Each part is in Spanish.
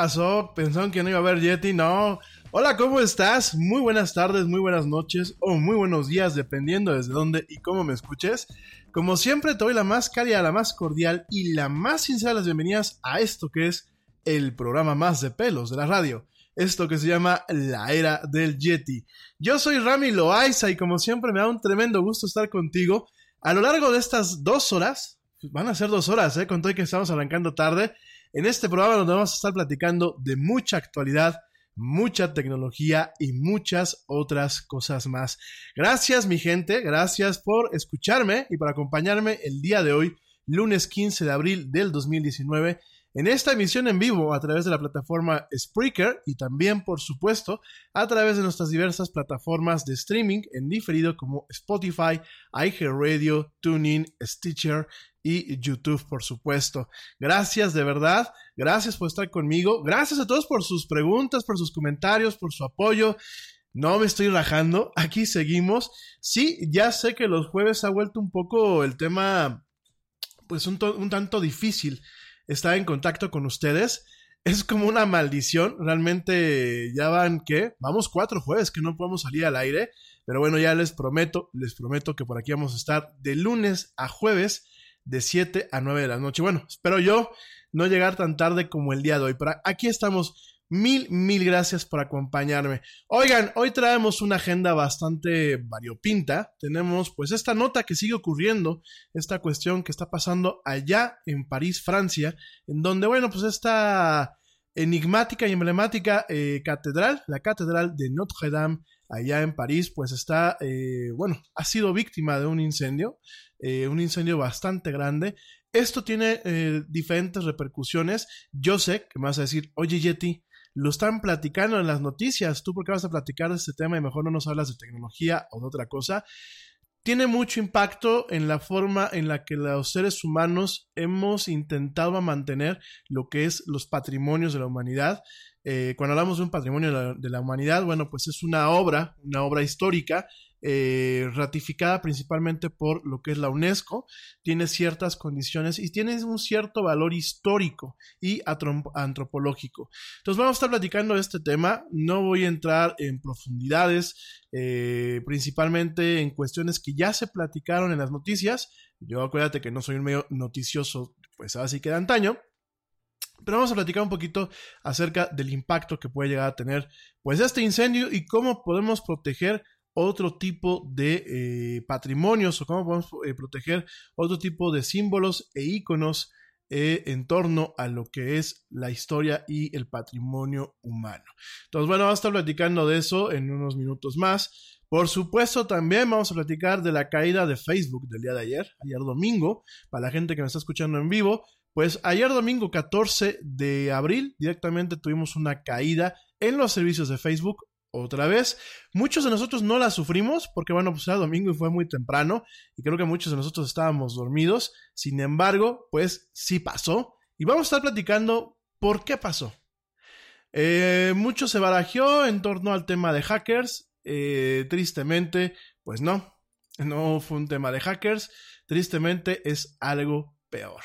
Pasó? ¿Pensaron que no iba a haber Yeti? No. Hola, ¿cómo estás? Muy buenas tardes, muy buenas noches o muy buenos días, dependiendo desde dónde y cómo me escuches. Como siempre, te doy la más cálida, la más cordial y la más sincera de las bienvenidas a esto que es el programa más de pelos de la radio. Esto que se llama La Era del Yeti. Yo soy Rami Loaiza y como siempre me da un tremendo gusto estar contigo. A lo largo de estas dos horas, van a ser dos horas, ¿eh? Con todo que estamos arrancando tarde en este programa donde vamos a estar platicando de mucha actualidad, mucha tecnología y muchas otras cosas más. Gracias mi gente, gracias por escucharme y por acompañarme el día de hoy, lunes 15 de abril del 2019 en esta emisión en vivo a través de la plataforma Spreaker y también, por supuesto, a través de nuestras diversas plataformas de streaming en diferido como Spotify, iHeartRadio, TuneIn, Stitcher y YouTube, por supuesto. Gracias de verdad, gracias por estar conmigo, gracias a todos por sus preguntas, por sus comentarios, por su apoyo. No me estoy rajando, aquí seguimos. Sí, ya sé que los jueves ha vuelto un poco el tema, pues un, tanto difícil estar en contacto con ustedes. Es como una maldición, realmente ya van que vamos cuatro jueves que no podemos salir al aire, pero bueno, ya les prometo, les prometo que por aquí vamos a estar de lunes a jueves de 7 a 9 de la noche. Bueno, espero yo no llegar tan tarde como el día de hoy, pero aquí estamos Mil, mil gracias por acompañarme. Oigan, hoy traemos una agenda bastante variopinta. Tenemos pues esta nota que sigue ocurriendo, esta cuestión que está pasando allá en París, Francia, en donde, bueno, pues esta enigmática y emblemática eh, catedral, la catedral de Notre Dame, allá en París, pues está, eh, bueno, ha sido víctima de un incendio, eh, un incendio bastante grande. Esto tiene diferentes repercusiones. Yo sé que me vas a decir, oye Yeti, lo están platicando en las noticias. ¿Tú por qué vas a platicar de este tema y mejor no nos hablas de tecnología o de otra cosa? Tiene mucho impacto en la forma en la que los seres humanos hemos intentado mantener lo que es los patrimonios de la humanidad. Eh, cuando hablamos de un patrimonio de la humanidad, bueno, pues es una obra, una obra histórica eh, ratificada principalmente por lo que es la UNESCO, tiene ciertas condiciones y tiene un cierto valor histórico y antropológico. Entonces vamos a estar platicando de este tema, no voy a entrar en profundidades, eh, principalmente en cuestiones que ya se platicaron en las noticias. Yo acuérdate que no soy un medio noticioso, pues así que de antaño. Pero vamos a platicar un poquito acerca del impacto que puede llegar a tener pues este incendio y cómo podemos proteger otro tipo de eh, patrimonios o cómo podemos eh, proteger otro tipo de símbolos e iconos eh, en torno a lo que es la historia y el patrimonio humano. Entonces, bueno, vamos a estar platicando de eso en unos minutos más. Por supuesto, también vamos a platicar de la caída de Facebook del día de ayer, ayer domingo, para la gente que me está escuchando en vivo. Pues ayer domingo 14 de abril directamente tuvimos una caída en los servicios de Facebook otra vez. Muchos de nosotros no la sufrimos porque, bueno, pues era domingo y fue muy temprano y creo que muchos de nosotros estábamos dormidos. Sin embargo, pues sí pasó y vamos a estar platicando por qué pasó. Eh, mucho se barajeó en torno al tema de hackers. Eh, tristemente, pues no, no fue un tema de hackers. Tristemente es algo peor.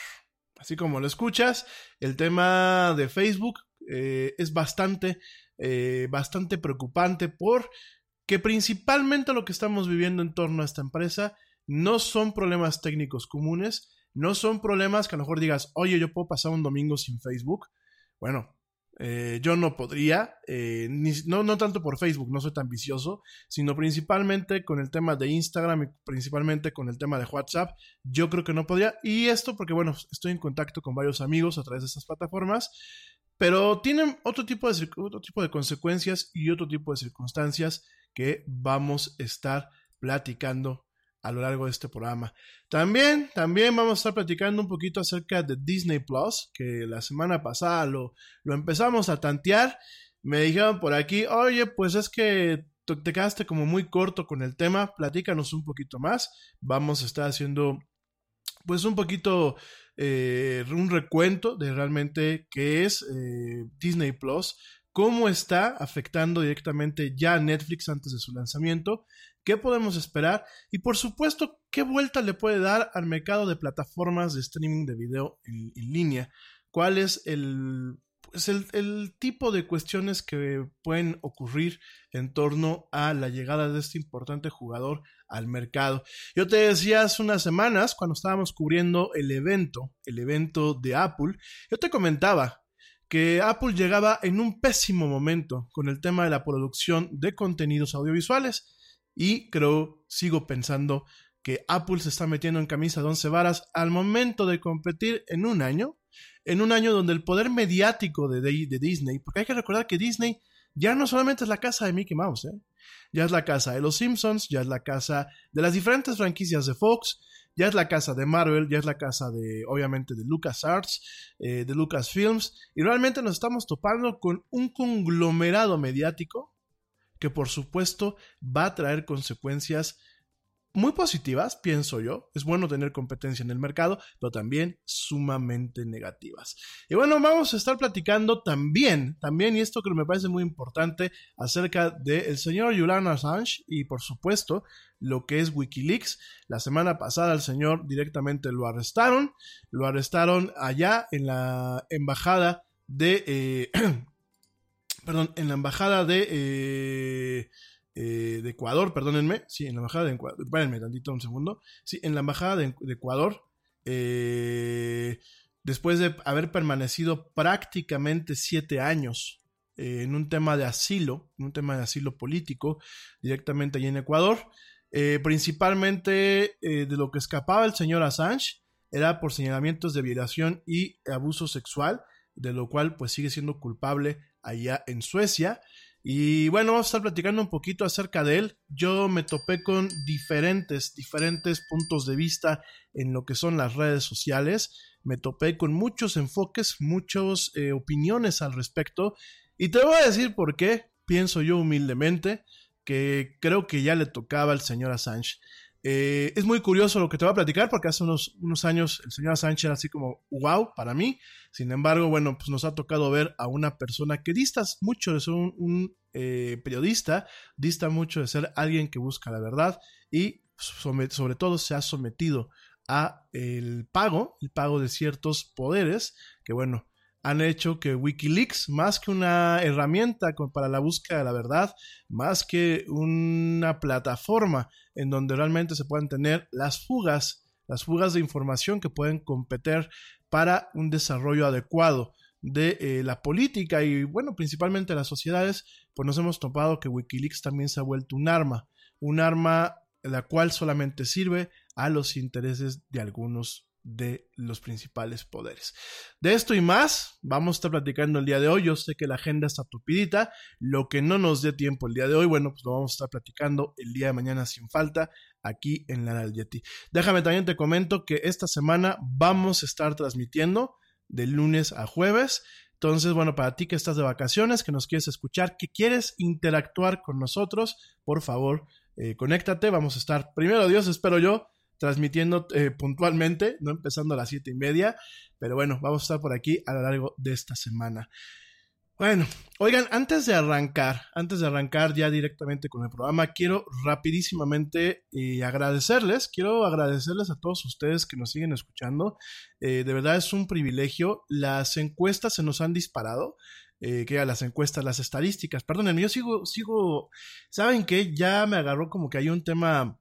Así como lo escuchas, el tema de Facebook eh, es bastante eh, bastante preocupante porque principalmente lo que estamos viviendo en torno a esta empresa no son problemas técnicos comunes, no son problemas que a lo mejor digas, oye, yo puedo pasar un domingo sin Facebook. Bueno, eh, yo no podría, eh, no, no tanto por Facebook, no soy tan vicioso, sino principalmente con el tema de Instagram y principalmente con el tema de WhatsApp, yo creo que no podría. Y esto porque, bueno, estoy en contacto con varios amigos a través de estas plataformas pero tienen otro tipo, de, otro tipo de consecuencias y otro tipo de circunstancias que vamos a estar platicando a lo largo de este programa. También, también vamos a estar platicando un poquito acerca de Disney Plus, que la semana pasada lo, lo empezamos a tantear. Me dijeron por aquí, oye, pues es que te quedaste como muy corto con el tema, platícanos un poquito más. Vamos a estar haciendo pues un poquito eh, un recuento de realmente qué es eh, Disney Plus, cómo está afectando directamente ya a Netflix antes de su lanzamiento, qué podemos esperar y por supuesto qué vuelta le puede dar al mercado de plataformas de streaming de video en línea, cuál es el es el, tipo de cuestiones que pueden ocurrir en torno a la llegada de este importante jugador al mercado. Yo te decía hace unas semanas, cuando estábamos cubriendo el evento, el evento de Apple, yo te comentaba que Apple llegaba en un pésimo momento con el tema de la producción de contenidos audiovisuales y creo, sigo pensando que Apple se está metiendo en camisa de once varas al momento de competir en un año en un año donde el poder mediático de, de, Disney, porque hay que recordar que Disney ya no solamente es la casa de Mickey Mouse, ¿eh? Ya es la casa de los Simpsons, ya es la casa de las diferentes franquicias de Fox, ya es la casa de Marvel, ya es la casa de, obviamente, de LucasArts, eh, de Lucasfilms, y realmente nos estamos topando con un conglomerado mediático que por supuesto va a traer consecuencias muy positivas, pienso yo. Es bueno tener competencia en el mercado, pero también sumamente negativas. Y bueno, vamos a estar platicando también, también, y esto que me parece muy importante, acerca del señor Julian Assange y por supuesto lo que es Wikileaks. La semana pasada el señor directamente lo arrestaron, lo arrestaron allá en la embajada de... Eh, perdón, en la embajada de... Eh, eh, de Ecuador, perdónenme, sí, en la embajada de Ecuador, espérenme tantito un segundo, sí, en la embajada de, Ecuador, eh, después de haber permanecido prácticamente siete años eh, en un tema de asilo, en un tema de asilo político, directamente allí en Ecuador, principalmente de lo que escapaba el señor Assange era por señalamientos de violación y abuso sexual, de lo cual pues sigue siendo culpable allá en Suecia. Y bueno, vamos a estar platicando un poquito acerca de él. Yo me topé con diferentes, diferentes puntos de vista en lo que son las redes sociales. Me topé con muchos enfoques, muchas eh, opiniones al respecto. Y te voy a decir por qué, pienso yo humildemente, que creo que ya le tocaba al señor Assange. Eh, es muy curioso lo que te voy a platicar porque hace unos, unos años el señor Assange era así como wow para mí. Sin embargo, bueno, pues nos ha tocado ver a una persona que dista mucho de ser un, eh, periodista, dista mucho de ser alguien que busca la verdad y sobre todo se ha sometido a el pago, el pago de ciertos poderes que bueno, han hecho que Wikileaks, más que una herramienta para la búsqueda de la verdad, más que una plataforma en donde realmente se puedan tener las fugas, las fugas de información que pueden competir para un desarrollo adecuado de eh, la política y bueno, principalmente las sociedades, pues nos hemos topado que Wikileaks también se ha vuelto un arma, un arma la cual solamente sirve a los intereses de algunos de los principales poderes. De esto y más vamos a estar platicando el día de hoy. Yo sé que la agenda está tupidita. Lo que no nos dé tiempo el día de hoy, bueno, pues lo vamos a estar platicando el día de mañana sin falta aquí en la Yeti. Déjame también te comento que esta semana vamos a estar transmitiendo de lunes a jueves. Entonces, bueno, para ti que estás de vacaciones, que nos quieres escuchar, que quieres interactuar con nosotros, por favor, eh, conéctate. Vamos a estar, primero Dios, espero yo, transmitiendo eh, puntualmente, no empezando a las siete y media, pero bueno, vamos a estar por aquí a lo largo de esta semana. Bueno, oigan, antes de arrancar, antes de arrancar ya directamente con el programa, quiero rapidísimamente eh, agradecerles, quiero agradecerles a todos ustedes que nos siguen escuchando. Eh, de verdad es un privilegio. Las encuestas se nos han disparado. que ya las encuestas, las estadísticas, perdón, yo sigo, sigo, ¿saben qué? Ya me agarró como que hay un tema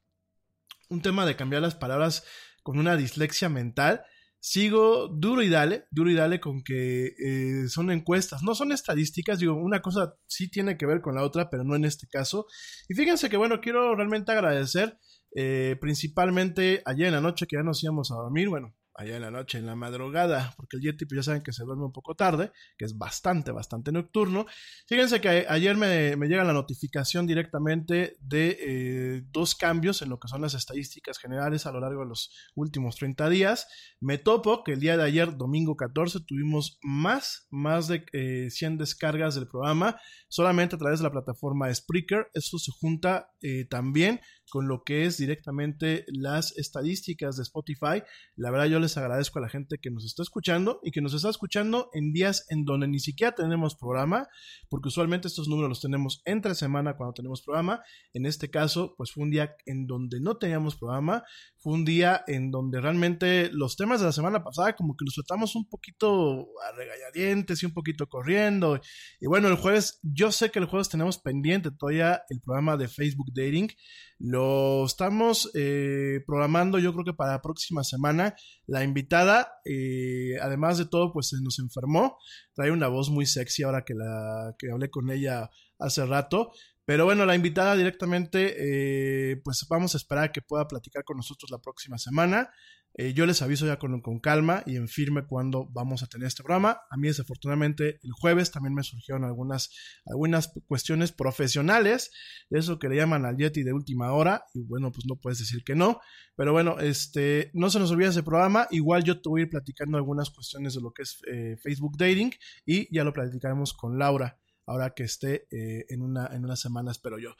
un tema de cambiar las palabras con una dislexia mental. Sigo duro y dale, duro y dale con que eh, son encuestas, no son estadísticas, digo, una cosa sí tiene que ver con la otra, pero no en este caso. Y fíjense que, bueno, quiero realmente agradecer eh, principalmente ayer en la noche que ya nos íbamos a dormir, bueno, allá en la noche, en la madrugada, porque el Yeti pues ya saben que se duerme un poco tarde, que es bastante, bastante nocturno. Fíjense que ayer me, llega la notificación directamente de eh, dos cambios en lo que son las estadísticas generales a lo largo de los últimos 30 días. Me topo que el día de ayer, domingo 14, tuvimos más, más de 100 eh, descargas del programa, solamente a través de la plataforma Spreaker. Esto se junta eh, también con lo que es directamente las estadísticas de Spotify. La verdad yo les agradezco a la gente que nos está escuchando y que nos está escuchando en días en donde ni siquiera tenemos programa, porque usualmente estos números los tenemos entre semana cuando tenemos programa. En este caso, pues fue un día en donde no teníamos programa, fue un día en donde realmente los temas de la semana pasada como que los tratamos un poquito a regañadientes y un poquito corriendo. Y bueno, el jueves, yo sé que el jueves tenemos pendiente todavía el programa de Facebook Dating. Lo estamos eh, programando yo creo que para la próxima semana. La invitada, eh, además de todo, pues se nos enfermó. Trae una voz muy sexy ahora que, la, que hablé con ella hace rato. Pero bueno, la invitada directamente, eh, pues vamos a esperar que pueda platicar con nosotros la próxima semana. Eh, yo les aviso ya con, con, calma y en firme cuando vamos a tener este programa. A mí desafortunadamente el jueves también me surgieron algunas, algunas cuestiones profesionales, eso que le llaman al Yeti de última hora, y bueno, pues no puedes decir que no. Pero bueno, este, no se nos olvide ese programa. Igual yo te voy a ir platicando algunas cuestiones de lo que es eh, Facebook Dating y ya lo platicaremos con Laura ahora que esté eh, en, una, en una semana, espero yo.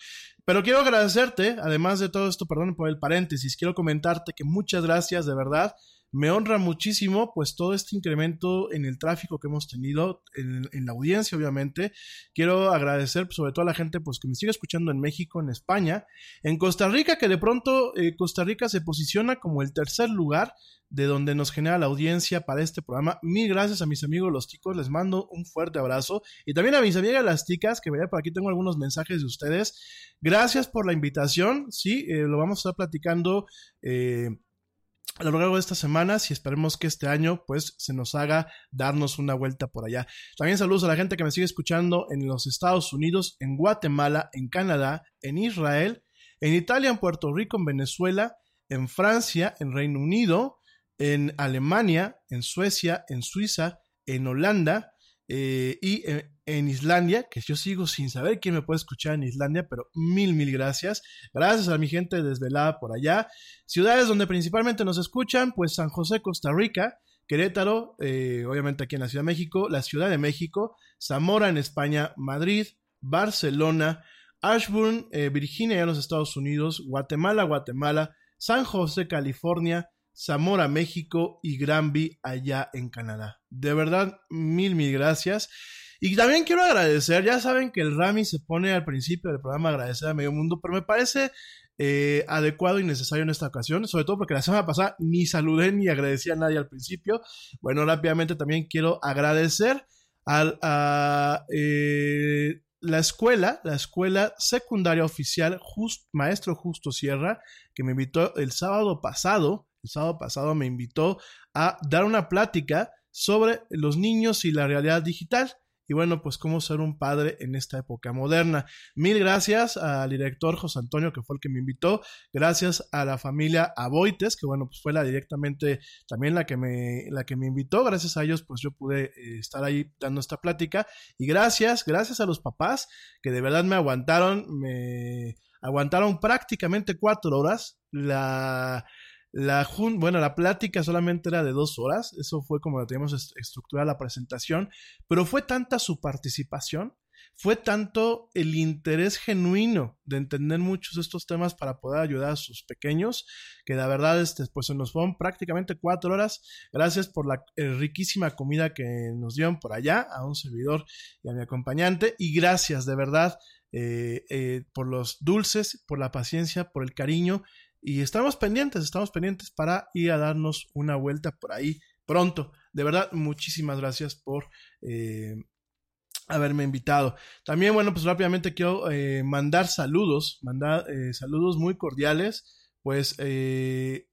Pero quiero agradecerte, además de todo esto, perdón por el paréntesis, quiero comentarte que muchas gracias, de verdad. Me honra muchísimo pues todo este incremento en el tráfico que hemos tenido, en, la audiencia obviamente. Quiero agradecer pues, sobre todo a la gente pues que me sigue escuchando en México, en España, en Costa Rica, que de pronto eh, Costa Rica se posiciona como el tercer lugar de donde nos genera la audiencia para este programa. Mil gracias a mis amigos los ticos, les mando un fuerte abrazo. Y también a mis amigas las ticas, que vaya por aquí tengo algunos mensajes de ustedes. Gracias por la invitación, sí, eh, lo vamos a estar platicando. Eh, a lo largo de estas semanas y esperemos que este año pues se nos haga darnos una vuelta por allá. También saludos a la gente que me sigue escuchando en los Estados Unidos, en Guatemala, en Canadá, en Israel, en Italia, en Puerto Rico, en Venezuela, en Francia, en Reino Unido, en Alemania, en Suecia, en Suiza, en Holanda eh, y en, Islandia, que yo sigo sin saber quién me puede escuchar en Islandia, pero mil, mil gracias. Gracias a mi gente desvelada por allá. Ciudades donde principalmente nos escuchan, pues San José, Costa Rica, Querétaro, eh, obviamente aquí en la Ciudad de México, la Ciudad de México, Zamora en España, Madrid, Barcelona, Ashburn, eh, Virginia en los Estados Unidos, Guatemala, Guatemala, San José, California, Zamora, México y Granby allá en Canadá. De verdad, mil, mil gracias. Y también quiero agradecer, ya saben que el Rami se pone al principio del programa agradecer a medio mundo, pero me parece eh, adecuado y necesario en esta ocasión, sobre todo porque la semana pasada ni saludé ni agradecí a nadie al principio. Bueno, rápidamente también quiero agradecer al, a eh, la escuela, la escuela secundaria oficial Maestro Justo Sierra, que me invitó el sábado pasado, el sábado pasado me invitó a dar una plática sobre los niños y la realidad digital y bueno, pues cómo ser un padre en esta época moderna. Mil gracias al director José Antonio, que fue el que me invitó. Gracias a la familia Aboites, que bueno, pues fue la directamente también la que me, la que me invitó. Gracias a ellos, pues yo pude eh, estar ahí dando esta plática. Y gracias, gracias a los papás que de verdad me aguantaron, me aguantaron prácticamente cuatro horas. La, la, bueno, la plática solamente era de dos horas, eso fue como teníamos estructurada la presentación, pero fue tanta su participación, fue tanto el interés genuino de entender muchos de estos temas para poder ayudar a sus pequeños, que la verdad este, pues se nos fueron prácticamente cuatro horas. Gracias por la eh, riquísima comida que nos dieron por allá, a un servidor y a mi acompañante, y gracias de verdad eh, eh, por los dulces, por la paciencia, por el cariño y estamos pendientes, estamos pendientes para ir a darnos una vuelta por ahí pronto. De verdad, muchísimas gracias por eh, haberme invitado. También, bueno, pues rápidamente quiero eh, mandar saludos, mandar eh, saludos muy cordiales, pues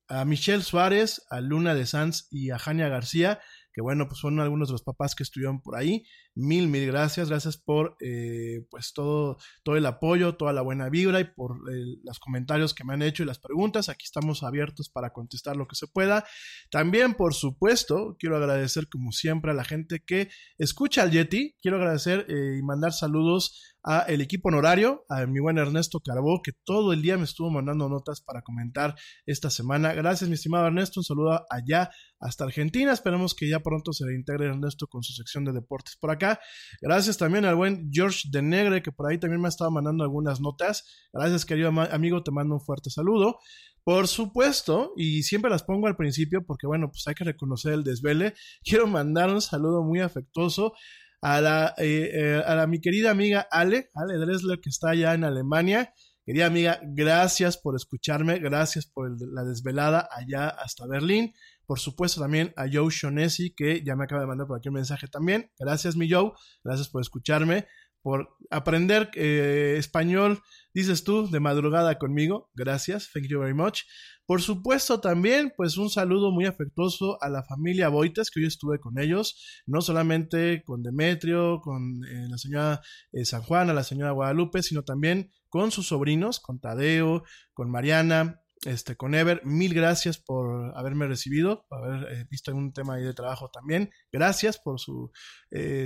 a Michelle Suárez, a Luna de Sanz y a Jania García, que bueno, pues son algunos de los papás que estuvieron por ahí. Mil, mil gracias, gracias por eh, pues todo, todo el apoyo, toda la buena vibra y por eh, los comentarios que me han hecho y las preguntas. Aquí estamos abiertos para contestar lo que se pueda. También, por supuesto, quiero agradecer como siempre a la gente que escucha al Yeti. Quiero agradecer eh, y mandar saludos a el equipo honorario, a mi buen Ernesto Carbó, que todo el día me estuvo mandando notas para comentar esta semana. Gracias, mi estimado Ernesto. Un saludo allá hasta Argentina. Esperemos que ya pronto se reintegre Ernesto con su sección de deportes por acá. Gracias también al buen George de Negre, que por ahí también me ha estado mandando algunas notas. Gracias, querido amigo. Te mando un fuerte saludo. Por supuesto, y siempre las pongo al principio porque, bueno, pues hay que reconocer el desvele. Quiero mandar un saludo muy afectuoso a la, eh, eh, a la mi querida amiga Ale, Ale Dresler, que está allá en Alemania. Querida amiga, gracias por escucharme, gracias por la desvelada allá hasta Berlín. Por supuesto también a Joe Shonesi, que ya me acaba de mandar por aquí un mensaje también. Gracias mi Joe, gracias por escucharme, por aprender eh, español, dices tú, de madrugada conmigo. Gracias, thank you very much. Por supuesto, también, pues un saludo muy afectuoso a la familia Boites, que hoy estuve con ellos, no solamente con Demetrio, con eh, la señora eh, San Juan, a la señora Guadalupe, sino también con sus sobrinos, con Tadeo, con Mariana, este, con Ever, mil gracias por haberme recibido, por haber eh, visto un tema ahí de trabajo también. Gracias por su,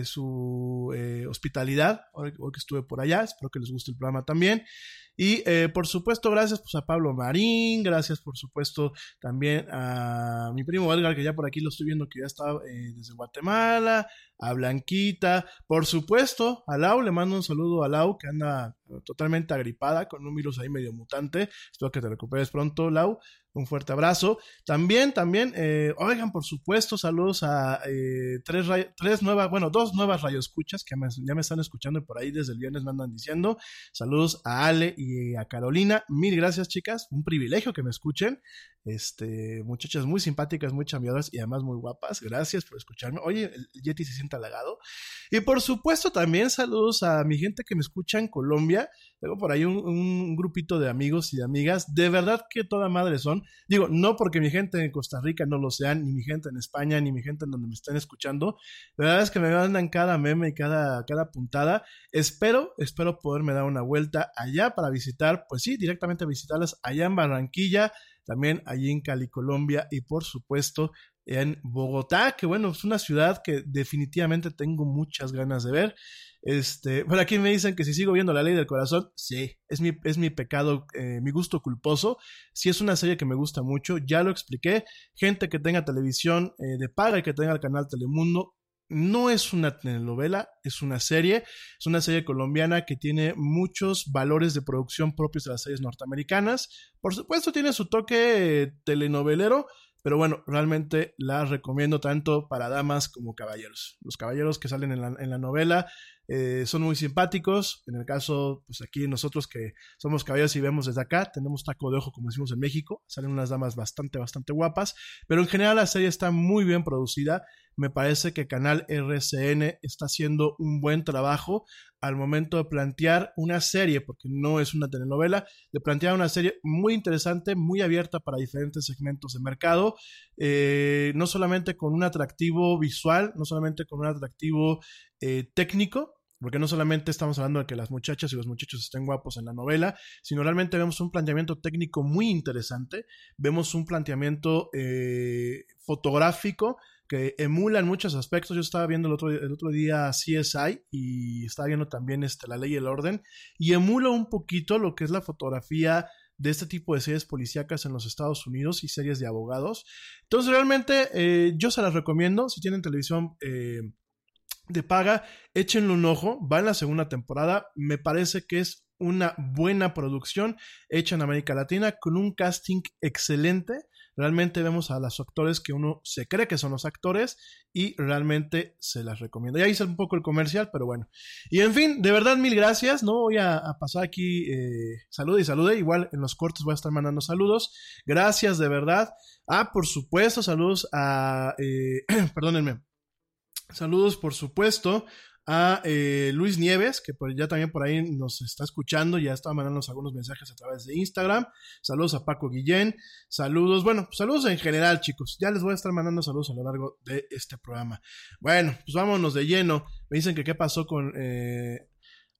su hospitalidad hoy, que estuve por allá. Espero que les guste el programa también. Y eh, por supuesto, gracias pues, a Pablo Marín, gracias por supuesto también a mi primo Edgar, que ya por aquí lo estoy viendo que ya está eh, desde Guatemala, a Blanquita, por supuesto, a Lau, le mando un saludo a Lau, que anda totalmente agripada con un virus ahí medio mutante, espero que te recuperes pronto, Lau, un fuerte abrazo. También, también, eh, oigan, por supuesto, saludos a eh, tres, tres nuevas, bueno, dos nuevas radioescuchas que ya me están escuchando por ahí desde el viernes me andan diciendo. Saludos a Ale y a Carolina. Mil gracias, chicas. Un privilegio que me escuchen. Este, muchachas muy simpáticas, muy chambeadoras y además muy guapas. Gracias por escucharme. Oye, el Yeti se siente halagado. Y por supuesto, también saludos a mi gente que me escucha en Colombia. Tengo por ahí un, grupito de amigos y de amigas. De verdad que toda madre son. Digo, no porque mi gente en Costa Rica no lo sean, ni mi gente en España, ni mi gente en donde me estén escuchando. La verdad es que me mandan cada meme y cada, cada puntada. Espero, espero poderme dar una vuelta allá para visitar, pues sí, directamente visitarlas allá en Barranquilla, también allí en Cali, Colombia y por supuesto en Bogotá, que bueno, es una ciudad que definitivamente tengo muchas ganas de ver. Este, por aquí me dicen que si sigo viendo La Ley del Corazón, sí, es mi, es mi pecado, eh, mi gusto culposo. Si es una serie que me gusta mucho, ya lo expliqué. Gente que tenga televisión eh, de paga y que tenga el canal Telemundo, no es una telenovela, es una serie, es una serie colombiana que tiene muchos valores de producción propios de las series norteamericanas. Por supuesto tiene su toque eh, telenovelero, pero bueno, realmente la recomiendo tanto para damas como caballeros. Los caballeros que salen en la, en la novela eh, son muy simpáticos. En el caso, pues aquí nosotros que somos caballeros y vemos desde acá, tenemos taco de ojo, como decimos en México. Salen unas damas bastante, bastante guapas. Pero en general la serie está muy bien producida. Me parece que Canal RCN está haciendo un buen trabajo al momento de plantear una serie, porque no es una telenovela, de plantear una serie muy interesante, muy abierta para diferentes segmentos de mercado, eh, no solamente con un atractivo visual, no solamente con un atractivo eh, técnico, porque no solamente estamos hablando de que las muchachas y los muchachos estén guapos en la novela, sino realmente vemos un planteamiento técnico muy interesante, vemos un planteamiento eh, fotográfico que emula en muchos aspectos. Yo estaba viendo el otro, el otro día CSI y estaba viendo también este, La Ley y el Orden y emula un poquito lo que es la fotografía de este tipo de series policíacas en los Estados Unidos y series de abogados. Entonces realmente eh, yo se las recomiendo si tienen televisión. Eh, de paga, échenle un ojo, va en la segunda temporada, me parece que es una buena producción hecha en América Latina con un casting excelente. Realmente vemos a los actores que uno se cree que son los actores y realmente se las recomiendo. Ya hice un poco el comercial, pero bueno. Y en fin, de verdad mil gracias. No voy a, pasar aquí eh, salude y salude. Igual en los cortes voy a estar mandando saludos. Gracias de verdad. Ah, por supuesto, saludos a... Eh, perdónenme Saludos, por supuesto, a eh, Luis Nieves, que ya también por ahí nos está escuchando, ya está mandándonos algunos mensajes a través de Instagram. Saludos a Paco Guillén. Saludos, bueno, saludos en general, chicos. Ya les voy a estar mandando saludos a lo largo de este programa. Bueno, pues vámonos de lleno. Me dicen que qué pasó con... Eh...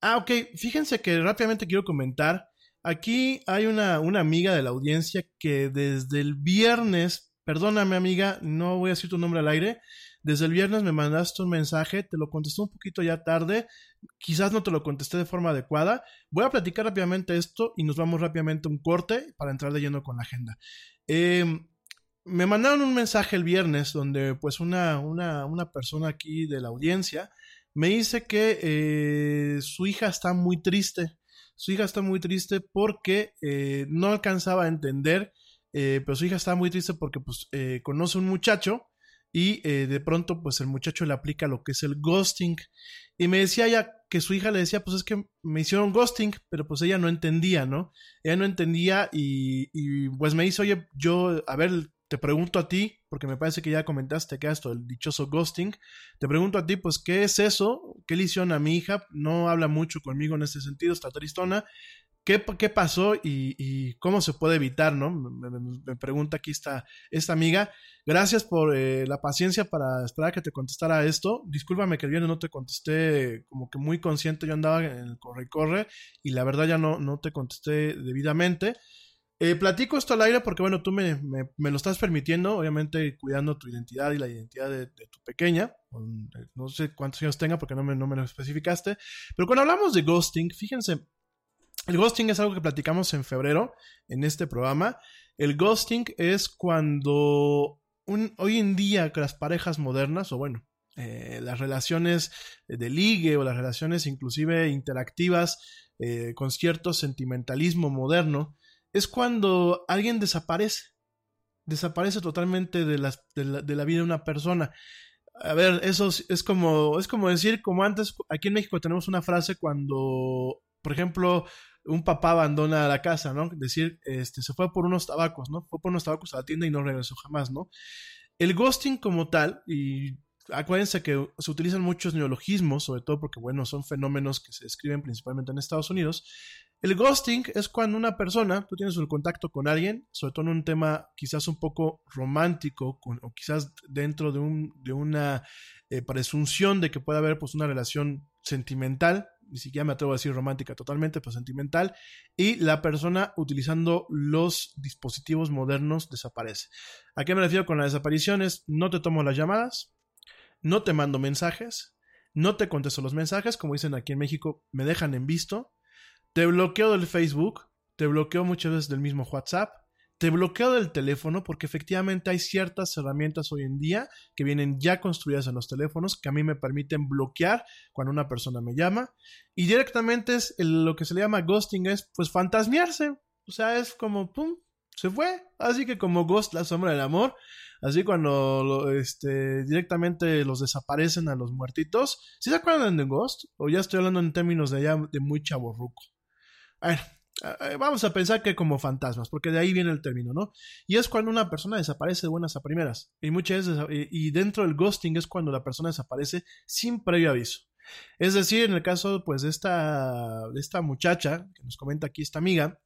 Ah, ok. Fíjense que rápidamente quiero comentar. Aquí hay una, una amiga de la audiencia que desde el viernes, perdóname amiga, no voy a decir tu nombre al aire, desde el viernes me mandaste un mensaje, te lo contesté un poquito ya tarde, quizás no te lo contesté de forma adecuada. Voy a platicar rápidamente esto y nos vamos rápidamente a un corte para entrar de lleno con la agenda. Em, me mandaron un mensaje el viernes donde pues una, una, una persona aquí de la audiencia me dice que eh, su hija está muy triste. Su hija está muy triste porque eh, no alcanzaba a entender, eh, pero su hija está muy triste porque pues conoce un muchacho y eh, de pronto pues el muchacho le aplica lo que es el ghosting. Y me decía ya que su hija le decía pues es que me hicieron ghosting pero pues ella no entendía no ella no entendía y, y pues me dice oye yo a ver te pregunto a ti porque me parece que ya comentaste que esto el dichoso ghosting te pregunto a ti pues qué es eso qué le hicieron a mi hija no habla mucho conmigo en ese sentido está tristona ¿Qué, qué pasó y, y, cómo se puede evitar? ¿no? Me, pregunta aquí esta, esta amiga. Gracias por eh, la paciencia para esperar que te contestara esto. Discúlpame que el viernes no te contesté como que muy consciente, yo andaba en el corre y la verdad ya no, no te contesté debidamente. Eh, platico esto al aire porque, bueno, tú me, me, lo estás permitiendo, obviamente cuidando tu identidad y la identidad de, de, tu pequeña. No sé cuántos años tenga porque no me, no me lo especificaste. Pero cuando hablamos de ghosting, fíjense, el ghosting es algo que platicamos en febrero en este programa. El ghosting es cuando un, hoy en día las parejas modernas, o bueno, eh, las relaciones de ligue o las relaciones inclusive interactivas eh, con cierto sentimentalismo moderno, es cuando alguien desaparece, desaparece totalmente de la vida de una persona. A ver, eso es como, es como decir, como antes, aquí en México tenemos una frase cuando, por ejemplo, un papá abandona la casa, ¿no? Decir, este, se fue por unos tabacos, ¿no? Fue por unos tabacos a la tienda y no regresó jamás, ¿no? El ghosting como tal, y acuérdense que se utilizan muchos neologismos, sobre todo porque, bueno, son fenómenos que se describen principalmente en Estados Unidos. El ghosting es cuando una persona, tú tienes un contacto con alguien, sobre todo en un tema quizás un poco romántico, o quizás dentro de, un, de una eh, presunción de que puede haber pues una relación sentimental, ni siquiera me atrevo a decir romántica totalmente, pero sentimental, y la persona utilizando los dispositivos modernos desaparece. ¿A qué me refiero con las desapariciones? No te tomo las llamadas, no te mando mensajes, no te contesto los mensajes, como dicen aquí en México, me dejan en visto, te bloqueo del Facebook, te bloqueo muchas veces del mismo WhatsApp, te bloqueo del teléfono porque efectivamente hay ciertas herramientas hoy en día que vienen ya construidas en los teléfonos que a mí me permiten bloquear cuando una persona me llama y directamente es lo que se le llama ghosting es pues fantasmearse, o sea, es como pum, se fue, así que como Ghost la sombra del amor, así cuando este, directamente los desaparecen a los muertitos, ¿sí se acuerdan de Ghost? O ya estoy hablando en términos de ya de muy chaborruco. Bueno, vamos a pensar que como fantasmas, porque de ahí viene el término, ¿no? Y es cuando una persona desaparece de buenas a primeras. Y muchas veces, y dentro del ghosting es cuando la persona desaparece sin previo aviso. Es decir, en el caso pues de esta, de esta muchacha, que nos comenta aquí esta amiga,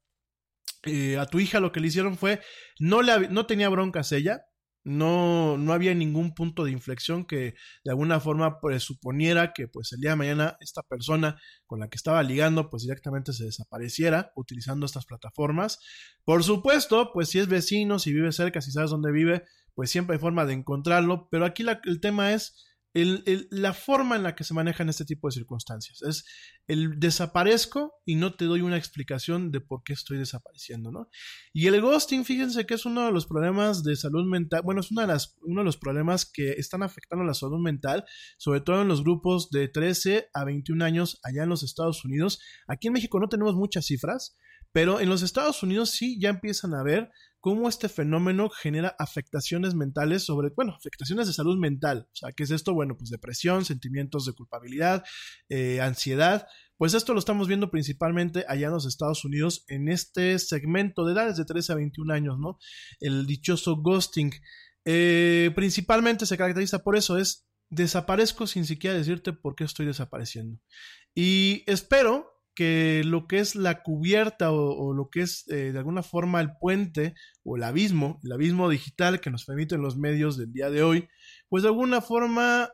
eh, a tu hija lo que le hicieron fue, no, le, no tenía broncas ella, no, no había ningún punto de inflexión que de alguna forma presuponiera que pues el día de mañana esta persona con la que estaba ligando pues directamente se desapareciera utilizando estas plataformas. Por supuesto, pues si es vecino, si vive cerca, si sabes dónde vive, pues siempre hay forma de encontrarlo, pero aquí el tema es la forma en la que se manejan este tipo de circunstancias. Es el desaparezco y no te doy una explicación de por qué estoy desapareciendo, ¿no? Y el ghosting, fíjense que es uno de los problemas de salud mental, bueno, es una de las, uno de los problemas que están afectando la salud mental, sobre todo en los grupos de 13 a 21 años allá en los Estados Unidos. Aquí en México no tenemos muchas cifras, pero en los Estados Unidos sí ya empiezan a ver cómo este fenómeno genera afectaciones mentales sobre, bueno, afectaciones de salud mental. O sea, ¿qué es esto? Bueno, pues depresión, sentimientos de culpabilidad, eh, ansiedad. Pues esto lo estamos viendo principalmente allá en los Estados Unidos en este segmento de edades de 13 a 21 años, ¿no? El dichoso ghosting. Eh, principalmente se caracteriza por eso, es desaparezco sin siquiera decirte por qué estoy desapareciendo. Y espero que lo que es la cubierta o, lo que es eh, de alguna forma el puente o el abismo, el abismo digital que nos permiten los medios del día de hoy, pues de alguna forma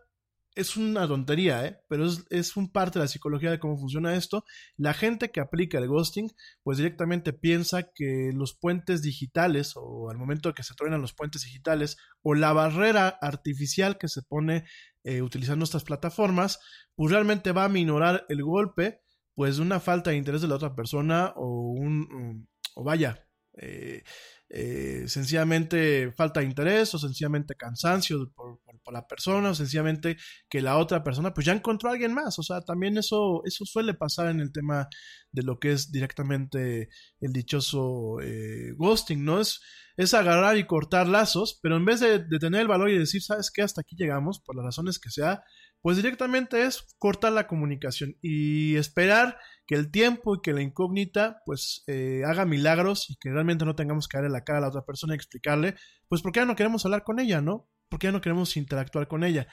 es una tontería, ¿eh? pero es, es, un parte de la psicología de cómo funciona esto. La gente que aplica el ghosting, pues directamente piensa que los puentes digitales, o al momento que se truenan los puentes digitales, o la barrera artificial que se pone eh, utilizando estas plataformas, pues realmente va a minorar el golpe pues una falta de interés de la otra persona o un, o vaya, eh, eh, sencillamente falta de interés o sencillamente cansancio por, la persona o sencillamente que la otra persona pues ya encontró a alguien más. O sea, también eso, eso suele pasar en el tema de lo que es directamente el dichoso eh, ghosting, ¿no? Es, es agarrar y cortar lazos, pero en vez de, de tener el valor y decir, ¿sabes qué? Hasta aquí llegamos, por las razones que sea, pues directamente es cortar la comunicación y esperar que el tiempo y que la incógnita pues eh, haga milagros y que realmente no tengamos que darle la cara a la otra persona y explicarle, pues porque ya no queremos hablar con ella, ¿no? Porque ya no queremos interactuar con ella.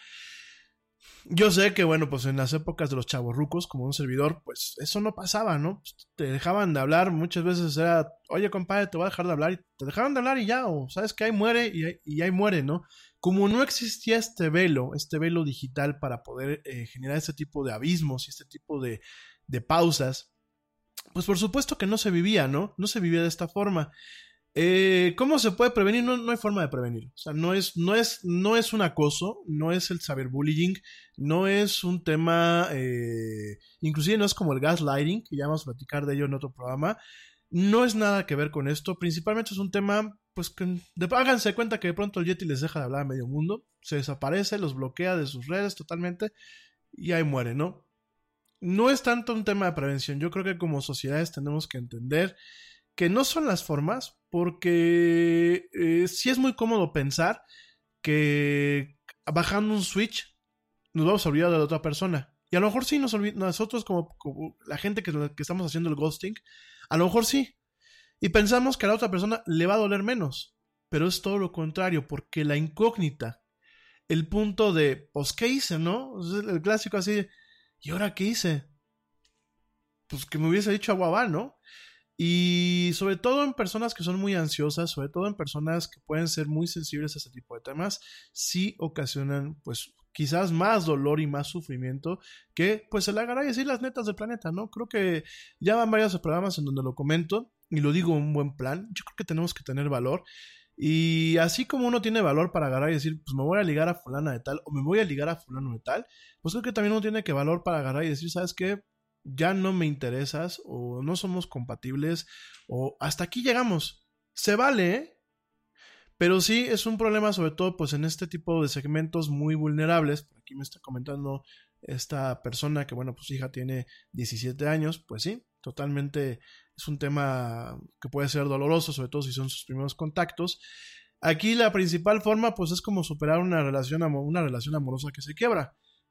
Yo sé que, bueno, pues en las épocas de los chavos rucos, como un servidor, pues eso no pasaba, ¿no? Te dejaban de hablar, muchas veces era, oye, compadre, te voy a dejar de hablar, y te dejaban de hablar y ya, o sabes que ahí muere y, y ahí muere, ¿no? Como no existía este velo, este velo digital para poder eh, generar este tipo de abismos y este tipo de, de pausas, pues por supuesto que no se vivía, ¿no? No se vivía de esta forma. Eh, ¿Cómo se puede prevenir? No, no, hay forma de prevenir. O sea, no es, no, es, no es un acoso, no es el cyberbullying, no es un tema, eh, inclusive no es como el gaslighting, que ya vamos a platicar de ello en otro programa. No es nada que ver con esto. Principalmente es un tema pues que háganse cuenta que de pronto el Yeti les deja de hablar a medio mundo, se desaparece, los bloquea de sus redes totalmente y ahí muere, ¿no? No es tanto un tema de prevención, yo creo que como sociedades tenemos que entender que no son las formas, porque eh, sí es muy cómodo pensar que bajando un switch nos vamos a olvidar de la otra persona. Y a lo mejor sí nos nosotros como, la gente que, estamos haciendo el ghosting, a lo mejor sí, y pensamos que a la otra persona le va a doler menos. Pero es todo lo contrario, porque la incógnita, el punto de, pues, ¿qué hice, no? El clásico así, ¿y ahora qué hice? Pues que me hubiese dicho aguabá, ¿no? Y sobre todo en personas que son muy ansiosas, sobre todo en personas que pueden ser muy sensibles a este tipo de temas, sí ocasionan, pues, quizás más dolor y más sufrimiento que, pues, el agarrar y decir las netas del planeta, ¿no? Creo que ya van varios programas en donde lo comento y lo digo un buen plan, yo creo que tenemos que tener valor Y así como uno tiene valor para agarrar y decir, pues me voy a ligar a fulana de tal o me voy a ligar a fulano de tal, pues creo que también uno tiene que valor para agarrar y decir, ¿sabes qué? Ya no me interesas o no somos compatibles o hasta aquí llegamos. Se vale, ¿eh? Pero sí es un problema sobre todo pues en este tipo de segmentos muy vulnerables. Aquí me está comentando esta persona que bueno pues su hija tiene 17 años. Pues sí, totalmente es un tema que puede ser doloroso, sobre todo si son sus primeros contactos. Aquí la principal forma pues es como superar una relación, una relación amorosa que se quiebra.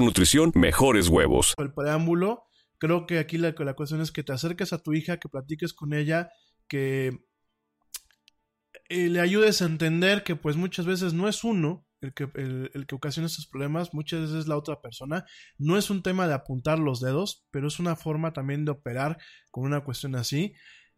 nutrición, mejores huevos. El preámbulo, creo que aquí la, la cuestión es que te acerques a tu hija, que platiques con ella, que eh, le ayudes a entender que pues muchas veces no es uno el que, el que ocasiona estos problemas, muchas veces es la otra persona. No es un tema de apuntar los dedos, pero es una forma también de operar con una cuestión así.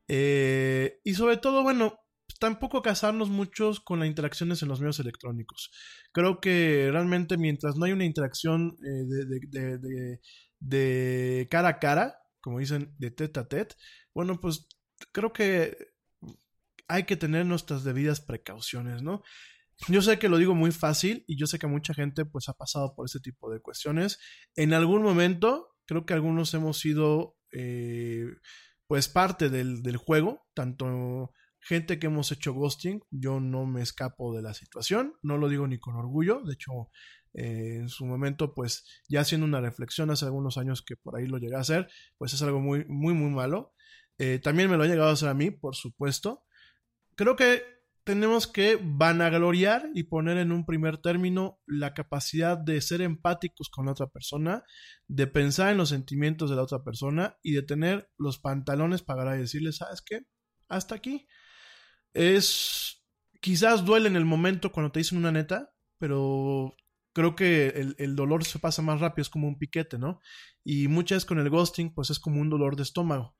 Eh, y sobre todo, bueno, tampoco casarnos muchos con las interacciones en los medios electrónicos. Creo que realmente mientras no hay una interacción eh, de, de, de, cara a cara, como dicen, de tete a tete, bueno, pues creo que hay que tener nuestras debidas precauciones, ¿no? Yo sé que lo digo muy fácil y yo sé que mucha gente pues ha pasado por este tipo de cuestiones. En algún momento, creo que algunos hemos sido eh, pues parte del, del, juego, tanto gente que hemos hecho ghosting, yo no me escapo de la situación, no lo digo ni con orgullo, de hecho eh, en su momento pues ya haciendo una reflexión hace algunos años que por ahí lo llegué a hacer, pues es algo muy muy muy malo. Eh, también me lo ha llegado a hacer a mí, por supuesto. Creo que tenemos que vanagloriar y poner en un primer término la capacidad de ser empáticos con la otra persona, de pensar en los sentimientos de la otra persona y de tener los pantalones para decirle, ¿sabes qué? Hasta aquí. Es. Quizás duele en el momento cuando te dicen una neta, pero creo que el, el, dolor se pasa más rápido, es como un piquete, ¿no? Y muchas veces con el ghosting, pues es como un dolor de estómago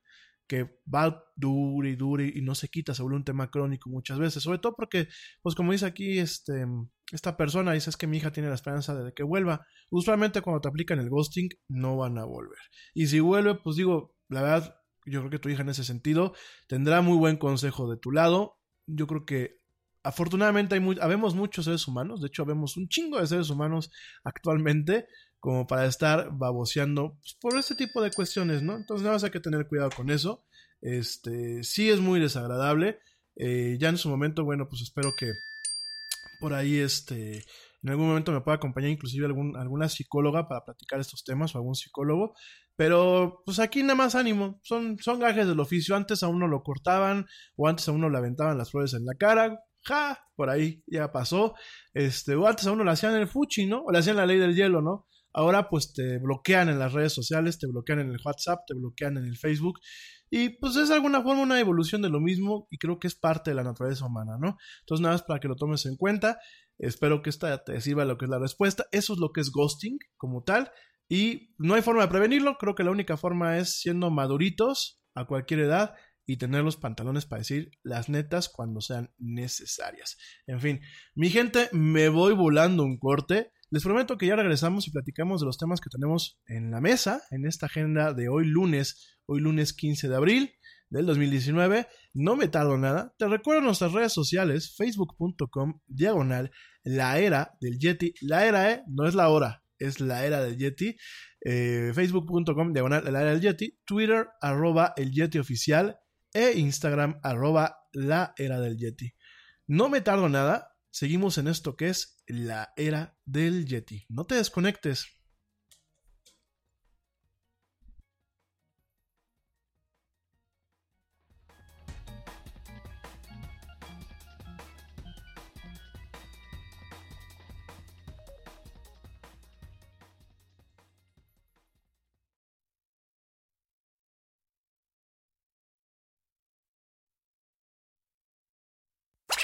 que va dure y dure y no se quita, se vuelve un tema crónico muchas veces, sobre todo porque, pues como dice aquí este, esta persona, dice es que mi hija tiene la esperanza de que vuelva. Usualmente cuando te aplican el ghosting no van a volver. Y si vuelve, pues digo, la verdad, yo creo que tu hija en ese sentido tendrá muy buen consejo de tu lado. Yo creo que afortunadamente hay muy, habemos muchos seres humanos, de hecho habemos un chingo de seres humanos actualmente como para estar baboseando pues, por este tipo de cuestiones, ¿no? Entonces nada más hay que tener cuidado con eso. Este, sí es muy desagradable. Eh, ya en su momento, bueno, pues espero que por ahí, este, en algún momento me pueda acompañar inclusive algún, alguna psicóloga para platicar estos temas o algún psicólogo. Pero pues aquí nada más ánimo, son, son gajes del oficio. Antes a uno lo cortaban o antes a uno le aventaban las flores en la cara. Ja, por ahí ya pasó. Este, o antes a uno le hacían el fuchi, ¿no? O le hacían la ley del hielo, ¿no? Ahora pues te bloquean en las redes sociales, te bloquean en el WhatsApp, te bloquean en el Facebook. Y pues es de alguna forma una evolución de lo mismo y creo que es parte de la naturaleza humana, ¿no? Entonces nada más para que lo tomes en cuenta. Espero que esta te sirva lo que es la respuesta. Eso es lo que es ghosting como tal. Y no hay forma de prevenirlo. Creo que la única forma es siendo maduritos a cualquier edad y tener los pantalones para decir las netas cuando sean necesarias. En fin, mi gente, me voy volando un corte. Les prometo que ya regresamos y platicamos de los temas que tenemos en la mesa, en esta agenda de hoy lunes, hoy lunes 15 de abril del 2019. No me tardo nada. Te recuerdo nuestras redes sociales, facebook.com, diagonal, la era del Yeti. La era, ¿eh? No es la hora, es la era del Yeti. Eh, Facebook.com diagonal la era del Yeti. Twitter arroba el Yeti oficial. E Instagram arroba la era del Yeti. No me tardo nada. Seguimos en esto que es la era del Yeti. No te desconectes.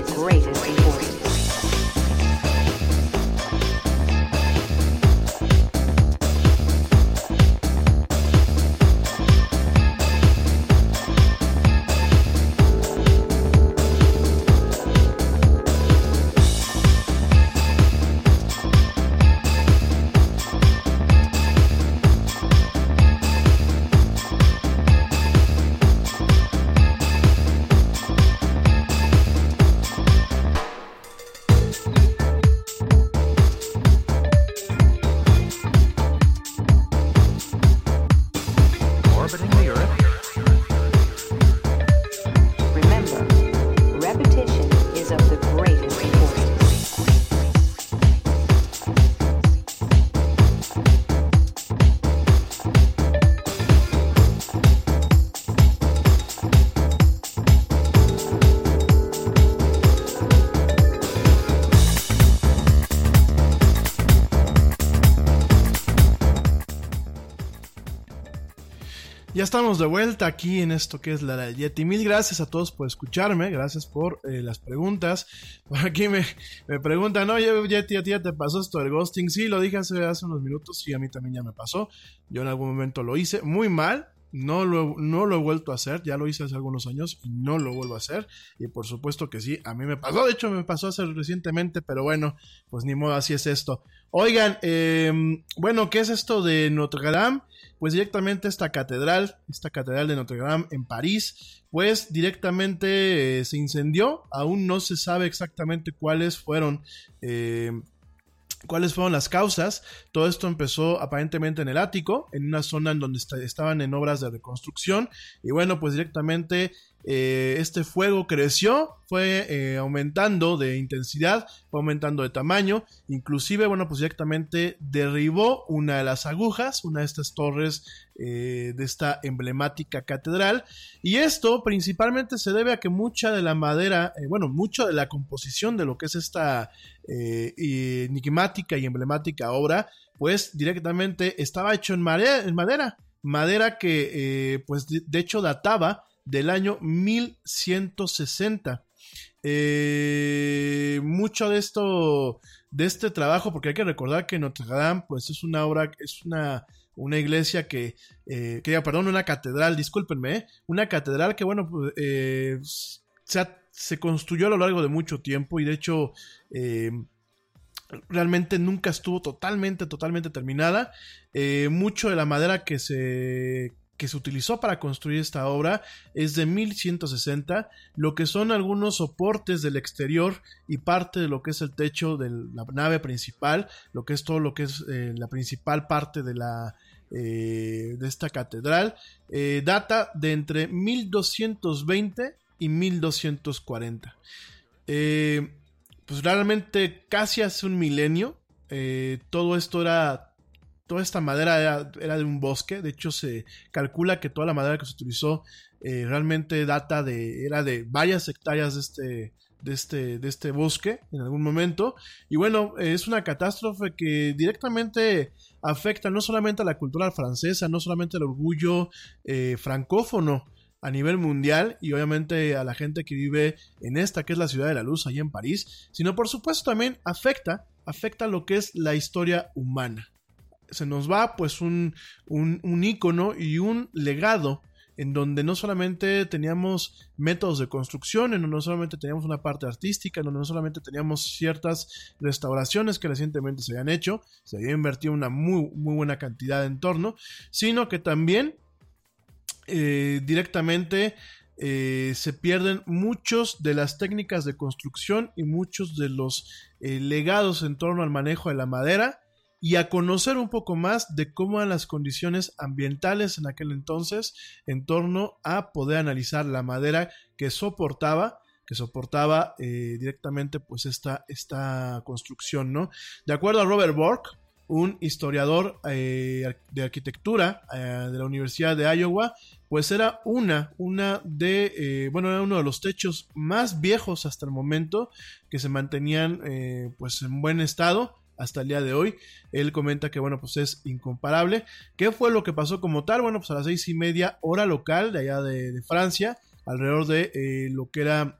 the greatest importance. Estamos de vuelta aquí en esto que es la del Yeti. Mil gracias a todos por escucharme, gracias por eh, las preguntas. Por aquí me, me preguntan, oye Yeti, ¿a ti ya te pasó esto del ghosting? Sí, lo dije hace, hace unos minutos, sí, a mí también ya me pasó. Yo en algún momento lo hice muy mal, no lo, no lo he vuelto a hacer, ya lo hice hace algunos años y no lo vuelvo a hacer. Y por supuesto que sí, a mí me pasó, de hecho me pasó hace recientemente, pero bueno, pues ni modo, así es esto. Oigan, eh, bueno, ¿qué es esto de Notre Dame? Pues directamente esta catedral, esta catedral de Notre Dame en París, pues directamente eh, se incendió, aún no se sabe exactamente cuáles fueron... Eh, ¿Cuáles fueron las causas? Todo esto empezó aparentemente en el ático, en una zona en donde estaban en obras de reconstrucción. Y bueno, pues directamente eh, este fuego creció, fue eh, aumentando de intensidad, fue aumentando de tamaño, inclusive, bueno, pues directamente derribó una de las agujas, una de estas torres eh, de esta emblemática catedral, y esto principalmente se debe a que mucha de la madera, bueno, mucha de la composición de lo que es esta enigmática y emblemática obra, pues directamente estaba hecho en, en madera, madera que pues de hecho databa del año 1160. Eh, mucho de esto, de este trabajo, porque hay que recordar que Notre Dame, pues es una obra, es una, una iglesia que, eh, que, perdón, una catedral, discúlpenme, ¿eh? una catedral que, bueno, pues, eh, se, se, construyó a lo largo de mucho tiempo y de hecho realmente nunca estuvo totalmente, totalmente terminada. mucho de la madera que se que se utilizó para construir esta obra es de 1160, lo que son algunos soportes del exterior y parte de lo que es el techo de la nave principal, lo que es todo lo que es eh, la principal parte de la eh, de esta catedral, eh, data de entre 1220 y 1240. pues realmente casi hace un milenio, todo esto era toda esta madera era, de un bosque. De hecho, se calcula que toda la madera que se utilizó eh, realmente data de. era de varias hectáreas de este. De este, de este bosque en algún momento. Y bueno, es una catástrofe que directamente afecta no solamente a la cultura francesa, no solamente al orgullo eh, francófono a nivel mundial y obviamente a la gente que vive en esta que es la ciudad de la luz, allá en París, sino por supuesto también afecta, afecta lo que es la historia humana se nos va pues un, un, ícono y un legado en donde no solamente teníamos métodos de construcción, en donde no solamente teníamos una parte artística, en donde no solamente teníamos ciertas restauraciones que recientemente se habían hecho, se había invertido una muy, muy buena cantidad en torno, sino que también eh, directamente eh, se pierden muchos de las técnicas de construcción y muchos de los eh, legados en torno al manejo de la madera y a conocer un poco más de cómo eran las condiciones ambientales en aquel entonces en torno a poder analizar la madera que soportaba que soportaba eh, directamente pues esta, esta construcción, ¿no? De acuerdo a Robert Bork, un historiador eh, de arquitectura eh, de la Universidad de Iowa, pues era una, una de, bueno, era uno de los techos más viejos hasta el momento que se mantenían pues en buen estado hasta el día de hoy. Él comenta que, bueno, pues es incomparable. ¿Qué fue lo que pasó como tal? Bueno, pues a las seis y media hora local de allá de, Francia, alrededor de eh, lo que era,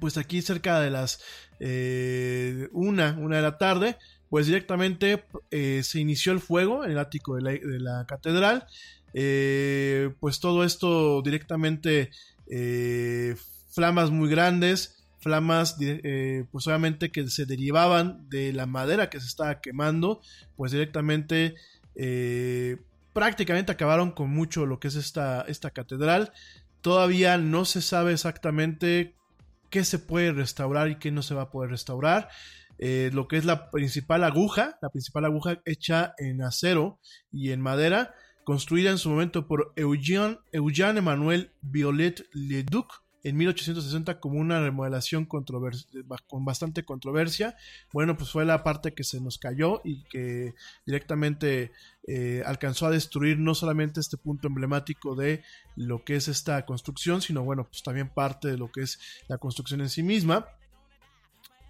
pues aquí cerca de las eh, una, una de la tarde, pues directamente eh, se inició el fuego en el ático de la, de la catedral. pues todo esto directamente flamas muy grandes, flamas, eh, pues obviamente que se derivaban de la madera que se estaba quemando, pues directamente eh, prácticamente acabaron con mucho lo que es esta, esta catedral. Todavía no se sabe exactamente qué se puede restaurar y qué no se va a poder restaurar. Eh, lo que es la principal aguja, la principal aguja hecha en acero y en madera, construida en su momento por Eugène, Eugène Emmanuel Violet Leduc, en 1860 como una remodelación con bastante controversia. Bueno, pues fue la parte que se nos cayó y que directamente eh, alcanzó a destruir no solamente este punto emblemático de lo que es esta construcción, sino bueno, pues también parte de lo que es la construcción en sí misma.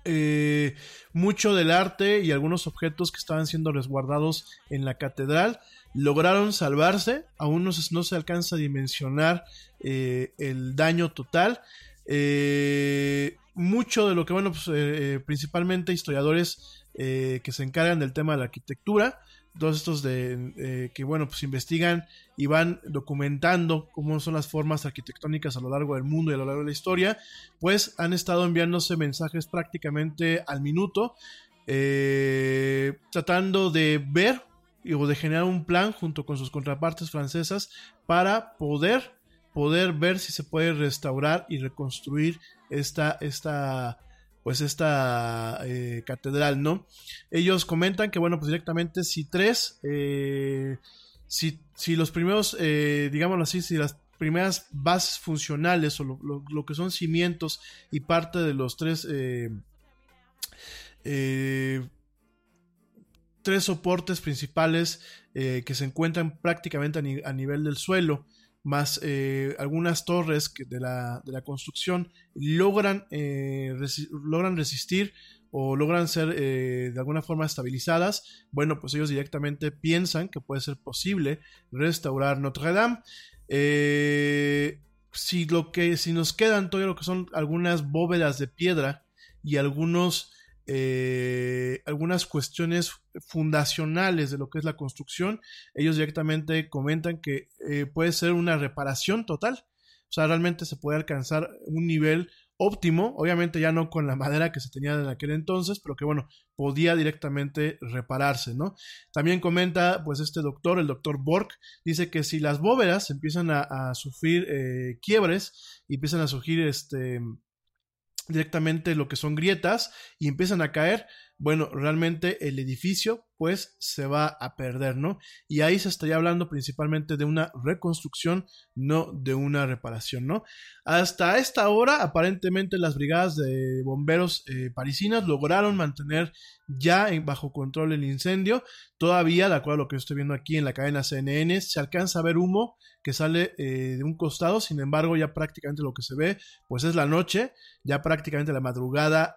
eh, mucho del arte y algunos objetos que estaban siendo resguardados en la catedral lograron salvarse, aún no se, no se alcanza a dimensionar eh, el daño total. Eh, mucho de lo que, bueno, pues, eh, principalmente historiadores que se encargan del tema de la arquitectura, todos estos de que bueno pues investigan y van documentando cómo son las formas arquitectónicas a lo largo del mundo y a lo largo de la historia pues han estado enviándose mensajes prácticamente al minuto tratando de ver o de generar un plan junto con sus contrapartes francesas para poder, poder ver si se puede restaurar y reconstruir esta, esta, pues esta eh, catedral, ¿no? Ellos comentan que, bueno, pues directamente si tres, eh, si, si, los primeros, eh, digámoslo así, si las primeras bases funcionales o lo, lo, que son cimientos y parte de los tres eh, tres soportes principales eh, que se encuentran prácticamente a, nivel del suelo, más eh, algunas torres que de, la, de, la, construcción logran, eh, logran resistir o logran ser de alguna forma estabilizadas, bueno, pues ellos directamente piensan que puede ser posible restaurar Notre Dame. si lo que si nos quedan todo lo que son algunas bóvedas de piedra y algunos eh, algunas cuestiones fundacionales de lo que es la construcción, ellos directamente comentan que eh, puede ser una reparación total. O sea, realmente se puede alcanzar un nivel óptimo, obviamente ya no con la madera que se tenía en aquel entonces, pero que bueno, podía directamente repararse, ¿no? También comenta, pues este doctor, el doctor Borg, dice que si las bóvedas empiezan a, sufrir eh, quiebres y empiezan a surgir este directamente lo que son grietas y empiezan a caer, bueno, realmente el edificio pues se va a perder, ¿no? Y ahí se estaría hablando principalmente de una reconstrucción, no de una reparación, ¿no? Hasta esta hora, aparentemente las brigadas de bomberos eh, parisinas lograron mantener ya bajo control el incendio. Todavía, de acuerdo a lo que estoy viendo aquí en la cadena CNN, se alcanza a ver humo que sale eh, de un costado, sin embargo ya prácticamente lo que se ve pues es la noche, ya prácticamente la madrugada.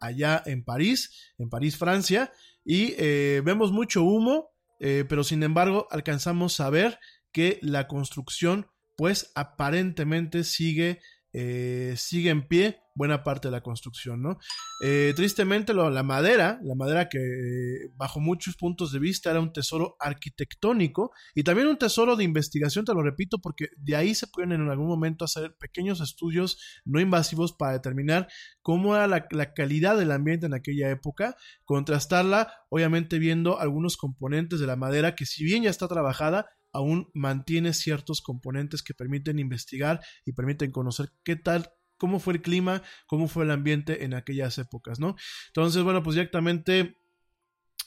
Allá en París, en París, Francia, y eh, vemos mucho humo, eh, pero sin embargo alcanzamos a ver que la construcción, pues aparentemente sigue, eh, sigue en pie buena parte de la construcción, ¿no? Eh, tristemente la madera, la madera que bajo muchos puntos de vista era un tesoro arquitectónico y también un tesoro de investigación, te lo repito, porque de ahí se pueden en algún momento hacer pequeños estudios no invasivos para determinar cómo era la calidad del ambiente en aquella época, contrastarla, obviamente viendo algunos componentes de la madera que si bien ya está trabajada, aún mantiene ciertos componentes que permiten investigar y permiten conocer qué tal cómo fue el clima, cómo fue el ambiente en aquellas épocas, ¿no? Entonces, bueno, pues directamente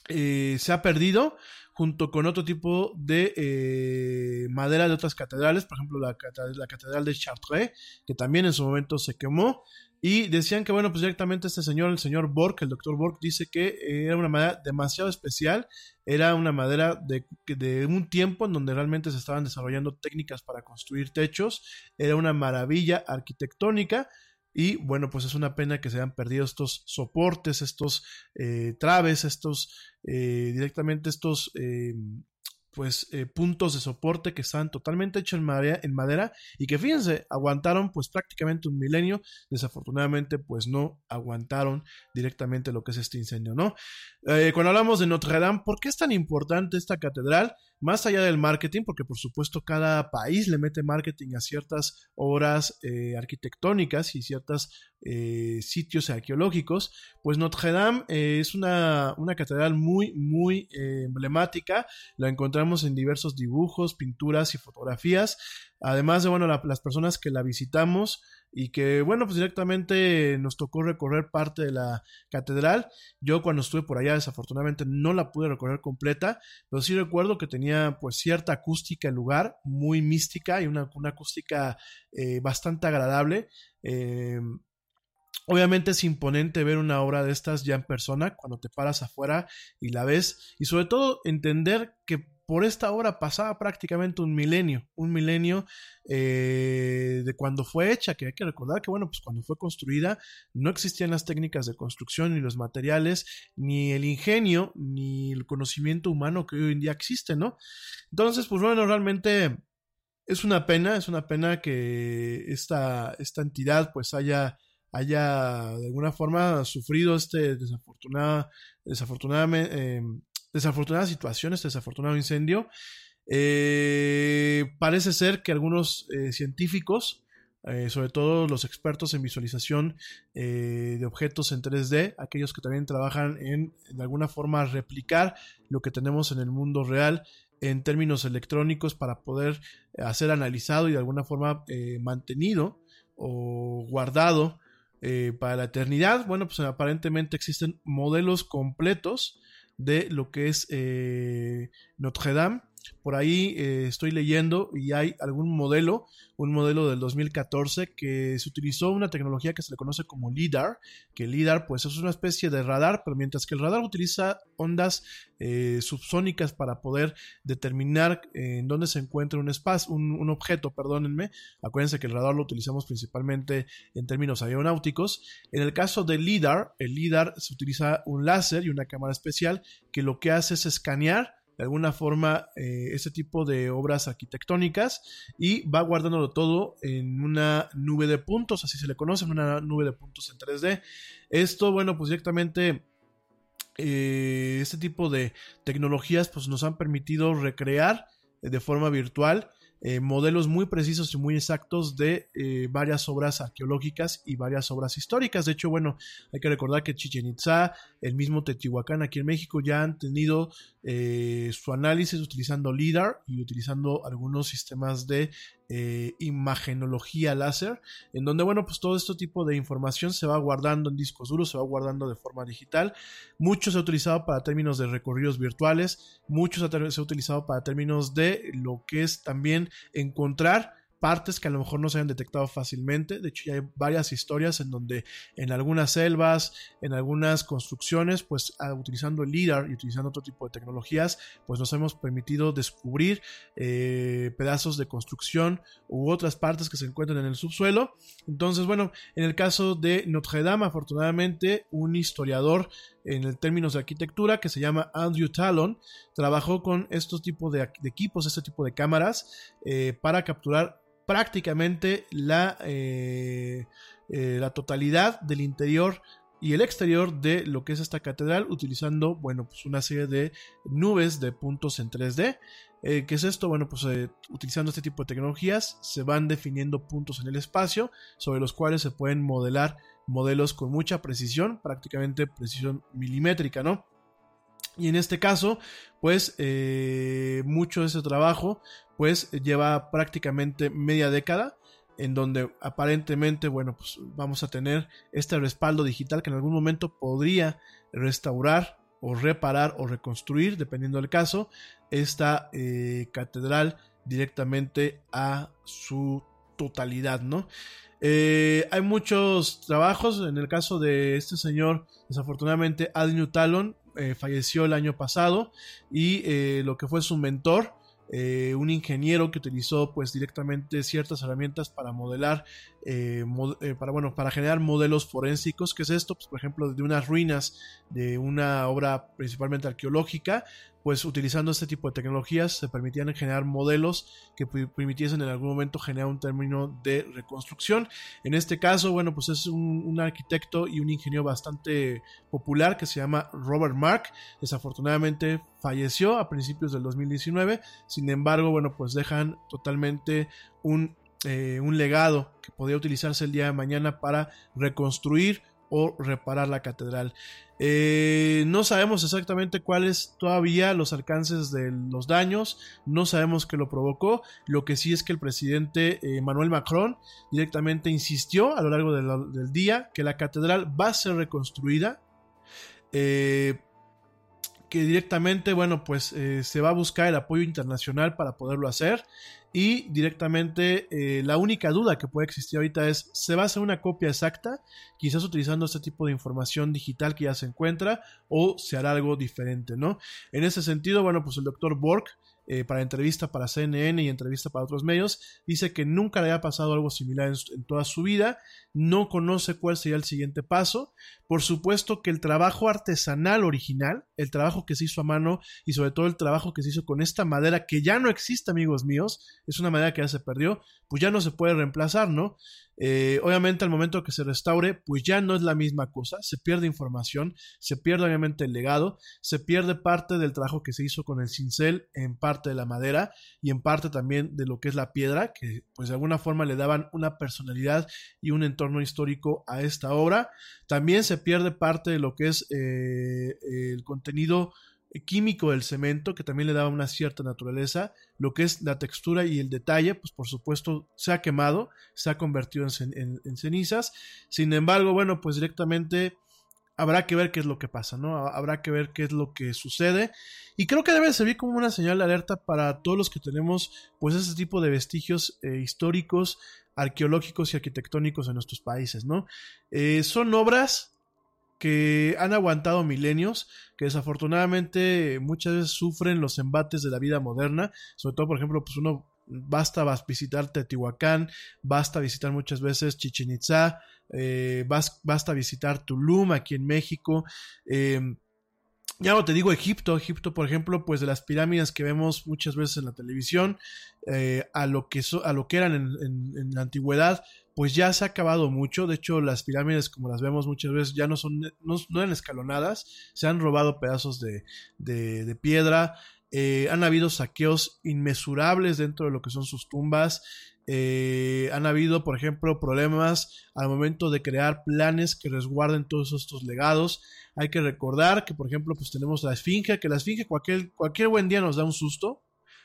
eh, se ha perdido junto con otro tipo de eh, madera de otras catedrales, por ejemplo la, la, catedral de Chartres, que también en su momento se quemó, y decían que, bueno, pues directamente este señor, el señor Borg, el doctor Borg, dice que era una madera demasiado especial, era una madera de, de, un tiempo en donde realmente se estaban desarrollando técnicas para construir techos, era una maravilla arquitectónica, y bueno, pues es una pena que se hayan perdido estos soportes, estos eh, traves, estos eh, directamente estos eh, pues eh, puntos de soporte que están totalmente hechos en madera, y que fíjense, aguantaron pues prácticamente un milenio, desafortunadamente pues no aguantaron directamente lo que es este incendio, ¿no? Eh, cuando hablamos de Notre Dame, ¿por qué es tan importante esta catedral? Más allá del marketing, porque por supuesto cada país le mete marketing a ciertas obras eh, arquitectónicas y ciertos sitios arqueológicos, pues Notre Dame es una, una, catedral muy, muy emblemática. La encontramos en diversos dibujos, pinturas y fotografías. Además de, bueno, las personas que la visitamos, y que bueno, pues directamente nos tocó recorrer parte de la catedral. Yo cuando estuve por allá desafortunadamente no la pude recorrer completa, pero sí recuerdo que tenía pues cierta acústica el lugar, muy mística y una, una acústica eh, bastante agradable. Eh, Obviamente es imponente ver una obra de estas ya en persona cuando te paras afuera y la ves y sobre todo entender que por esta obra pasaba prácticamente un milenio, un milenio eh, de cuando fue hecha, que hay que recordar que, bueno, pues cuando fue construida no existían las técnicas de construcción, ni los materiales, ni el ingenio, ni el conocimiento humano que hoy en día existe, ¿no? Entonces, pues bueno, realmente es una pena, es una pena que esta, esta entidad pues haya haya de alguna forma sufrido este desafortunada, desafortunadamente, eh, desafortunada situación, este desafortunado incendio. Eh, parece ser que algunos eh, científicos, eh, sobre todo los expertos en visualización de objetos en 3D, aquellos que también trabajan en de alguna forma replicar lo que tenemos en el mundo real en términos electrónicos para poder hacer analizado y de alguna forma mantenido o guardado para la eternidad. Bueno, pues aparentemente existen modelos completos de lo que es eh, Notre Dame. Por ahí eh, estoy leyendo y hay algún modelo, un modelo del 2014 que se utilizó una tecnología que se le conoce como LIDAR, que LIDAR pues es una especie de radar, pero mientras que el radar utiliza ondas eh, subsónicas para poder determinar en dónde se encuentra un espacio, un, objeto, perdónenme, acuérdense que el radar lo utilizamos principalmente en términos aeronáuticos. En el caso del LIDAR, el LIDAR se utiliza un láser y una cámara especial que lo que hace es escanear de alguna forma eh, este tipo de obras arquitectónicas y va guardándolo todo en una nube de puntos, así se le conoce, una nube de puntos en 3D. Esto, bueno, pues directamente eh, este tipo de tecnologías pues nos han permitido recrear de forma virtual eh, modelos muy precisos y muy exactos de eh, varias obras arqueológicas y varias obras históricas. De hecho, bueno, hay que recordar que Chichen Itza, el mismo Teotihuacán aquí en México ya han tenido eh, su análisis utilizando LIDAR y utilizando algunos sistemas de imagenología láser, en donde, bueno, pues todo este tipo de información se va guardando en discos duros, se va guardando de forma digital. Mucho se ha utilizado para términos de recorridos virtuales, mucho se ha utilizado para términos de lo que es también encontrar partes que a lo mejor no se hayan detectado fácilmente. De hecho, ya hay varias historias en donde en algunas selvas, en algunas construcciones, pues ah, utilizando el LIDAR y utilizando otro tipo de tecnologías, pues nos hemos permitido descubrir eh, pedazos de construcción u otras partes que se encuentran en el subsuelo. Entonces, bueno, en el caso de Notre Dame, afortunadamente, un historiador en el términos de arquitectura que se llama Andrew Talon, trabajó con estos tipos de, equipos, este tipo de cámaras, eh, para capturar prácticamente la, eh, eh, la totalidad del interior y el exterior de lo que es esta catedral utilizando, bueno, pues una serie de nubes de puntos en 3D. Eh, ¿Qué es esto? Bueno, pues utilizando este tipo de tecnologías se van definiendo puntos en el espacio sobre los cuales se pueden modelar modelos con mucha precisión, prácticamente precisión milimétrica, ¿no? Y en este caso, pues eh, mucho de ese trabajo, pues lleva prácticamente media década, en donde aparentemente, bueno, pues vamos a tener este respaldo digital que en algún momento podría restaurar o reparar o reconstruir, dependiendo del caso, esta eh, catedral directamente a su totalidad, ¿no? Eh, hay muchos trabajos, en el caso de este señor, desafortunadamente, Adneu Talon, eh, falleció el año pasado y eh, lo que fue su mentor, un ingeniero que utilizó pues directamente ciertas herramientas para modelar, para, bueno, para generar modelos forensicos, que es esto, pues, por ejemplo, de unas ruinas de una obra principalmente arqueológica, pues utilizando este tipo de tecnologías se permitían generar modelos que permitiesen en algún momento generar un término de reconstrucción. En este caso, bueno, pues es un arquitecto y un ingeniero bastante popular que se llama Robert Mark. Desafortunadamente falleció a principios del 2019. Sin embargo, bueno, pues dejan totalmente un, eh, un legado que podría utilizarse el día de mañana para reconstruir o reparar la catedral. Eh, no sabemos exactamente cuáles todavía los alcances de los daños, no sabemos qué lo provocó, lo que sí es que el presidente eh, Emmanuel Macron directamente insistió a lo largo de la- del día que la catedral va a ser reconstruida, eh, que directamente, bueno, pues eh, se va a buscar el apoyo internacional para poderlo hacer y directamente eh, la única duda que puede existir ahorita es, ¿se va a hacer una copia exacta? Quizás utilizando este tipo de información digital que ya se encuentra o se hará algo diferente, ¿no? En ese sentido, bueno, pues el doctor Borg, eh, para entrevista para CNN y entrevista para otros medios, dice que nunca le había pasado algo similar en, en toda su vida, no conoce cuál sería el siguiente paso, por supuesto que el trabajo artesanal original, el trabajo que se hizo a mano y sobre todo el trabajo que se hizo con esta madera que ya no existe, amigos míos, es una madera que ya se perdió, pues ya no se puede reemplazar, ¿no? Eh, obviamente al momento que se restaure, pues ya no es la misma cosa, se pierde información, se pierde obviamente el legado, se pierde parte del trabajo que se hizo con el cincel, en parte de la madera y en parte también de lo que es la piedra, que pues de alguna forma le daban una personalidad y un entorno histórico a esta obra. También se pierde parte de lo que es eh, el contenido químico del cemento que también le daba una cierta naturaleza, lo que es la textura y el detalle, pues por supuesto se ha quemado, se ha convertido en, cen- en- en cenizas, sin embargo, bueno, pues directamente habrá que ver qué es lo que pasa, ¿no? Habrá que ver qué es lo que sucede y creo que debe servir como una señal de alerta para todos los que tenemos pues ese tipo de vestigios eh, históricos, arqueológicos y arquitectónicos en nuestros países, ¿no? Eh, son obras que han aguantado milenios, que desafortunadamente muchas veces sufren los embates de la vida moderna, sobre todo por ejemplo, pues uno basta visitar Teotihuacán, basta visitar muchas veces Chichen Itza, eh, bas- basta visitar Tulum aquí en México, eh, ya no te digo Egipto, Egipto por ejemplo, pues de las pirámides que vemos muchas veces en la televisión, eh, a, lo que a lo que eran en- en la antigüedad, pues ya se ha acabado mucho. De hecho, las pirámides, como las vemos muchas veces, ya no son, no, no escalonadas, se han robado pedazos de, de- de piedra. eh, han habido saqueos inmesurables dentro de lo que son sus tumbas. eh, han habido, por ejemplo, problemas al momento de crear planes que resguarden todos estos legados. Hay que recordar que, por ejemplo, pues tenemos la esfinge, que la esfinge cualquier, cualquier buen día nos da un susto.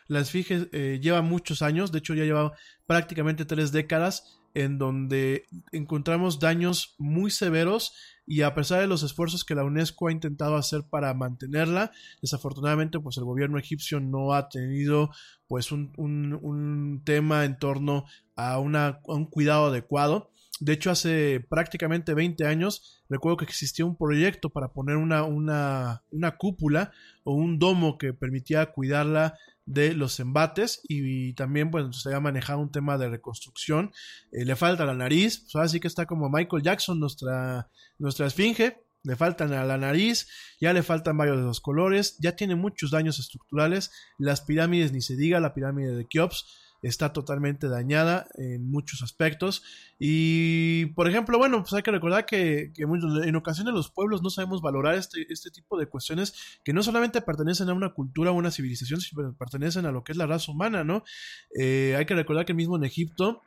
La esfinge eh, lleva muchos años, de hecho ya lleva prácticamente tres décadas en donde encontramos daños muy severos y a pesar de los esfuerzos que la UNESCO ha intentado hacer para mantenerla, desafortunadamente pues el gobierno egipcio no ha tenido pues un, un- un tema en torno a, una, a un cuidado adecuado. De hecho, hace prácticamente 20 años recuerdo que existía un proyecto para poner una, una, una cúpula o un domo que permitía cuidarla de los embates y, también pues se ha manejado un tema de reconstrucción. Eh, le falta la nariz, pues ahora sí que está como Michael Jackson, nuestra, nuestra esfinge. Le faltan a la nariz, ya le faltan varios de los colores, ya tiene muchos daños estructurales. Las pirámides, ni se diga, la pirámide de Keops está totalmente dañada en muchos aspectos. Y, por ejemplo, bueno, pues hay que recordar que, en ocasiones los pueblos no sabemos valorar este, este tipo de cuestiones que no solamente pertenecen a una cultura o una civilización, sino pertenecen a lo que es la raza humana, ¿no? Eh, hay que recordar que mismo en Egipto,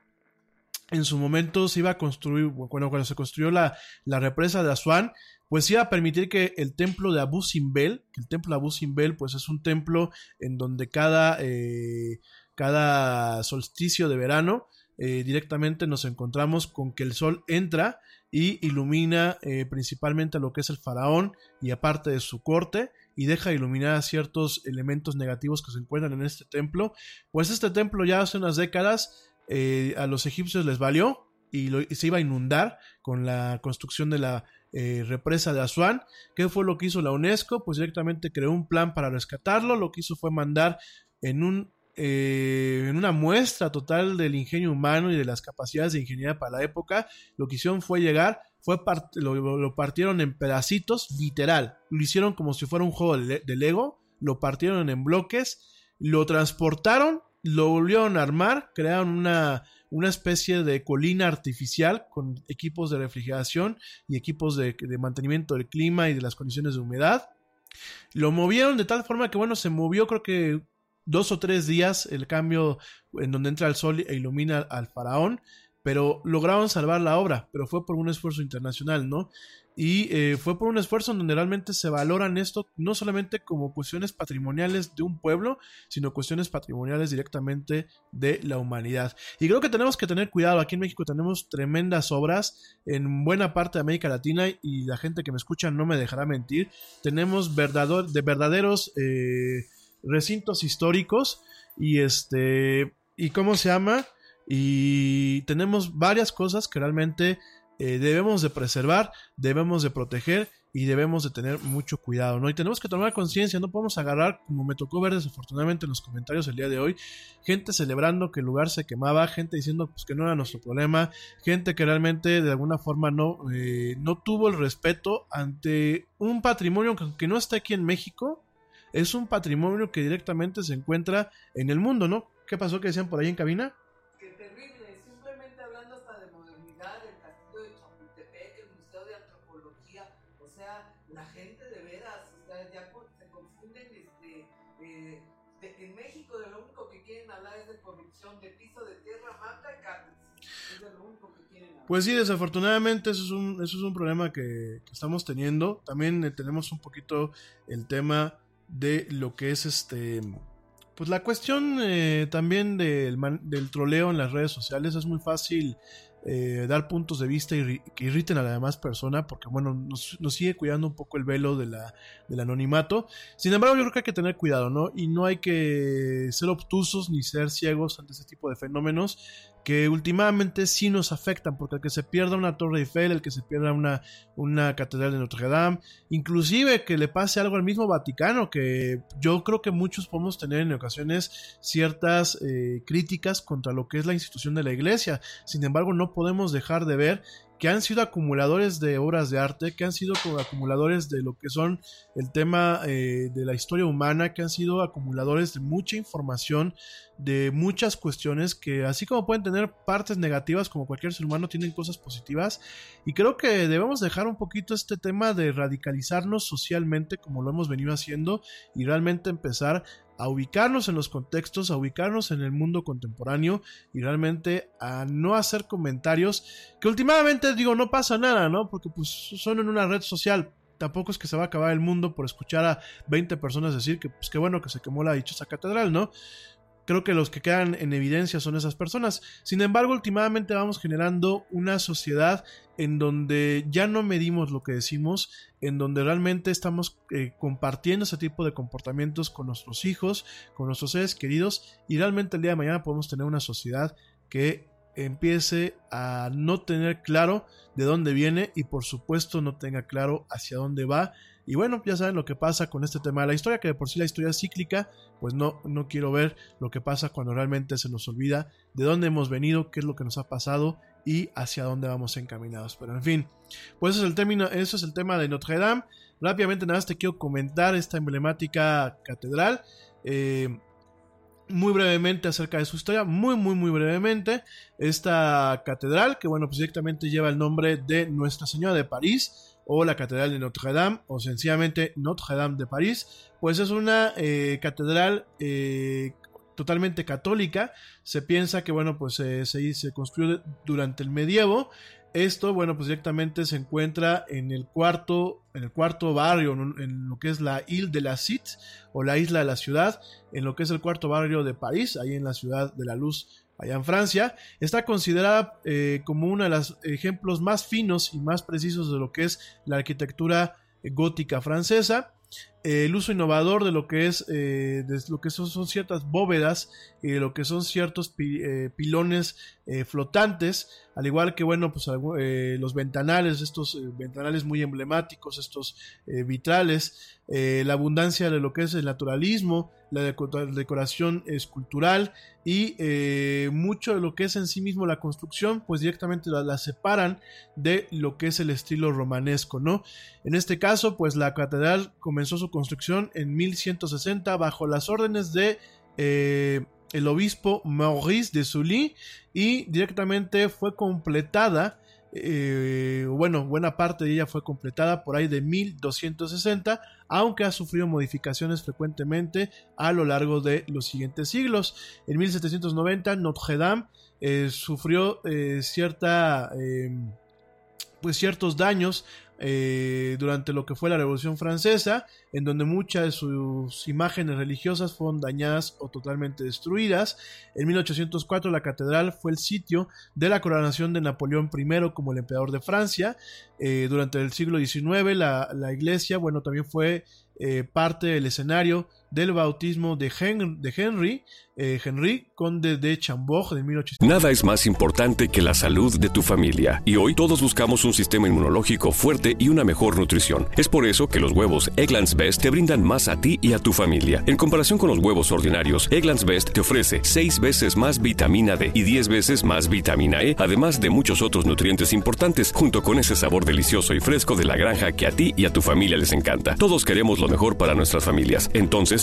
en su momento se iba a construir, bueno, cuando se construyó la, la represa de Asuán, pues iba a permitir que el templo de Abu Simbel, que el templo de Abu Simbel, pues es un templo en donde cada, eh, cada solsticio de verano, eh, directamente nos encontramos con que el sol entra y ilumina eh, principalmente lo que es el faraón y aparte de su corte y deja iluminar ciertos elementos negativos que se encuentran en este templo. Pues este templo ya hace unas décadas eh, a los egipcios les valió y se iba a inundar con la construcción de la eh, represa de Asuán. ¿Qué fue lo que hizo la UNESCO? Pues directamente creó un plan para rescatarlo. Lo que hizo fue mandar en un eh, en una muestra total del ingenio humano y de las capacidades de ingeniería para la época, lo que hicieron fue llegar, fue lo, lo partieron en pedacitos, literal, lo hicieron como si fuera un juego de Lego, lo partieron en bloques, lo transportaron, lo volvieron a armar, crearon una, una especie de colina artificial con equipos de refrigeración y equipos de, de mantenimiento del clima y de las condiciones de humedad. Lo movieron de tal forma que, bueno, se movió creo que dos o tres días el cambio en donde entra el sol e ilumina al faraón, pero lograron salvar la obra, pero fue por un esfuerzo internacional, ¿no? Y eh, fue por un esfuerzo en donde realmente se valoran esto no solamente como cuestiones patrimoniales de un pueblo, sino cuestiones patrimoniales directamente de la humanidad. Y creo que tenemos que tener cuidado. Aquí en México tenemos tremendas obras en buena parte de América Latina y la gente que me escucha no me dejará mentir. Tenemos de verdaderos eh, recintos históricos y este y cómo se llama y tenemos varias cosas que realmente eh, debemos de preservar, debemos de proteger y debemos de tener mucho cuidado, ¿no? Y tenemos que tomar conciencia, no podemos agarrar, como me tocó ver desafortunadamente en los comentarios el día de hoy, gente celebrando que el lugar se quemaba, gente diciendo pues, que no era nuestro problema, gente que realmente de alguna forma no, eh, no tuvo el respeto ante un patrimonio que, que no está aquí en México, es un patrimonio que directamente se encuentra en el mundo, ¿no? ¿Qué pasó que decían por ahí en cabina? Que terrible, simplemente hablando hasta de modernidad, el castillo de Chapultepec, el Museo de Antropología, o sea, la gente de veras, o sea, ya se confunden, este, eh, de- en México de lo único que quieren hablar es de corrupción, de piso de tierra, mata y carnes, es de lo único que quieren hablar. Pues sí, desafortunadamente eso es un, eso es un problema que, que estamos teniendo. También eh, tenemos un poquito el tema de lo que es este... Pues la cuestión eh, también del, del troleo en las redes sociales. Es muy fácil eh, dar puntos de vista irri- que irriten a la demás persona porque bueno nos, nos sigue cuidando un poco el velo de la, del anonimato. Sin embargo yo creo que hay que tener cuidado no y no hay que ser obtusos ni ser ciegos ante este tipo de fenómenos que últimamente sí nos afectan, porque el que se pierda una Torre Eiffel, el que se pierda una, una Catedral de Notre Dame, inclusive que le pase algo al mismo Vaticano, que yo creo que muchos podemos tener en ocasiones ciertas eh, críticas contra lo que es la institución de la Iglesia. Sin embargo, no podemos dejar de ver que han sido acumuladores de obras de arte, que han sido acumuladores de lo que son el tema eh, de la historia humana, que han sido acumuladores de mucha información, de muchas cuestiones que así como pueden tener partes negativas como cualquier ser humano, tienen cosas positivas. Y creo que debemos dejar un poquito este tema de radicalizarnos socialmente como lo hemos venido haciendo y realmente empezar a ubicarnos en los contextos, a ubicarnos en el mundo contemporáneo y realmente a no hacer comentarios que últimamente digo no pasa nada, ¿no? Porque pues son en una red social. Tampoco es que se va a acabar el mundo por escuchar a 20 personas decir que pues qué bueno que se quemó la dichosa catedral, ¿no? Creo que los que quedan en evidencia son esas personas. Sin embargo, últimamente vamos generando una sociedad en donde ya no medimos lo que decimos, en donde realmente estamos eh, compartiendo ese tipo de comportamientos con nuestros hijos, con nuestros seres queridos, y realmente el día de mañana podemos tener una sociedad que empiece a no tener claro de dónde viene y por supuesto no tenga claro hacia dónde va. Y bueno, ya saben lo que pasa con este tema de la historia, que de por sí la historia es cíclica, pues no, no quiero ver lo que pasa cuando realmente se nos olvida de dónde hemos venido, qué es lo que nos ha pasado y hacia dónde vamos encaminados. Pero en fin, pues eso es el, término, eso es el tema de Notre Dame. Rápidamente nada más te quiero comentar esta emblemática catedral. Eh, muy brevemente acerca de su historia, muy muy muy brevemente, esta catedral que bueno pues directamente lleva el nombre de Nuestra Señora de París o la Catedral de Notre Dame o sencillamente Notre Dame de París, pues es una eh, catedral eh, totalmente católica, se piensa que bueno pues eh, se, construyó durante el medievo, esto, bueno, pues directamente se encuentra en el cuarto, en el cuarto barrio, en, en lo que es la Ile de la Cite o la isla de la ciudad, en lo que es el cuarto barrio de París, ahí en la ciudad de la Luz, allá en Francia. Está considerada eh, como uno de los ejemplos más finos y más precisos de lo que es la arquitectura gótica francesa. Eh, el uso innovador de lo que es eh, de lo que son, ciertas bóvedas y de lo que son ciertos eh, pilones flotantes al igual que bueno pues los ventanales estos ventanales muy emblemáticos estos vitrales la abundancia de lo que es el naturalismo la decoración escultural y mucho de lo que es en sí mismo la construcción, pues directamente la, la, separan de lo que es el estilo romanesco, ¿no? En este caso, pues la catedral comenzó su construcción en 1160 bajo las órdenes de eh, el obispo Maurice de Sully y directamente fue completada eh, bueno, buena parte de ella fue completada por ahí de 1260, aunque ha sufrido modificaciones frecuentemente a lo largo de los siguientes siglos. En 1790 Notre Dame eh, sufrió cierta, pues ciertos daños eh, durante lo que fue la Revolución Francesa, en donde muchas de sus imágenes religiosas fueron dañadas o totalmente destruidas. En 1804 la catedral fue el sitio de la coronación de Napoleón I como el emperador de Francia. Eh, durante el siglo XIX la, iglesia, bueno, también fue eh, parte del escenario del bautismo de, Henry, eh, Henry, conde de Chambord de 1800. Nada es más importante que la salud de tu familia y hoy todos buscamos un sistema inmunológico fuerte y una mejor nutrición. Es por eso que los huevos Egglands Best te brindan más a ti y a tu familia. En comparación con los huevos ordinarios, Egglands Best te ofrece 6 veces más vitamina D y 10 veces más vitamina E, además de muchos otros nutrientes importantes, junto con ese sabor delicioso y fresco de la granja que a ti y a tu familia les encanta. Todos queremos lo mejor para nuestras familias. Entonces,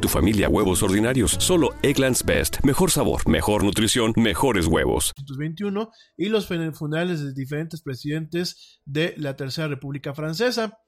tu familia huevos ordinarios? Solo Egglands Best. Mejor sabor, mejor nutrición, mejores huevos. 1921 y los funerales de diferentes presidentes de la Tercera República Francesa.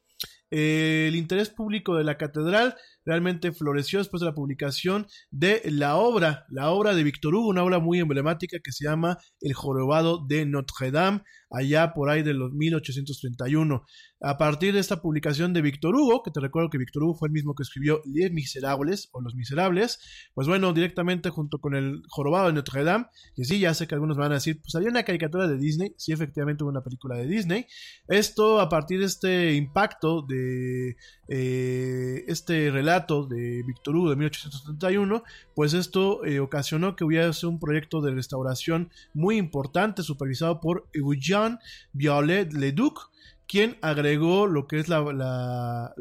Eh, el interés público de la catedral realmente floreció después de la publicación de la obra, la obra de Víctor Hugo, una obra muy emblemática que se llama El jorobado de Notre Dame, allá por ahí de los 1831. A partir de esta publicación de Víctor Hugo, que te recuerdo que Víctor Hugo fue el mismo que escribió Les Miserables o Los Miserables, pues bueno, directamente junto con el jorobado de Notre Dame, que sí, ya sé que algunos van a decir, pues había una caricatura de Disney, sí, efectivamente hubo una película de Disney. Esto a partir de este impacto de eh, este relato de Víctor Hugo de 1871, pues esto eh, ocasionó que hubiese un proyecto de restauración muy importante supervisado por Eugène Violet-le-Duc, quien agregó lo que es la,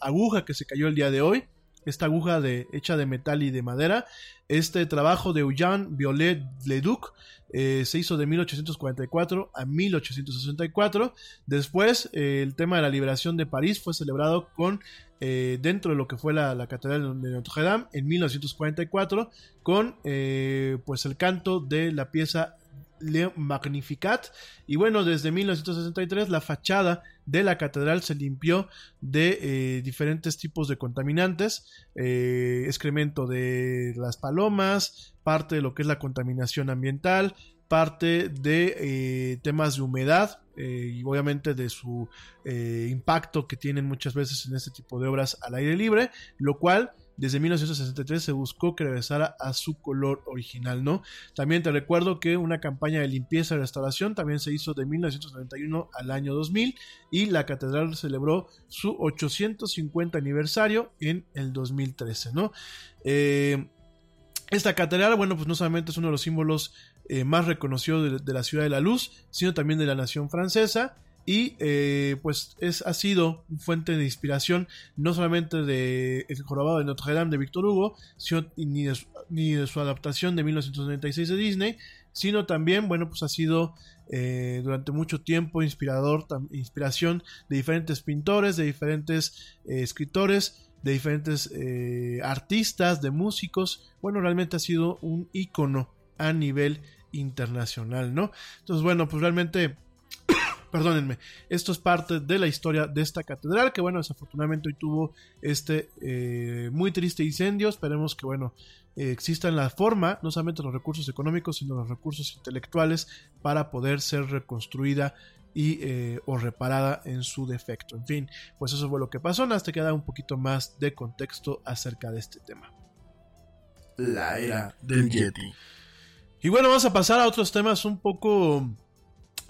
aguja que se cayó el día de hoy, esta aguja de, hecha de metal y de madera. Este trabajo de Eugène Violet-le-Duc eh, se hizo de 1844 a 1864. Después, eh, el tema de la liberación de París fue celebrado con eh, dentro de lo que fue la, catedral de Notre Dame en 1944 con pues el canto de la pieza Le Magnificat. Y bueno desde 1963 la fachada de la catedral se limpió de diferentes tipos de contaminantes excremento de las palomas parte de lo que es la contaminación ambiental, parte de eh, temas de humedad eh, y obviamente de su eh, impacto que tienen muchas veces en este tipo de obras al aire libre, lo cual desde 1963 se buscó que regresara a su color original, ¿no? También te recuerdo que una campaña de limpieza y restauración también se hizo de 1991 al año 2000 y la catedral celebró su 850 aniversario en el 2013, ¿no? Esta catedral, bueno, pues no solamente es uno de los símbolos eh, más reconocidos de, la ciudad de la luz, sino también de la nación francesa. Y eh, pues es, ha sido fuente de inspiración no solamente de El jorobado de Notre Dame de Víctor Hugo, ni, de su, ni, de su, adaptación de 1996 de Disney, sino también, bueno, pues ha sido eh, durante mucho tiempo inspirador, inspiración de diferentes pintores, de diferentes escritores, de diferentes eh, artistas, de músicos. Bueno, realmente ha sido un icono a nivel internacional, ¿no? Entonces, bueno, pues realmente, perdónenme, esto es parte de la historia de esta catedral, que bueno, desafortunadamente hoy tuvo este eh, muy triste incendio. Esperemos que, bueno, eh, exista en la forma, no solamente los recursos económicos, sino los recursos intelectuales para poder ser reconstruida y, eh, o reparada en su defecto. En fin, pues eso fue lo que pasó. Hasta que da un poquito más de contexto acerca de este tema. La era del Yeti. Y bueno, vamos a pasar a otros temas un poco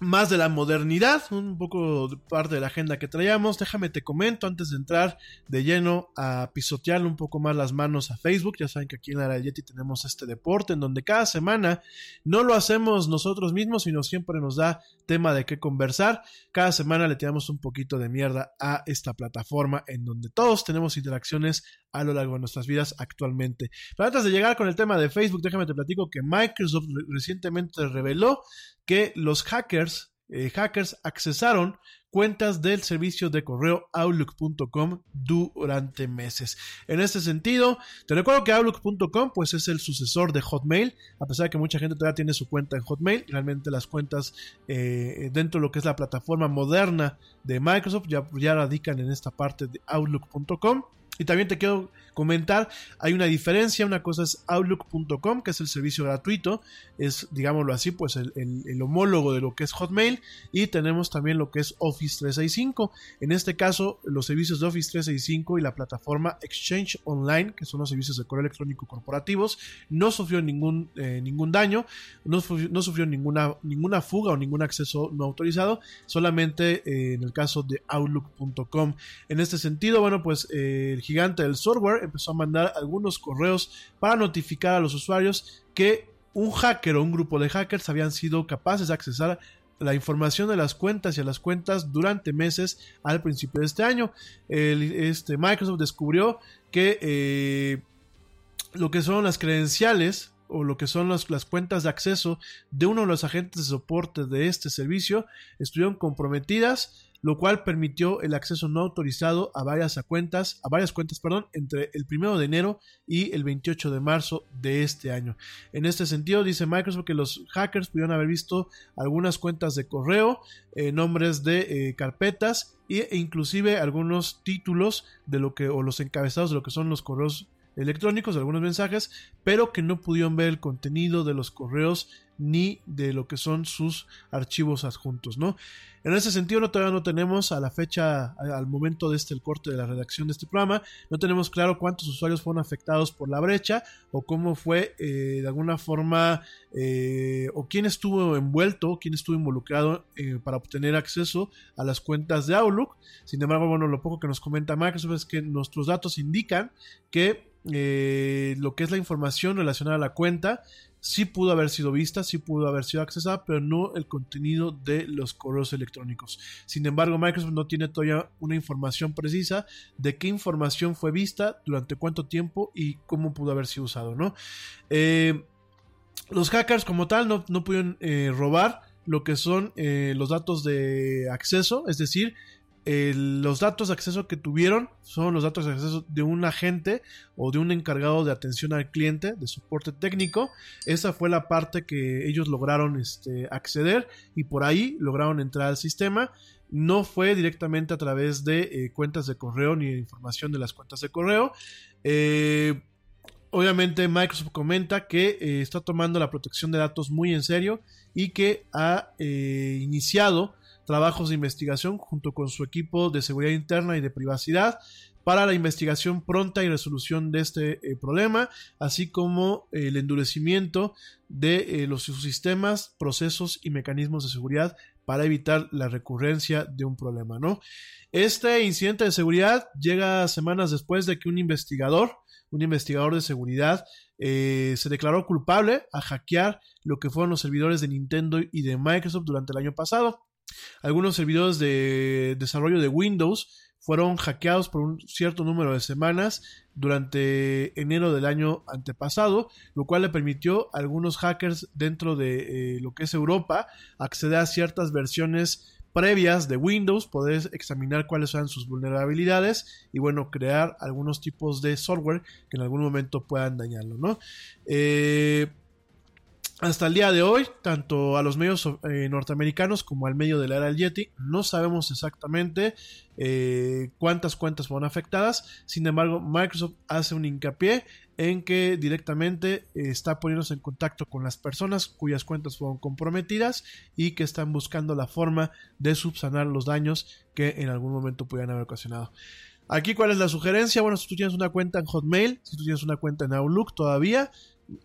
más de la modernidad, un poco de parte de la agenda que traíamos. Déjame te comento antes de entrar de lleno a pisotearle un poco más las manos a Facebook. Ya saben que aquí en la Yeti tenemos este deporte en donde cada semana no lo hacemos nosotros mismos, sino siempre nos da tema de qué conversar. Cada semana le tiramos un poquito de mierda a esta plataforma en donde todos tenemos interacciones a lo largo de nuestras vidas actualmente. Pero antes de llegar con el tema de Facebook, déjame te platico que Microsoft recientemente reveló que los hackers, eh, hackers accesaron cuentas del servicio de correo outlook.com durante meses. En este sentido, te recuerdo que outlook.com pues es el sucesor de Hotmail, a pesar de que mucha gente todavía tiene su cuenta en Hotmail, realmente las cuentas eh, dentro de lo que es la plataforma moderna de Microsoft ya, ya radican en esta parte de outlook.com. Y también te quiero comentar, hay una diferencia, una cosa es outlook.com, que es el servicio gratuito, es, digámoslo así, pues el, homólogo de lo que es Hotmail, y tenemos también lo que es Office 365. En este caso, los servicios de Office 365 y la plataforma Exchange Online, que son los servicios de correo electrónico corporativos, no sufrió ningún, eh, ningún daño, no, no, sufrió ninguna, ninguna fuga o ningún acceso no autorizado, solamente eh, en el caso de outlook.com. En este sentido, bueno, pues eh, gigante del software empezó a mandar algunos correos para notificar a los usuarios que un hacker o un grupo de hackers habían sido capaces de accesar la información de las cuentas y a las cuentas durante meses al principio de este año. este, Microsoft descubrió que eh, lo que son las credenciales o lo que son las, las, cuentas de acceso de uno de los agentes de soporte de este servicio estuvieron comprometidas lo cual permitió el acceso no autorizado a varias cuentas, a varias cuentas, perdón, entre el 1 de enero y el 28 de marzo de este año. En este sentido, dice Microsoft que los hackers pudieron haber visto algunas cuentas de correo, eh, nombres de eh, carpetas e inclusive algunos títulos de lo que o los encabezados de lo que son los correos electrónicos algunos mensajes, pero que no pudieron ver el contenido de los correos ni de lo que son sus archivos adjuntos, ¿no? En ese sentido, todavía no tenemos a la fecha, al momento de este el corte de la redacción de este programa, no tenemos claro cuántos usuarios fueron afectados por la brecha o cómo fue eh, de alguna forma eh, o quién estuvo envuelto, quién estuvo involucrado eh, para obtener acceso a las cuentas de Outlook. Sin embargo, bueno, lo poco que nos comenta Microsoft es que nuestros datos indican que lo que es la información relacionada a la cuenta sí pudo haber sido vista, sí pudo haber sido accesada, pero no el contenido de los correos electrónicos. Sin embargo, Microsoft no tiene todavía una información precisa de qué información fue vista, durante cuánto tiempo y cómo pudo haber sido usado, ¿no? Eh, los hackers como tal no, no pudieron eh, robar lo que son eh, los datos de acceso, es decir, los datos de acceso que tuvieron son los datos de acceso de un agente o de un encargado de atención al cliente, de soporte técnico. Esa fue la parte que ellos lograron este, acceder y por ahí lograron entrar al sistema. No fue directamente a través de eh, cuentas de correo ni de información de las cuentas de correo. Eh, obviamente Microsoft comenta que eh, está tomando la protección de datos muy en serio y que ha iniciado trabajos de investigación junto con su equipo de seguridad interna y de privacidad para la investigación pronta y resolución de este eh, problema, así como el endurecimiento de eh, los sistemas, procesos y mecanismos de seguridad para evitar la recurrencia de un problema, ¿no? Este incidente de seguridad llega semanas después de que un investigador, un investigador de seguridad, eh, se declaró culpable a hackear lo que fueron los servidores de Nintendo y de Microsoft durante el año pasado. Algunos servidores de desarrollo de Windows fueron hackeados por un cierto número de semanas durante enero del año antepasado, lo cual le permitió a algunos hackers dentro de eh, lo que es Europa acceder a ciertas versiones previas de Windows, poder examinar cuáles son sus vulnerabilidades y bueno, crear algunos tipos de software que en algún momento puedan dañarlo, ¿no? Eh, hasta el día de hoy, tanto a los medios eh, norteamericanos como al medio de la era del Yeti, no sabemos exactamente eh, cuántas cuentas fueron afectadas. Sin embargo, Microsoft hace un hincapié en que directamente eh, está poniéndose en contacto con las personas cuyas cuentas fueron comprometidas y que están buscando la forma de subsanar los daños que en algún momento pudieran haber ocasionado. Aquí, ¿cuál es la sugerencia? Bueno, si tú tienes una cuenta en Hotmail, si tú tienes una cuenta en Outlook todavía,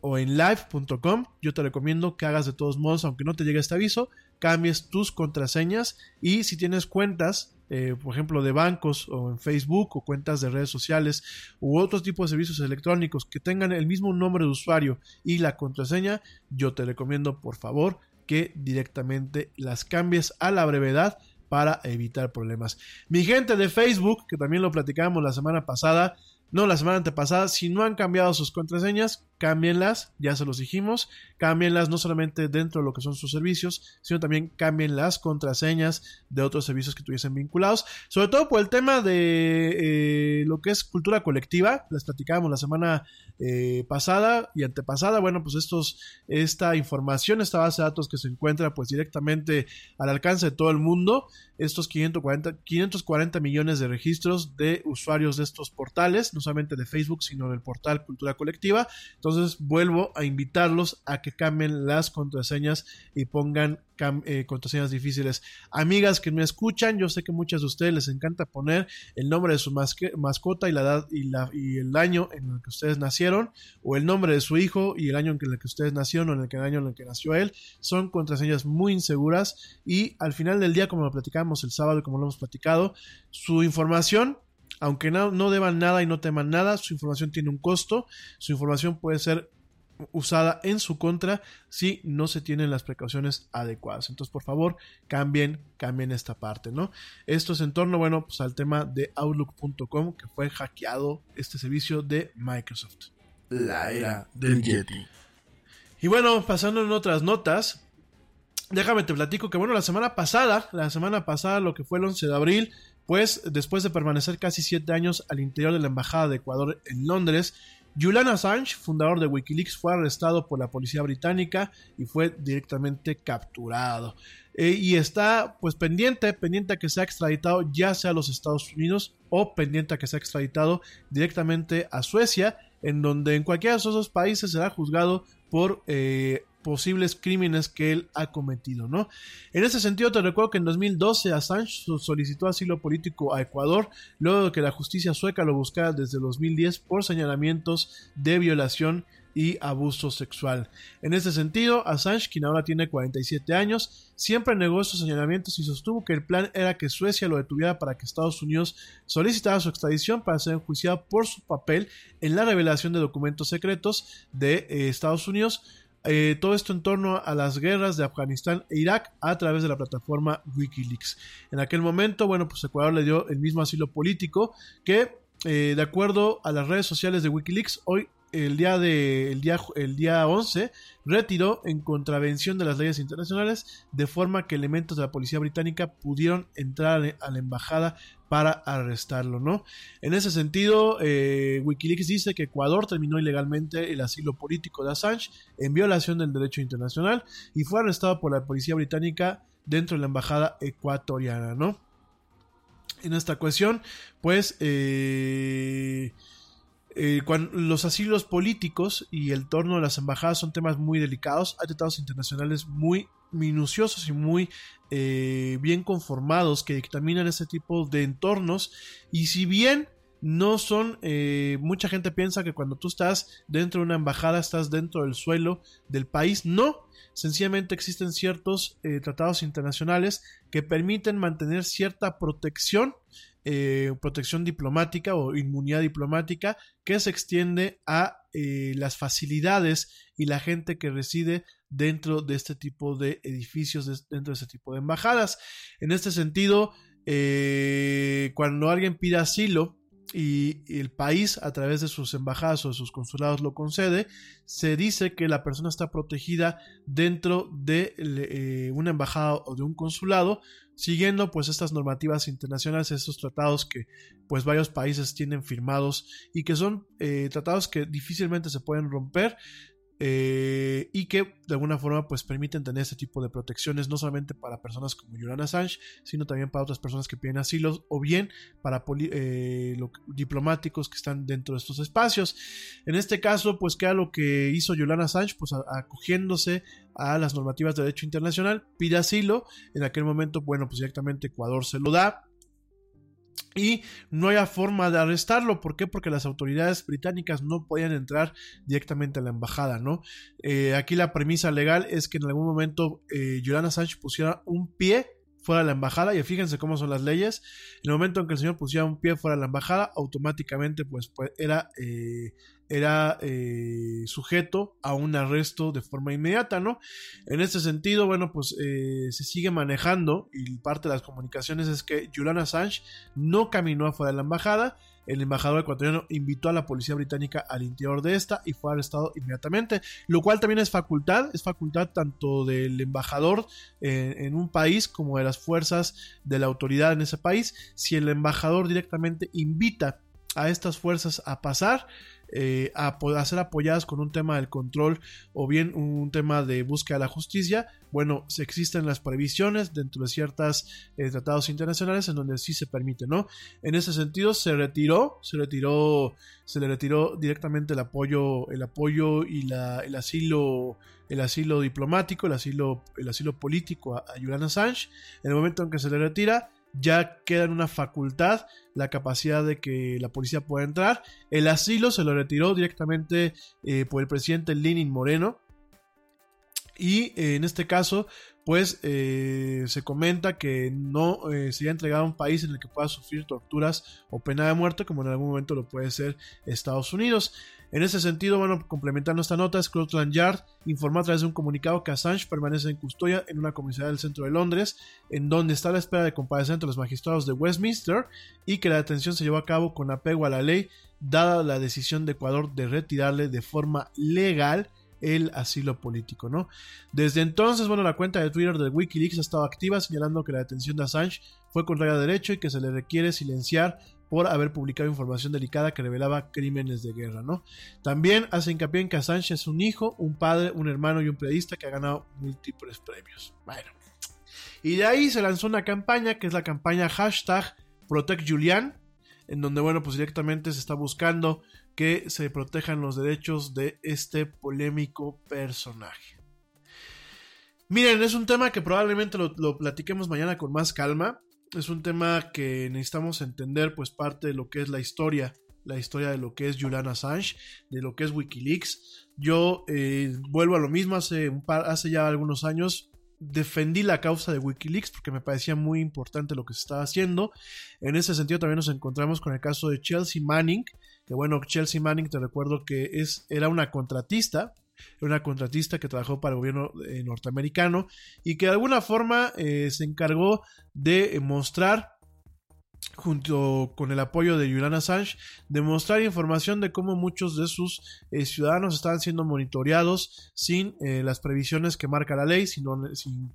o en live.com, yo te recomiendo que hagas de todos modos, aunque no te llegue este aviso, cambies tus contraseñas y si tienes cuentas, eh, por ejemplo, de bancos o en Facebook o cuentas de redes sociales u otros tipos de servicios electrónicos que tengan el mismo nombre de usuario y la contraseña, yo te recomiendo por favor que directamente las cambies a la brevedad para evitar problemas. Mi gente de Facebook, que también lo platicamos la semana pasada, no la semana antepasada, si no han cambiado sus contraseñas, cámbienlas, ya se los dijimos, cámbienlas no solamente dentro de lo que son sus servicios, sino también cambien las contraseñas de otros servicios que tuviesen vinculados, sobre todo por el tema de eh, lo que es cultura colectiva, les platicábamos la semana eh, pasada y antepasada, bueno, pues estos, esta información, esta base de datos que se encuentra pues directamente al alcance de todo el mundo, estos 540, 540 millones de registros de usuarios de estos portales, no solamente de Facebook, sino del portal Cultura Colectiva, entonces vuelvo a invitarlos a que cambien las contraseñas y pongan eh, contraseñas difíciles. Amigas que me escuchan, yo sé que muchas de ustedes les encanta poner el nombre de su mascota y la edad y, la, el año en el que ustedes nacieron, o el nombre de su hijo y el año en el que ustedes nacieron o en el, año en el que nació él. Son contraseñas muy inseguras y al final del día, como lo platicamos el sábado como lo hemos platicado, su información aunque no, no, deban nada y no teman nada, su información tiene un costo, su información puede ser usada en su contra si no se tienen las precauciones adecuadas. Entonces, por favor, cambien, cambien esta parte, ¿no? Esto es en torno, bueno, pues al tema de Outlook.com, que fue hackeado este servicio de Microsoft. La era del Yeti. Y bueno, pasando en otras notas, déjame te platico que, bueno, la semana pasada, la semana pasada, lo que fue el 11 de abril, pues después de permanecer casi siete años al interior de la Embajada de Ecuador en Londres, Julian Assange, fundador de Wikileaks, fue arrestado por la policía británica y fue directamente capturado. Eh, y está pues pendiente, pendiente a que sea extraditado ya sea a los Estados Unidos o pendiente a que sea extraditado directamente a Suecia, en donde en cualquiera de esos dos países será juzgado por eh, posibles crímenes que él ha cometido, ¿no? En ese sentido, te recuerdo que en 2012 Assange solicitó asilo político a Ecuador, luego de que la justicia sueca lo buscara desde 2010 por señalamientos de violación y abuso sexual. En ese sentido, Assange, quien ahora tiene 47 años, siempre negó esos señalamientos y sostuvo que el plan era que Suecia lo detuviera para que Estados Unidos solicitara su extradición para ser enjuiciado por su papel en la revelación de documentos secretos de eh, Estados Unidos eh, todo esto en torno a las guerras de Afganistán e Irak a través de la plataforma Wikileaks. En aquel momento, bueno, pues Ecuador le dio el mismo asilo político que, eh, de acuerdo a las redes sociales de Wikileaks, hoy el día, de, el, día, el día 11 retiró en contravención de las leyes internacionales de forma que elementos de la policía británica pudieron entrar a la embajada para arrestarlo, ¿no? En ese sentido, eh, Wikileaks dice que Ecuador terminó ilegalmente el asilo político de Assange en violación del derecho internacional y fue arrestado por la policía británica dentro de la embajada ecuatoriana, ¿no? En esta cuestión, pues, eh, eh, cuando los asilos políticos y el torno de las embajadas son temas muy delicados. Hay tratados internacionales muy minuciosos y muy eh, bien conformados que dictaminan ese tipo de entornos. Y si bien no son, eh, mucha gente piensa que cuando tú estás dentro de una embajada estás dentro del suelo del país. No, sencillamente existen ciertos tratados internacionales que permiten mantener cierta protección eh, protección diplomática o inmunidad diplomática que se extiende a eh, las facilidades y la gente que reside dentro de este tipo de edificios, dentro de este tipo de embajadas. En este sentido, eh, cuando alguien pide asilo, y el país a través de sus embajadas o de sus consulados lo concede, se dice que la persona está protegida dentro de una embajada o de un consulado siguiendo pues estas normativas internacionales, estos tratados que pues varios países tienen firmados y que son eh, tratados que difícilmente se pueden romper eh, y que de alguna forma pues permiten tener este tipo de protecciones no solamente para personas como Julian Assange sino también para otras personas que piden asilo o bien para eh, diplomáticos que están dentro de estos espacios. En este caso pues queda lo que hizo Julian Assange pues acogiéndose a las normativas de derecho internacional pide asilo. En aquel momento bueno pues directamente Ecuador se lo da y no había forma de arrestarlo. ¿Por qué? Porque las autoridades británicas no podían entrar directamente a la embajada, ¿no? Eh, aquí la premisa legal es que en algún momento eh, Julian Assange pusiera un pie fuera de la embajada y fíjense cómo son las leyes. En el momento en que el señor pusiera un pie fuera de la embajada, automáticamente pues, pues era, eh, era eh, sujeto a un arresto de forma inmediata, ¿no? En este sentido, bueno, pues eh, se sigue manejando y parte de las comunicaciones es que Julian Assange no caminó afuera de la embajada, el embajador ecuatoriano invitó a la policía británica al interior de esta y fue arrestado inmediatamente, lo cual también es facultad, es facultad tanto del embajador eh, en un país como de las fuerzas de la autoridad en ese país. Si el embajador directamente invita a estas fuerzas a pasar, a, a, ser apoyadas con un tema del control o bien un tema de búsqueda de la justicia, bueno, existen las previsiones dentro de ciertos eh, tratados internacionales en donde sí se permite, ¿no? En ese sentido se retiró, se retiró, se le retiró directamente el apoyo, el apoyo y la, el asilo, el asilo diplomático, el asilo, el asilo político a, a Julian Assange. En el momento en que se le retira, ya queda en una facultad la capacidad de que la policía pueda entrar. El asilo se lo retiró directamente eh, por el presidente Lenin Moreno. Y eh, en este caso, pues eh, se comenta que no eh, sería entregado a un país en el que pueda sufrir torturas o pena de muerte, como en algún momento lo puede ser Estados Unidos. En ese sentido, bueno, complementando esta nota, Scotland Yard informó a través de un comunicado que Assange permanece en custodia en una comisaría del centro de Londres, en donde está a la espera de comparecer ante los magistrados de Westminster y que la detención se llevó a cabo con apego a la ley, dada la decisión de Ecuador de retirarle de forma legal el asilo político, ¿no? Desde entonces, bueno, la cuenta de Twitter de Wikileaks ha estado activa señalando que la detención de Assange fue contraria a derecho y que se le requiere silenciar por haber publicado información delicada que revelaba crímenes de guerra, ¿no? También hace hincapié en que Assange es un hijo, un padre, un hermano y un periodista que ha ganado múltiples premios. Bueno. Y de ahí se lanzó una campaña que es la campaña hashtag Protect en donde, bueno, pues directamente se está buscando que se protejan los derechos de este polémico personaje. Miren, es un tema que probablemente lo, lo, platiquemos mañana con más calma. Es un tema que necesitamos entender, pues parte de lo que es la historia, la historia de lo que es Julian Assange, de lo que es Wikileaks. Yo eh, vuelvo a lo mismo hace, un par, hace ya algunos años. Defendí la causa de Wikileaks porque me parecía muy importante lo que se estaba haciendo. En ese sentido también nos encontramos con el caso de Chelsea Manning, que bueno, Chelsea Manning te recuerdo que es, era una contratista, una contratista que trabajó para el gobierno eh, norteamericano y que de alguna forma eh, se encargó de mostrar junto con el apoyo de Julian Assange, demostrar información de cómo muchos de sus eh, ciudadanos estaban siendo monitoreados sin eh, las previsiones que marca la ley, sin,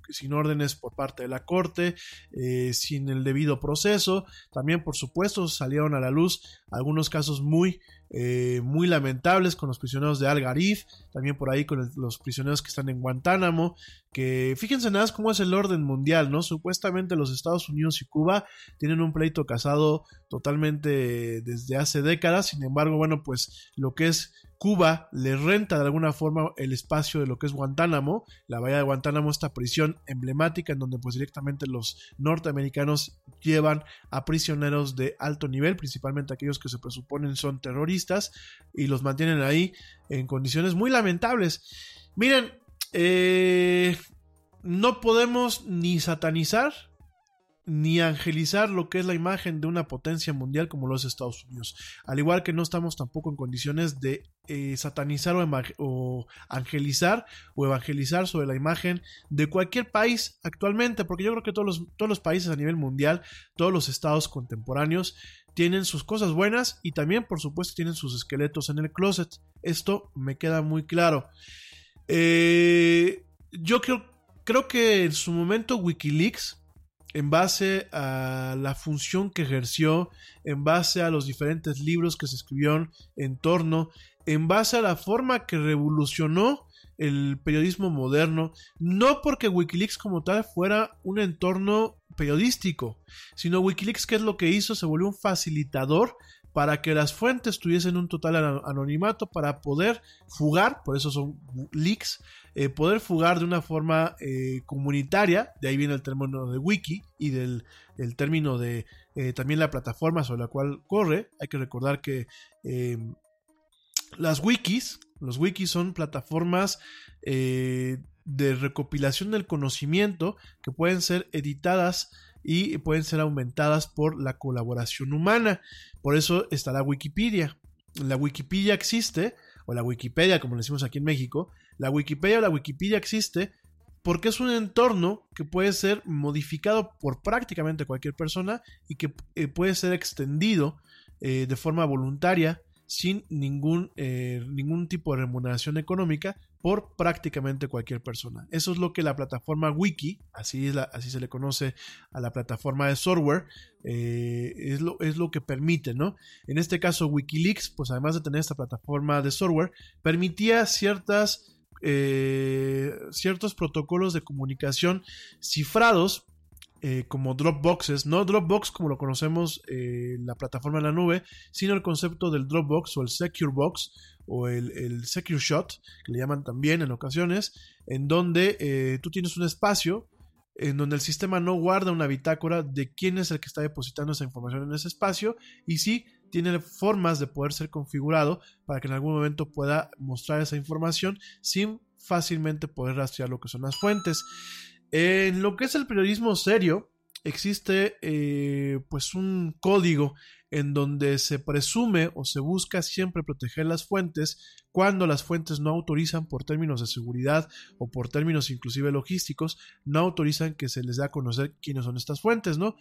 sin, órdenes por parte de la corte, eh, sin el debido proceso. También, por supuesto, salieron a la luz algunos casos muy eh, muy lamentables con los prisioneros de Al-Garif, también por ahí con los prisioneros que están en Guantánamo, que fíjense nada más cómo es el orden mundial, ¿no? Supuestamente los Estados Unidos y Cuba tienen un pleito casado totalmente desde hace décadas, sin embargo, bueno, pues lo que es Cuba le renta de alguna forma el espacio de lo que es Guantánamo, la bahía de Guantánamo, esta prisión emblemática en donde pues directamente los norteamericanos llevan a prisioneros de alto nivel, principalmente aquellos que se presuponen son terroristas y los mantienen ahí en condiciones muy lamentables. Miren, eh, no podemos ni satanizar ni angelizar lo que es la imagen de una potencia mundial como los Estados Unidos. Al igual que no estamos tampoco en condiciones de eh, satanizar o, angelizar o evangelizar sobre la imagen de cualquier país actualmente, porque yo creo que todos los, todos los países a nivel mundial, todos los estados contemporáneos, tienen sus cosas buenas y también, por supuesto, tienen sus esqueletos en el closet. Esto me queda muy claro. Eh, yo creo, creo que en su momento Wikileaks en base a la función que ejerció, en base a los diferentes libros que se escribieron en torno, en base a la forma que revolucionó el periodismo moderno, no porque Wikileaks como tal fuera un entorno periodístico, sino Wikileaks, ¿qué es lo que hizo? Se volvió un facilitador para que las fuentes tuviesen un total ano- anonimato para poder fugar, por eso son leaks, eh, poder fugar de una forma eh, comunitaria, de ahí viene el término de wiki y del el término de eh, también la plataforma sobre la cual corre. Hay que recordar que eh, las wikis, los wikis son plataformas de recopilación del conocimiento que pueden ser editadas y pueden ser aumentadas por la colaboración humana. Por eso está la Wikipedia. La Wikipedia existe, o la Wikipedia como le decimos aquí en México, la Wikipedia o la Wikipedia existe porque es un entorno que puede ser modificado por prácticamente cualquier persona y que eh, puede ser extendido eh, de forma voluntaria sin ningún, eh, ningún tipo de remuneración económica por prácticamente cualquier persona. Eso es lo que la plataforma Wiki, así, es así se le conoce a la plataforma de software, eh, es, lo, es lo que permite, ¿no? En este caso Wikileaks, pues además de tener esta plataforma de software, permitía ciertas eh, ciertos protocolos de comunicación cifrados eh, como Dropboxes, no Dropbox como lo conocemos la plataforma en la nube, sino el concepto del Dropbox o el Secure Box o el, el Secure Shot, que le llaman también en ocasiones, en donde eh, tú tienes un espacio en donde el sistema no guarda una bitácora de quién es el que está depositando esa información en ese espacio y sí tiene formas de poder ser configurado para que en algún momento pueda mostrar esa información sin fácilmente poder rastrear lo que son las fuentes. En lo que es el periodismo serio, existe eh, pues un código en donde se presume o se busca siempre proteger las fuentes cuando las fuentes no autorizan por términos de seguridad o por términos inclusive logísticos, no autorizan que se les dé a conocer quiénes son estas fuentes, ¿no?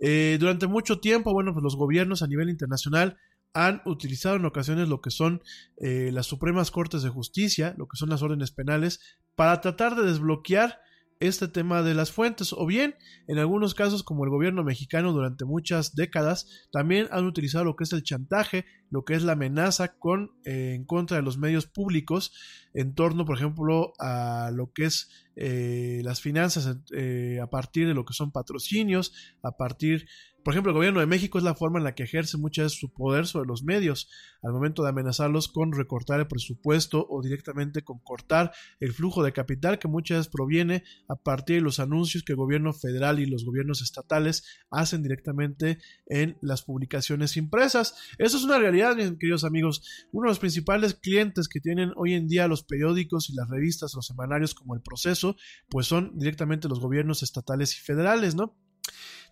Eh, durante mucho tiempo, bueno, pues los gobiernos a nivel internacional han utilizado en ocasiones lo que son eh, las Supremas Cortes de Justicia, lo que son las órdenes penales, para tratar de desbloquear este tema de las fuentes o bien en algunos casos como el gobierno mexicano durante muchas décadas también han utilizado lo que es el chantaje lo que es la amenaza con eh, en contra de los medios públicos en torno por ejemplo a lo que es eh, las finanzas eh, a partir de lo que son patrocinios a partir por ejemplo, el gobierno de México es la forma en la que ejerce muchas veces su poder sobre los medios, al momento de amenazarlos con recortar el presupuesto o directamente con cortar el flujo de capital que muchas veces proviene a partir de los anuncios que el gobierno federal y los gobiernos estatales hacen directamente en las publicaciones impresas. Eso es una realidad, queridos amigos. Uno de los principales clientes que tienen hoy en día los periódicos y las revistas, los semanarios como El Proceso, pues son directamente los gobiernos estatales y federales, ¿no?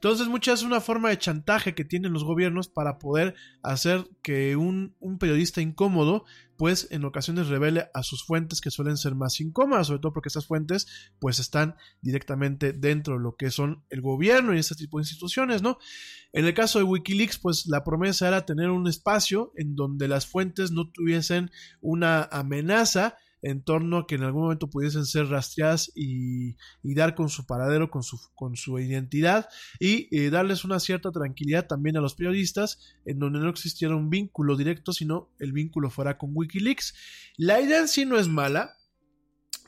Entonces, muchas es una forma de chantaje que tienen los gobiernos para poder hacer que un, un, periodista incómodo, pues en ocasiones revele a sus fuentes que suelen ser más incómodas, sobre todo porque estas fuentes, pues están directamente dentro de lo que son el gobierno y este tipo de instituciones, ¿no? En el caso de Wikileaks, pues la promesa era tener un espacio en donde las fuentes no tuviesen una amenaza en torno a que en algún momento pudiesen ser rastreadas y, dar con su paradero, con su, con su identidad y eh, darles una cierta tranquilidad también a los periodistas en donde no existiera un vínculo directo, sino el vínculo fuera con Wikileaks. La idea en sí no es mala.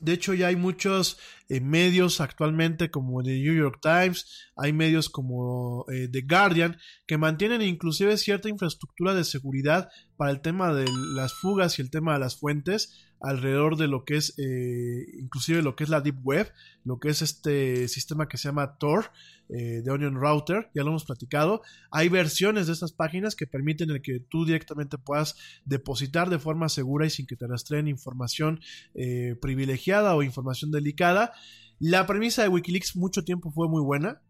De hecho, ya hay muchos eh, medios actualmente como The New York Times, hay medios como eh, The Guardian, que mantienen inclusive cierta infraestructura de seguridad para el tema de las fugas y el tema de las fuentes alrededor de lo que es eh, inclusive lo que es la deep web lo que es este sistema que se llama Tor eh, de Onion Router ya lo hemos platicado. Hay versiones de estas páginas que permiten el que tú directamente puedas depositar de forma segura y sin que te rastreen información eh, privilegiada o información delicada la premisa de Wikileaks mucho tiempo fue muy buena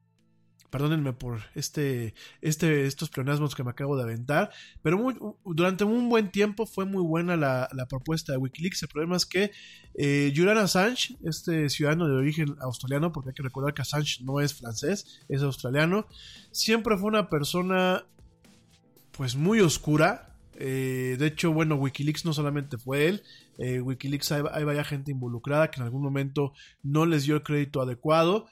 Perdónenme por este, este, estos pleonasmos que me acabo de aventar, pero durante un buen tiempo fue muy buena la, la, propuesta de Wikileaks. El problema es que eh, Julian Assange, este ciudadano de origen australiano, porque hay que recordar que Assange no es francés, es australiano, siempre fue una persona pues muy oscura. Eh, de hecho, bueno, Wikileaks no solamente fue él, eh, Wikileaks hay, hay varias gente involucrada que en algún momento no les dio el crédito adecuado.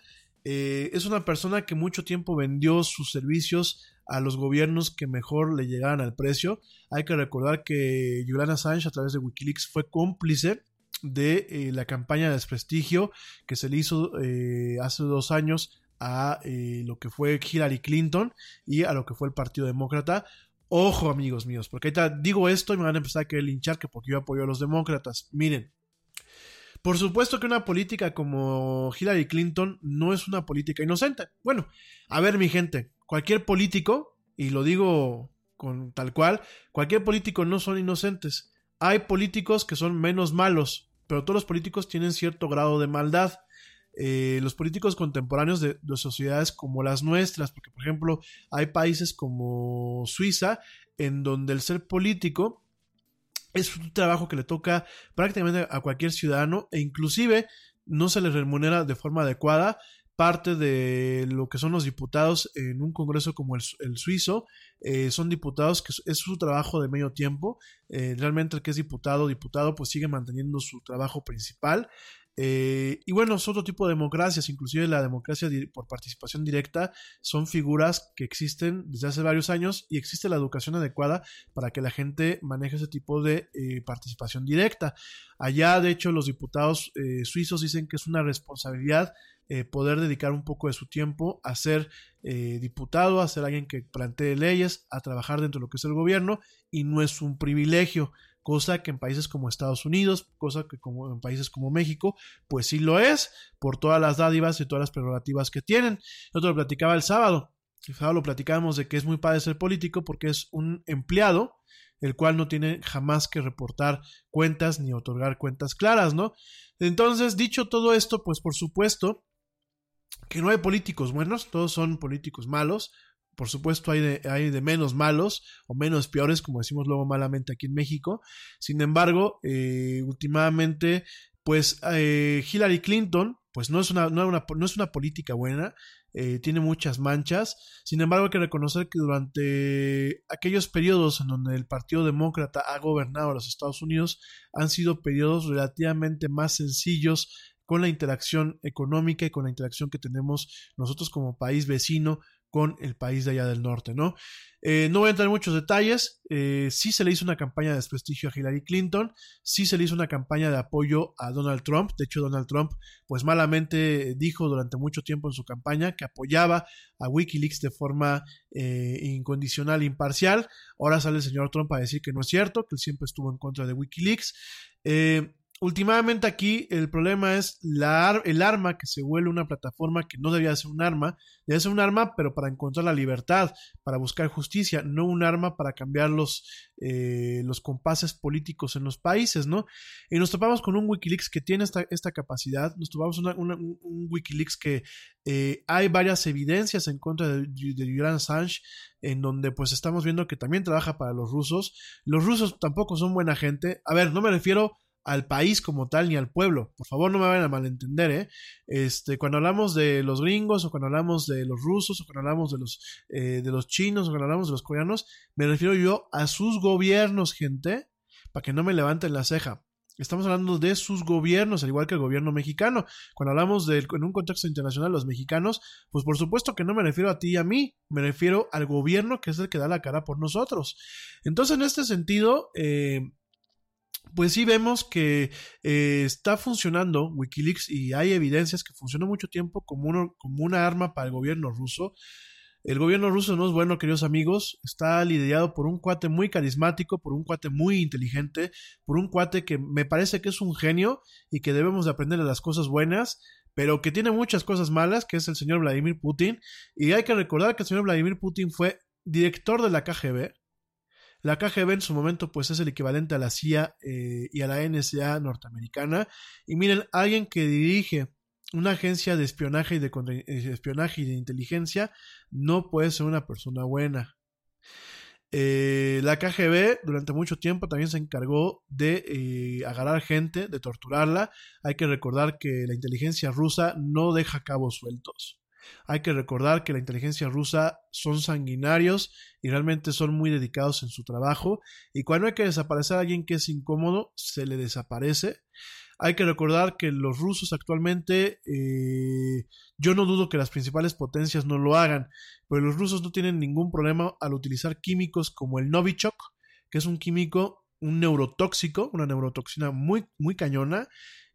Eh, es una persona que mucho tiempo vendió sus servicios a los gobiernos que mejor le llegaran al precio. Hay que recordar que Julian Assange a través de Wikileaks fue cómplice de la campaña de desprestigio que se le hizo hace dos años a lo que fue Hillary Clinton y a lo que fue el Partido Demócrata. Ojo, amigos míos, porque ahorita digo esto y me van a empezar a querer linchar que porque yo apoyo a los demócratas. Miren, por supuesto que una política como Hillary Clinton no es una política inocente. Bueno, a ver, mi gente, cualquier político, y lo digo con tal cual, cualquier político no son inocentes. Hay políticos que son menos malos, pero todos los políticos tienen cierto grado de maldad. Eh, los políticos contemporáneos de, de, sociedades como las nuestras, porque por ejemplo hay países como Suiza en donde el ser político es un trabajo que le toca prácticamente a cualquier ciudadano e inclusive no se le remunera de forma adecuada parte de lo que son los diputados en un congreso como el, el suizo. Eh, son diputados que es su trabajo de medio tiempo. Eh, realmente el que es diputado diputado pues sigue manteniendo su trabajo principal eh, y bueno, es otro tipo de democracias, inclusive la democracia por participación directa, son figuras que existen desde hace varios años y existe la educación adecuada para que la gente maneje ese tipo de eh, participación directa. Allá, de hecho, los diputados eh, suizos dicen que es una responsabilidad eh, poder dedicar un poco de su tiempo a ser diputado, a ser alguien que plantee leyes, a trabajar dentro de lo que es el gobierno y no es un privilegio cosa que en países como Estados Unidos, cosa que como en países como México, pues sí lo es, por todas las dádivas y todas las prerrogativas que tienen. Yo te lo platicaba el sábado, el sábado lo platicábamos de que es muy padre ser político porque es un empleado, el cual no tiene jamás que reportar cuentas ni otorgar cuentas claras, ¿no? Entonces, dicho todo esto, pues por supuesto que no hay políticos buenos, todos son políticos malos, por supuesto hay de, hay de menos malos o menos peores, como decimos luego malamente aquí en México. Sin embargo, eh, últimamente, pues eh, Hillary Clinton, pues no es una, no, una, no es una política buena, eh, tiene muchas manchas. Sin embargo, hay que reconocer que durante aquellos periodos en donde el Partido Demócrata ha gobernado a los Estados Unidos han sido periodos relativamente más sencillos con la interacción económica y con la interacción que tenemos nosotros como país vecino con el país de allá del norte, ¿no? Eh, no voy a entrar en muchos detalles, eh, sí se le hizo una campaña de desprestigio a Hillary Clinton, sí se le hizo una campaña de apoyo a Donald Trump, de hecho Donald Trump pues malamente dijo durante mucho tiempo en su campaña que apoyaba a Wikileaks de forma eh, incondicional e imparcial, ahora sale el señor Trump a decir que no es cierto, que él siempre estuvo en contra de Wikileaks. Eh, Últimamente aquí el problema es el arma que se vuelve una plataforma que no debía ser un arma, debe ser un arma pero para encontrar la libertad, para buscar justicia, no un arma para cambiar los, eh, los compases políticos en los países, ¿no? Y nos topamos con un Wikileaks que tiene esta, esta capacidad, nos topamos una, un Wikileaks que eh, hay varias evidencias en contra de, de Julian Assange, en donde pues estamos viendo que también trabaja para los rusos, los rusos tampoco son buena gente, a ver, no me refiero al país como tal ni al pueblo. Por favor, no me vayan a malentender, ¿eh? Este, cuando hablamos de los gringos o cuando hablamos de los rusos o cuando hablamos de los, eh, de los chinos o cuando hablamos de los coreanos, me refiero yo a sus gobiernos, gente, para que no me levanten la ceja. Estamos hablando de sus gobiernos, al igual que el gobierno mexicano. Cuando hablamos de, en un contexto internacional, los mexicanos, pues por supuesto que no me refiero a ti y a mí, me refiero al gobierno que es el que da la cara por nosotros. Entonces, en este sentido, eh, pues sí vemos que eh, está funcionando Wikileaks y hay evidencias que funcionó mucho tiempo como, uno, como una arma para el gobierno ruso. El gobierno ruso no es bueno, queridos amigos, está liderado por un cuate muy carismático, por un cuate muy inteligente, por un cuate que me parece que es un genio y que debemos de aprender de las cosas buenas, pero que tiene muchas cosas malas, que es el señor Vladimir Putin. Y hay que recordar que el señor Vladimir Putin fue director de la KGB, la KGB en su momento pues es el equivalente a la CIA eh, y a la NSA norteamericana. Y miren, alguien que dirige una agencia de espionaje y de, eh, espionaje y de inteligencia no puede ser una persona buena. Eh, la KGB durante mucho tiempo también se encargó de agarrar gente, de torturarla. Hay que recordar que la inteligencia rusa no deja cabos sueltos. Hay que recordar que la inteligencia rusa son sanguinarios y realmente son muy dedicados en su trabajo y cuando hay que desaparecer a alguien que es incómodo, se le desaparece. Hay que recordar que los rusos actualmente, eh, yo no dudo que las principales potencias no lo hagan, pero los rusos no tienen ningún problema al utilizar químicos como el Novichok, que es un químico, un neurotóxico, una neurotoxina muy, muy cañona,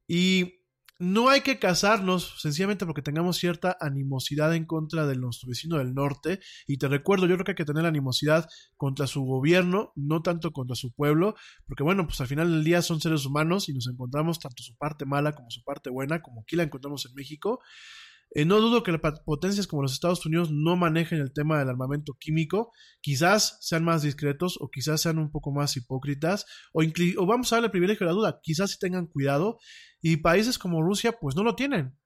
y no hay que casarnos sencillamente porque tengamos cierta animosidad en contra de nuestro vecino del norte. Y te recuerdo, yo creo que hay que tener animosidad contra su gobierno, no tanto contra su pueblo, porque bueno, pues al final del día son seres humanos y nos encontramos tanto su parte mala como su parte buena, como aquí la encontramos en México. Eh, no dudo que las potencias como los Estados Unidos no manejen el tema del armamento químico, quizás sean más discretos o quizás sean un poco más hipócritas, o, o vamos a darle privilegio de la duda, quizás sí tengan cuidado, y países como Rusia pues no lo tienen.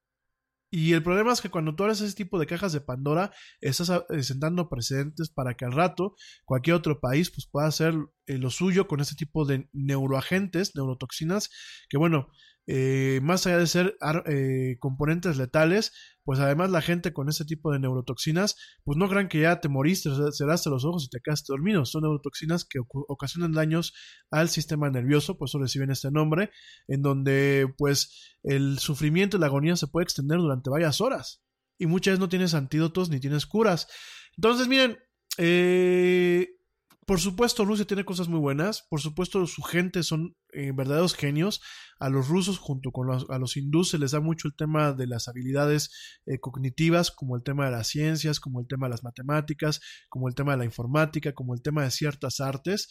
Y el problema es que cuando tú abres ese tipo de cajas de Pandora, estás eh, sentando precedentes para que al rato cualquier otro país pues, pueda hacer eh, lo suyo con ese tipo de neuroagentes, neurotoxinas, que bueno, eh, más allá de ser eh, componentes letales, pues además la gente con este tipo de neurotoxinas, pues no crean que ya te moriste, cerraste los ojos y te quedaste dormido. Son neurotoxinas que ocasionan daños al sistema nervioso, por eso reciben este nombre, en donde pues el sufrimiento y la agonía se puede extender durante varias horas. Y muchas veces no tienes antídotos ni tienes curas. Entonces, miren, eh, por supuesto, Rusia tiene cosas muy buenas. Por supuesto, su gente son eh, verdaderos genios. A los rusos, junto con los, a los hindúes, se les da mucho el tema de las habilidades eh, cognitivas, como el tema de las ciencias, como el tema de las matemáticas, como el tema de la informática, como el tema de ciertas artes.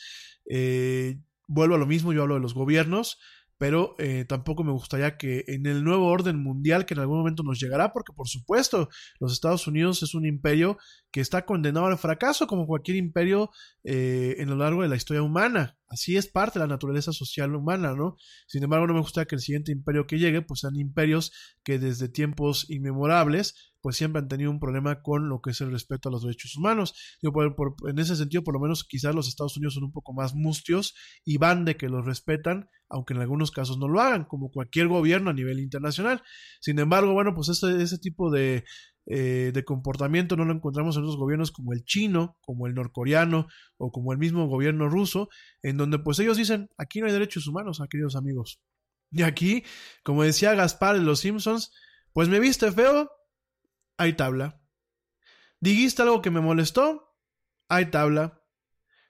Eh, vuelvo a lo mismo, yo hablo de los gobiernos pero eh, tampoco me gustaría que en el nuevo orden mundial que en algún momento nos llegará, porque por supuesto los Estados Unidos es un imperio que está condenado al fracaso como cualquier imperio eh, en lo largo de la historia humana. Así es parte de la naturaleza social humana, ¿no? Sin embargo, no me gusta que el siguiente imperio que llegue, pues sean imperios que desde tiempos inmemorables pues siempre han tenido un problema con lo que es el respeto a los derechos humanos. Yo, en ese sentido, por lo menos quizás los Estados Unidos son un poco más mustios y van de que los respetan, aunque en algunos casos no lo hagan, como cualquier gobierno a nivel internacional. Sin embargo, bueno, pues ese, ese tipo de, eh, de comportamiento no lo encontramos en otros gobiernos como el chino, como el norcoreano o como el mismo gobierno ruso, en donde pues ellos dicen, aquí no hay derechos humanos, ah, queridos amigos. Y aquí, como decía Gaspar de los Simpsons, pues me viste feo, hay tabla. Dijiste algo que me molestó, hay tabla.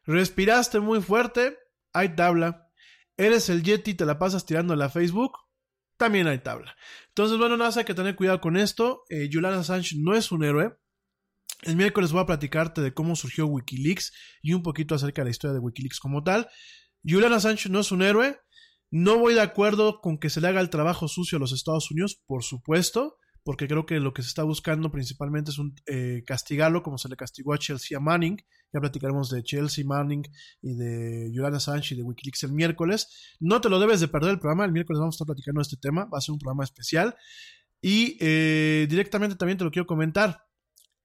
Respiraste muy fuerte, hay tabla. Eres el Yeti, te la pasas tirando a la Facebook, también hay tabla. Entonces, bueno, nada hay que tener cuidado con esto. Eh, Julian Assange no es un héroe. El miércoles voy a platicarte de cómo surgió Wikileaks y un poquito acerca de la historia de Wikileaks como tal. Julian Assange no es un héroe. No voy de acuerdo con que se le haga el trabajo sucio a los Estados Unidos, por supuesto porque creo que lo que se está buscando principalmente es un, eh, castigarlo como se le castigó a Chelsea Manning. Ya platicaremos de Chelsea Manning y de Julian Assange y de Wikileaks el miércoles. No te lo debes de perder el programa, el miércoles vamos a estar platicando de este tema, va a ser un programa especial. Y eh, directamente también te lo quiero comentar.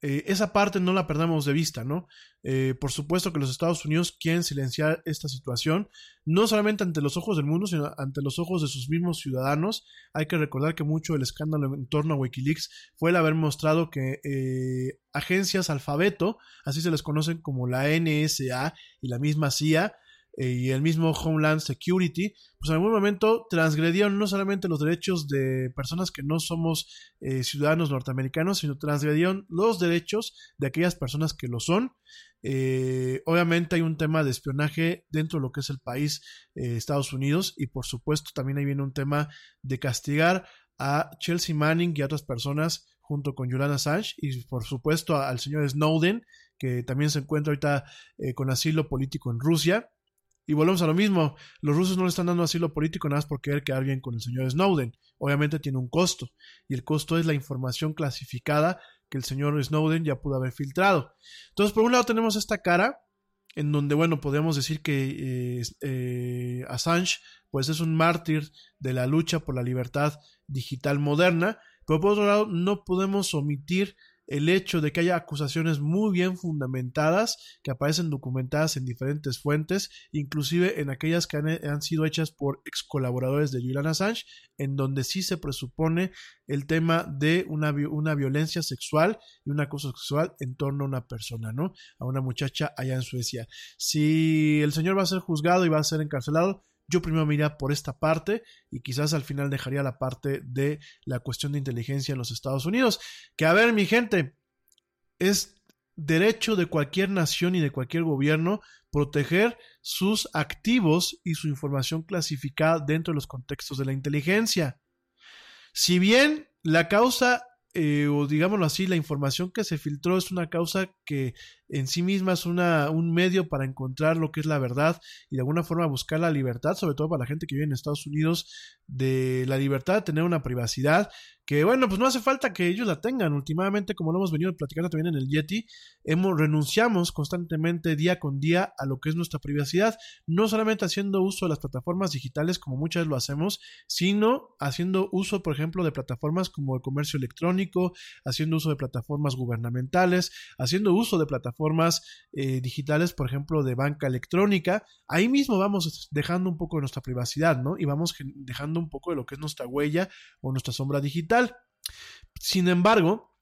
Eh, esa parte no la perdamos de vista, ¿no? Eh, por supuesto que los Estados Unidos quieren silenciar esta situación, no solamente ante los ojos del mundo, sino ante los ojos de sus mismos ciudadanos. Hay que recordar que mucho del escándalo en torno a Wikileaks fue el haber mostrado que eh, agencias alfabeto, así se les conocen como la NSA y la misma CIA, y el mismo Homeland Security, pues en algún momento transgredieron no solamente los derechos de personas que no somos eh, ciudadanos norteamericanos, sino transgredieron los derechos de aquellas personas que lo son. Eh, obviamente hay un tema de espionaje dentro de lo que es el país Estados Unidos y por supuesto también ahí viene un tema de castigar a Chelsea Manning y a otras personas junto con Julian Assange y por supuesto al señor Snowden que también se encuentra ahorita con asilo político en Rusia y volvemos a lo mismo, los rusos no le están dando asilo político nada más por querer quedar bien con el señor Snowden. Obviamente tiene un costo, y el costo es la información clasificada que el señor Snowden ya pudo haber filtrado. Entonces, por un lado tenemos esta cara, en donde, bueno, podemos decir que eh, eh, Assange, pues es un mártir de la lucha por la libertad digital moderna, pero por otro lado no podemos omitir el hecho de que haya acusaciones muy bien fundamentadas que aparecen documentadas en diferentes fuentes, inclusive en aquellas que han, sido hechas por ex colaboradores de Julian Assange, en donde sí se presupone el tema de una, una violencia sexual y un acoso sexual en torno a una persona, ¿no? A una muchacha allá en Suecia. Si el señor va a ser juzgado y va a ser encarcelado, yo primero me iría por esta parte y quizás al final dejaría la parte de la cuestión de inteligencia en los Estados Unidos. Que a ver, mi gente, es derecho de cualquier nación y de cualquier gobierno proteger sus activos y su información clasificada dentro de los contextos de la inteligencia. Si bien la causa eh, o digámoslo así, la información que se filtró es una causa que en sí misma es una, un medio para encontrar lo que es la verdad y de alguna forma buscar la libertad, sobre todo para la gente que vive en Estados Unidos, de la libertad de tener una privacidad que bueno, pues no hace falta que ellos la tengan. Últimamente, como lo hemos venido platicando también en el Yeti, hemos renunciamos constantemente día con día a lo que es nuestra privacidad, no solamente haciendo uso de las plataformas digitales como muchas veces lo hacemos, sino haciendo uso, por ejemplo, de plataformas como el comercio electrónico, haciendo uso de plataformas gubernamentales, haciendo uso de plataformas eh, digitales, por ejemplo, de banca electrónica. Ahí mismo vamos dejando un poco de nuestra privacidad, ¿no? Y vamos dejando un poco de lo que es nuestra huella o nuestra sombra digital. Sin embargo,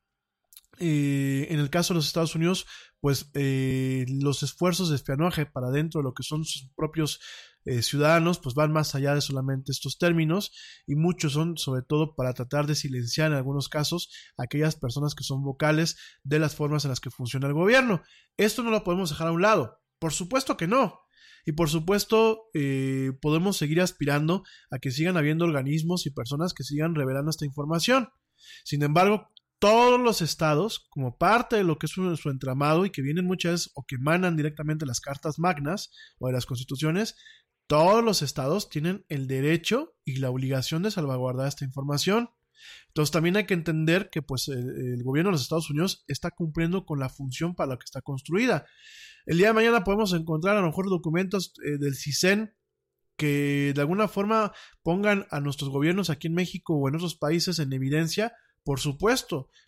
eh, en el caso de los Estados Unidos, pues eh, los esfuerzos de espionaje para dentro de lo que son sus propios eh, ciudadanos, pues van más allá de solamente estos términos y muchos son sobre todo para tratar de silenciar en algunos casos aquellas personas que son vocales de las formas en las que funciona el gobierno. Esto no lo podemos dejar a un lado. Por supuesto que no. Y por supuesto, eh, podemos seguir aspirando a que sigan habiendo organismos y personas que sigan revelando esta información. Sin embargo, todos los estados, como parte de lo que es su, entramado y que vienen muchas o que emanan directamente las cartas magnas o de las constituciones, todos los estados tienen el derecho y la obligación de salvaguardar esta información. Entonces también hay que entender que pues el, gobierno de los Estados Unidos está cumpliendo con la función para la que está construida. El día de mañana podemos encontrar a lo mejor documentos eh, del CISEN que de alguna forma pongan a nuestros gobiernos aquí en México o en otros países en evidencia, por supuesto,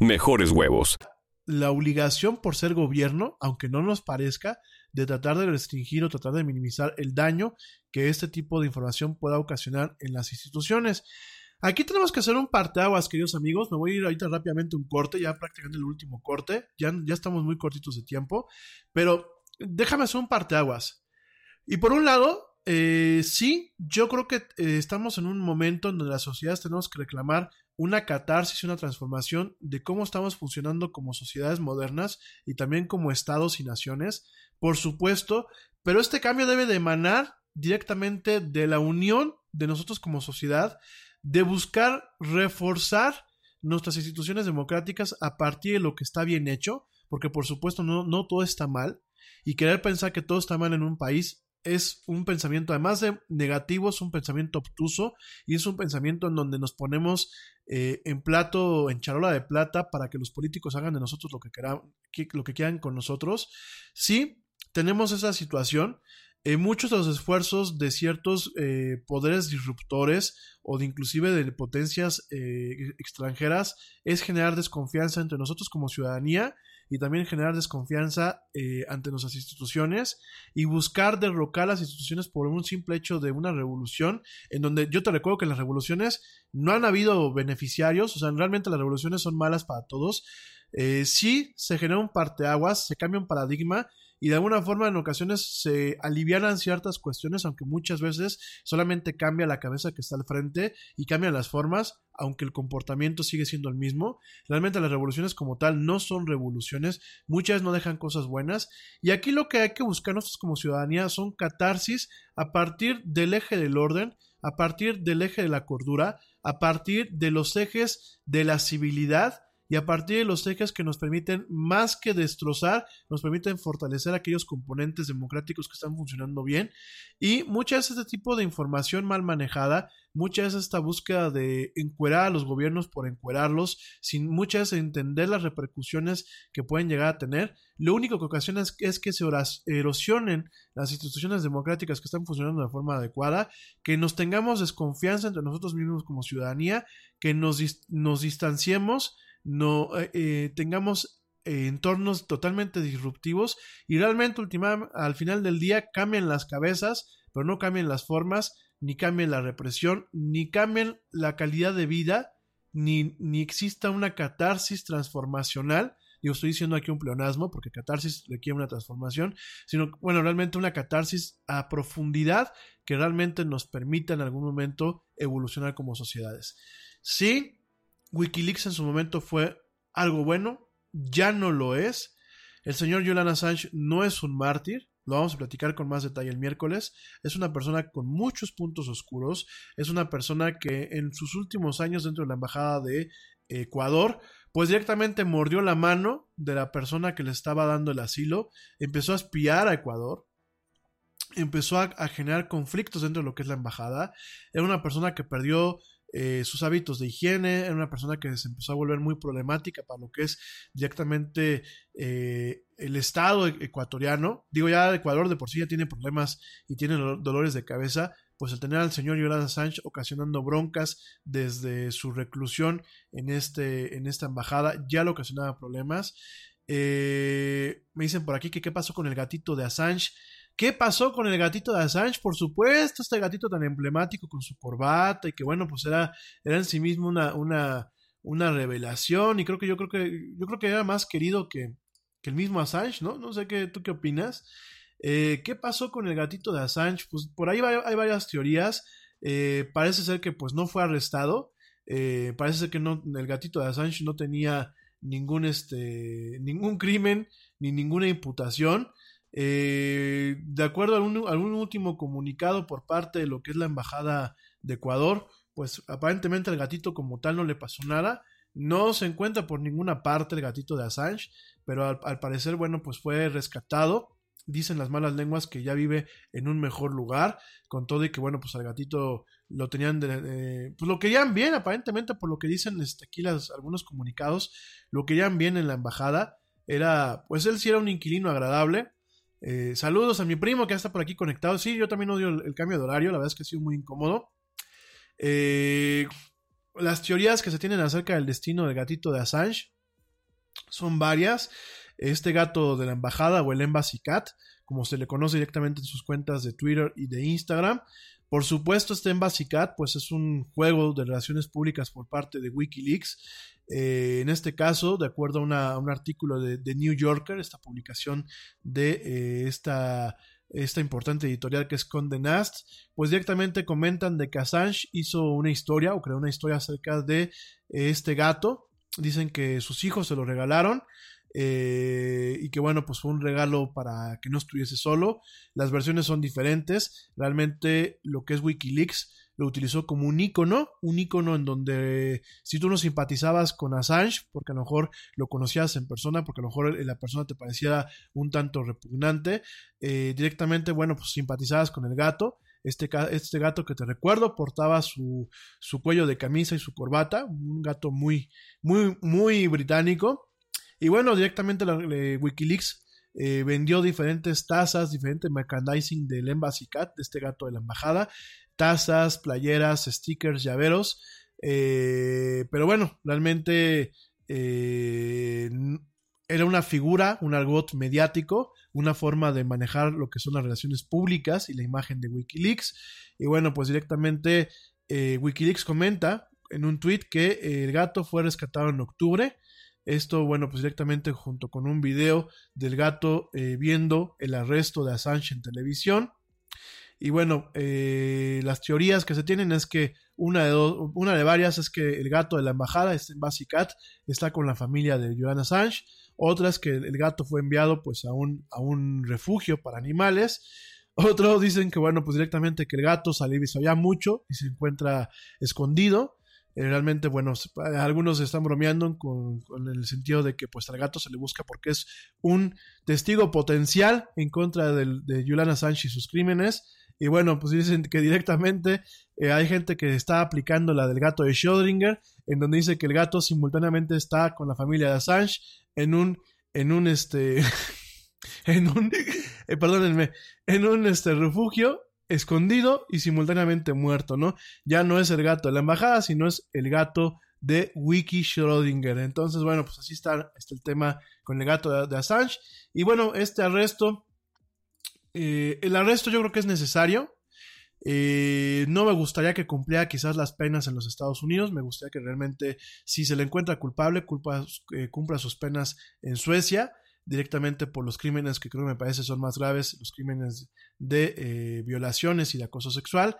mejores huevos. La obligación por ser gobierno, aunque no nos parezca, de tratar de restringir o tratar de minimizar el daño que este tipo de información pueda ocasionar en las instituciones. Aquí tenemos que hacer un parteaguas, queridos amigos. Me voy a ir ahorita rápidamente un corte, ya prácticamente el último corte. Ya, ya estamos muy cortitos de tiempo. Pero déjame hacer un parteaguas. Y por un lado, eh, sí, yo creo que eh, estamos en un momento en donde las sociedades tenemos que reclamar una catarsis una transformación de cómo estamos funcionando como sociedades modernas y también como estados y naciones, por supuesto, pero este cambio debe de emanar directamente de la unión de nosotros como sociedad, de buscar reforzar nuestras instituciones democráticas a partir de lo que está bien hecho, porque por supuesto no, no todo está mal, y querer pensar que todo está mal en un país es un pensamiento, además de negativo, es un pensamiento obtuso y es un pensamiento en donde nos ponemos eh, en plato, en charola de plata para que los políticos hagan de nosotros lo que, quieran, lo que quieran con nosotros. Sí, tenemos esa situación. Eh, muchos de los esfuerzos de ciertos eh, poderes disruptores o de inclusive de potencias eh, extranjeras es generar desconfianza entre nosotros como ciudadanía y también generar desconfianza eh, ante nuestras instituciones y buscar derrocar las instituciones por un simple hecho de una revolución, en donde yo te recuerdo que las revoluciones no han habido beneficiarios, o sea, realmente las revoluciones son malas para todos. Eh, sí se genera un parteaguas, se cambia un paradigma y de alguna forma en ocasiones se alivianan ciertas cuestiones, aunque muchas veces solamente cambia la cabeza que está al frente y cambian las formas, aunque el comportamiento sigue siendo el mismo. Realmente las revoluciones como tal no son revoluciones, muchas no dejan cosas buenas y aquí lo que hay que buscar nosotros como ciudadanía son catarsis a partir del eje del orden, a partir del eje de la cordura, a partir de los ejes de la civilidad y a partir de los ejes que nos permiten más que destrozar, nos permiten fortalecer aquellos componentes democráticos que están funcionando bien y muchas de este tipo de información mal manejada muchas esta búsqueda de encuerar a los gobiernos por encuerarlos, sin muchas entender las repercusiones que pueden llegar a tener. Lo único que ocasiona es, es que se erosionen las instituciones democráticas que están funcionando de forma adecuada, que nos tengamos desconfianza entre nosotros mismos como ciudadanía, que nos, nos distanciemos, no eh, eh, tengamos eh, entornos totalmente disruptivos y realmente al final del día cambian las cabezas, pero no cambian las formas ni cambien la represión, ni cambien la calidad de vida, ni, ni exista una catarsis transformacional. Yo estoy diciendo aquí un pleonasmo porque catarsis requiere una transformación, sino, bueno, realmente una catarsis a profundidad que realmente nos permita en algún momento evolucionar como sociedades. Sí, Wikileaks en su momento fue algo bueno, ya no lo es. El señor Julian Assange no es un mártir, lo vamos a platicar con más detalle el miércoles. Es una persona con muchos puntos oscuros. Es una persona que en sus últimos años dentro de la embajada de Ecuador, pues directamente mordió la mano de la persona que le estaba dando el asilo. Empezó a espiar a Ecuador. Empezó a, a generar conflictos dentro de lo que es la embajada. Era una persona que perdió eh, sus hábitos de higiene, era una persona que se empezó a volver muy problemática para lo que es directamente eh, el Estado ecuatoriano. Digo, ya Ecuador de por sí ya tiene problemas y tiene dolores de cabeza, pues el tener al señor Yolanda Sánchez ocasionando broncas desde su reclusión en, este, en esta embajada ya le ocasionaba problemas. Eh, me dicen por aquí que qué pasó con el gatito de Assange. ¿Qué pasó con el gatito de Assange? Por supuesto, este gatito tan emblemático con su corbata y que bueno, pues era, era en sí mismo una, una, una revelación y creo que yo creo que yo creo que era más querido que, que el mismo Assange, ¿no? No sé qué, tú qué opinas. Eh, ¿Qué pasó con el gatito de Assange? Pues por ahí hay varias teorías. Eh, parece ser que pues no fue arrestado. Eh, parece ser que no, el gatito de Assange no tenía ningún, este, ningún crimen ni ninguna imputación. Eh, de acuerdo a un, último comunicado por parte de lo que es la Embajada de Ecuador, pues aparentemente al gatito como tal no le pasó nada. No se encuentra por ninguna parte el gatito de Assange, pero al, parecer, bueno, pues fue rescatado. Dicen las malas lenguas que ya vive en un mejor lugar, con todo y que, bueno, pues al gatito lo tenían, de, pues lo querían bien, aparentemente, por lo que dicen este, aquí algunos comunicados, lo querían bien en la embajada. Era, pues él sí era un inquilino agradable, eh, saludos a mi primo que ya está por aquí conectado. Sí, yo también odio el, cambio de horario, la verdad es que ha sido muy incómodo. Eh, las teorías que se tienen acerca del destino del gatito de Assange son varias. Este gato de la embajada o el Embassy Cat, como se le conoce directamente en sus cuentas de Twitter y de Instagram. Por supuesto, este Embassy Cat, pues es un juego de relaciones públicas por parte de Wikileaks eh, en este caso, de acuerdo a, un artículo de, New Yorker, esta publicación de eh, esta, importante editorial que es Condé Nast, pues directamente comentan de que Assange hizo una historia o creó una historia acerca de eh, este gato. Dicen que sus hijos se lo regalaron. y que bueno, pues fue un regalo para que no estuviese solo. Las versiones son diferentes. Realmente lo que es Wikileaks lo utilizó como un icono, un icono en donde si tú no simpatizabas con Assange, porque a lo mejor lo conocías en persona, porque a lo mejor la persona te parecía un tanto repugnante, eh, directamente, bueno, pues simpatizabas con el gato. Este, este gato que te recuerdo portaba su, su cuello de camisa y su corbata, un gato muy, muy, muy británico. Y bueno, directamente Wikileaks eh, vendió diferentes tazas, diferente merchandising del Embassy Cat, de este gato de la embajada, tazas, playeras, stickers, llaveros. Eh, pero bueno, realmente eh, era una figura, un argot mediático, una forma de manejar lo que son las relaciones públicas y la imagen de Wikileaks. Y bueno, pues directamente eh, Wikileaks comenta en un tweet que el gato fue rescatado en octubre. Esto, bueno, pues directamente junto con un video del gato viendo el arresto de Assange en televisión. Y bueno, eh, las teorías que se tienen es que una de, una de varias es que el gato de la embajada, este Cat, está con la familia de Joanna Assange. Otra es que el gato fue enviado pues a un, a un refugio para animales. Otros dicen que bueno, pues directamente que el gato salió y mucho y se encuentra escondido. Eh, realmente, bueno, algunos están bromeando con, con el sentido de que pues al gato se le busca porque es un testigo potencial en contra de Julian Assange y sus crímenes. Y bueno, pues dicen que directamente eh, hay gente que está aplicando la del gato de Schrödinger, en donde dice que el gato simultáneamente está con la familia de Assange en un, en un este, en un, eh, perdónenme, en un este refugio escondido y simultáneamente muerto, ¿no? Ya no es el gato de la embajada, sino es el gato de Wiki Schrödinger. Entonces, bueno, pues así está, el tema con el gato de, Assange. Y bueno, este arresto, eh, el arresto yo creo que es necesario. Eh, no me gustaría que cumpliera quizás las penas en los Estados Unidos. Me gustaría que realmente, si se le encuentra culpable, culpa, eh, cumpla sus penas en Suecia, directamente por los crímenes que creo que me parece son más graves, los crímenes de eh, violaciones y de acoso sexual.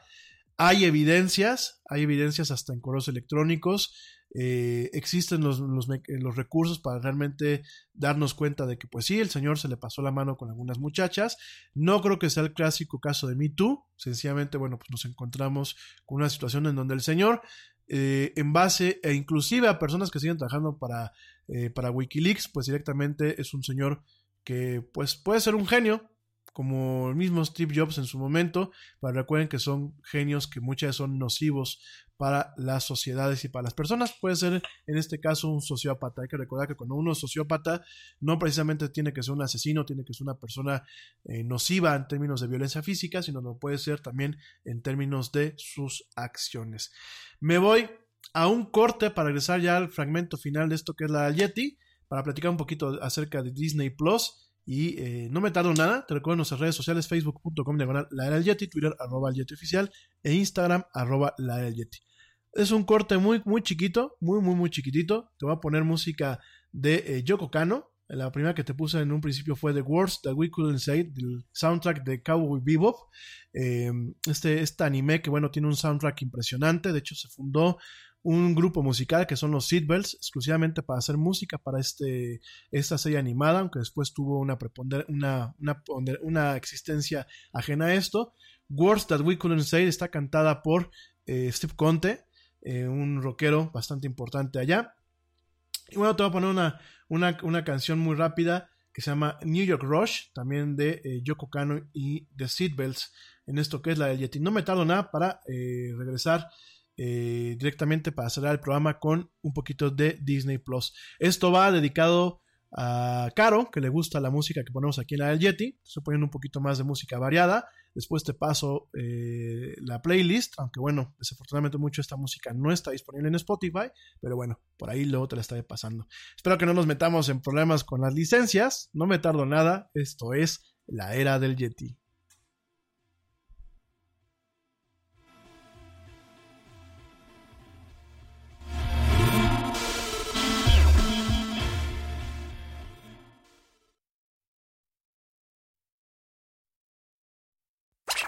Hay evidencias, hay evidencias hasta en correos electrónicos. eh, existen los, los, los recursos para realmente darnos cuenta de que, pues sí, el señor se le pasó la mano con algunas muchachas. No creo que sea el clásico caso de Me Too. Sencillamente, bueno, pues nos encontramos con una situación en donde el señor, eh, en base, e inclusive a personas que siguen trabajando para, eh, para Wikileaks, pues directamente es un señor que, pues, puede ser un genio, como el mismo Steve Jobs en su momento, pero recuerden que son genios que muchas veces son nocivos para las sociedades y para las personas. Puede ser en este caso un sociópata. Hay que recordar que cuando uno es sociópata, no precisamente tiene que ser un asesino, tiene que ser una persona eh, nociva en términos de violencia física, sino lo puede ser también en términos de sus acciones. Me voy a un corte para regresar ya al fragmento final de esto que es la Yeti, para platicar un poquito acerca de Disney Plus. Y eh, no me tardo nada, te recuerdo en nuestras redes sociales, facebook.com la era del Yeti, Twitter arroba el Yeti oficial e Instagram arroba la era Yeti. Es un corte muy, muy chiquito, muy, muy, muy chiquitito. Te voy a poner música de eh, Yoko Kano. La primera que te puse en un principio fue The Words That We Couldn't Say, del soundtrack de Cowboy Bebop. Eh, este, este anime que, bueno, tiene un soundtrack impresionante. De hecho, se fundó un grupo musical que son los Seatbelts, exclusivamente para hacer música para este, esta serie animada, aunque después tuvo una, preponder, una, una, una existencia ajena a esto. Words That We Couldn't Say está cantada por eh, Steve Conte, eh, un rockero bastante importante allá. Y bueno, te voy a poner una, una, una canción muy rápida que se llama New York Rush, también de eh, Yoko Kano y The Seatbelts, en esto que es la del Yeti. No me tardo nada para regresar eh, directamente para cerrar el programa con un poquito de Disney Plus. Esto va dedicado a Caro, que le gusta la música que ponemos aquí en la del Yeti. Estoy poniendo un poquito más de música variada. Después te paso eh, la playlist, aunque bueno, desafortunadamente mucho esta música no está disponible en Spotify, pero bueno, por ahí luego te la estaré pasando. Espero que no nos metamos en problemas con las licencias. No me tardo nada. Esto es la era del Yeti.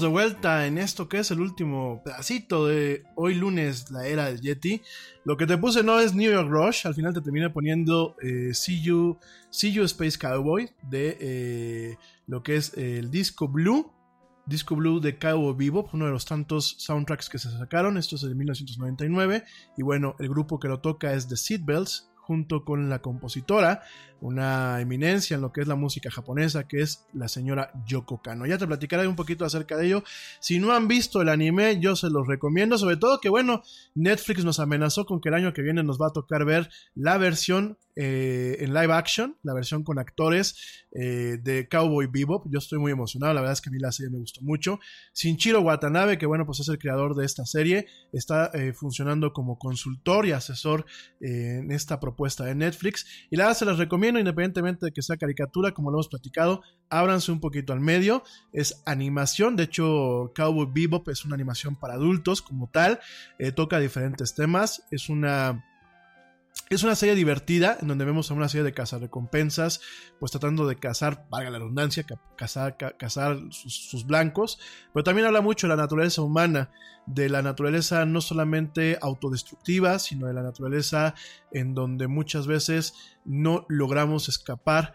De vuelta en esto que es el último pedacito de hoy lunes, la era del Yeti. Lo que te puse no es New York Rush, al final te terminé poniendo eh, See, you, See You Space Cowboy de eh, lo que es el disco Blue. Disco Blue de Cowboy Bebop, uno de los tantos soundtracks que se sacaron. Esto es de 1999. Y bueno, el grupo que lo toca es The Seatbelts, junto con la compositora, una eminencia en lo que es la música japonesa, que es la señora Yoko Kano. Ya te platicaré un poquito acerca de ello. Si no han visto el anime, yo se los recomiendo, sobre todo que bueno, Netflix nos amenazó con que el año que viene nos va a tocar ver la versión eh, en live action, la versión con actores eh, de Cowboy Bebop. Yo estoy muy emocionado, la verdad es que a mí la serie me gustó mucho. Shinjiro Watanabe, que bueno, pues es el creador de esta serie, está eh, funcionando como consultor y asesor en esta propuesta de Netflix. Y la verdad se las recomiendo, independientemente de que sea caricatura, como lo hemos platicado, ábranse un poquito al medio. Es animación, de hecho, Cowboy Bebop es una animación para adultos como tal, eh, toca diferentes temas, es una es una serie divertida en donde vemos a una serie de cazarrecompensas, pues tratando de cazar, valga la redundancia, ca- cazar, ca- cazar sus blancos, pero también habla mucho de la naturaleza humana, de la naturaleza no solamente autodestructiva, sino de la naturaleza en donde muchas veces no logramos escapar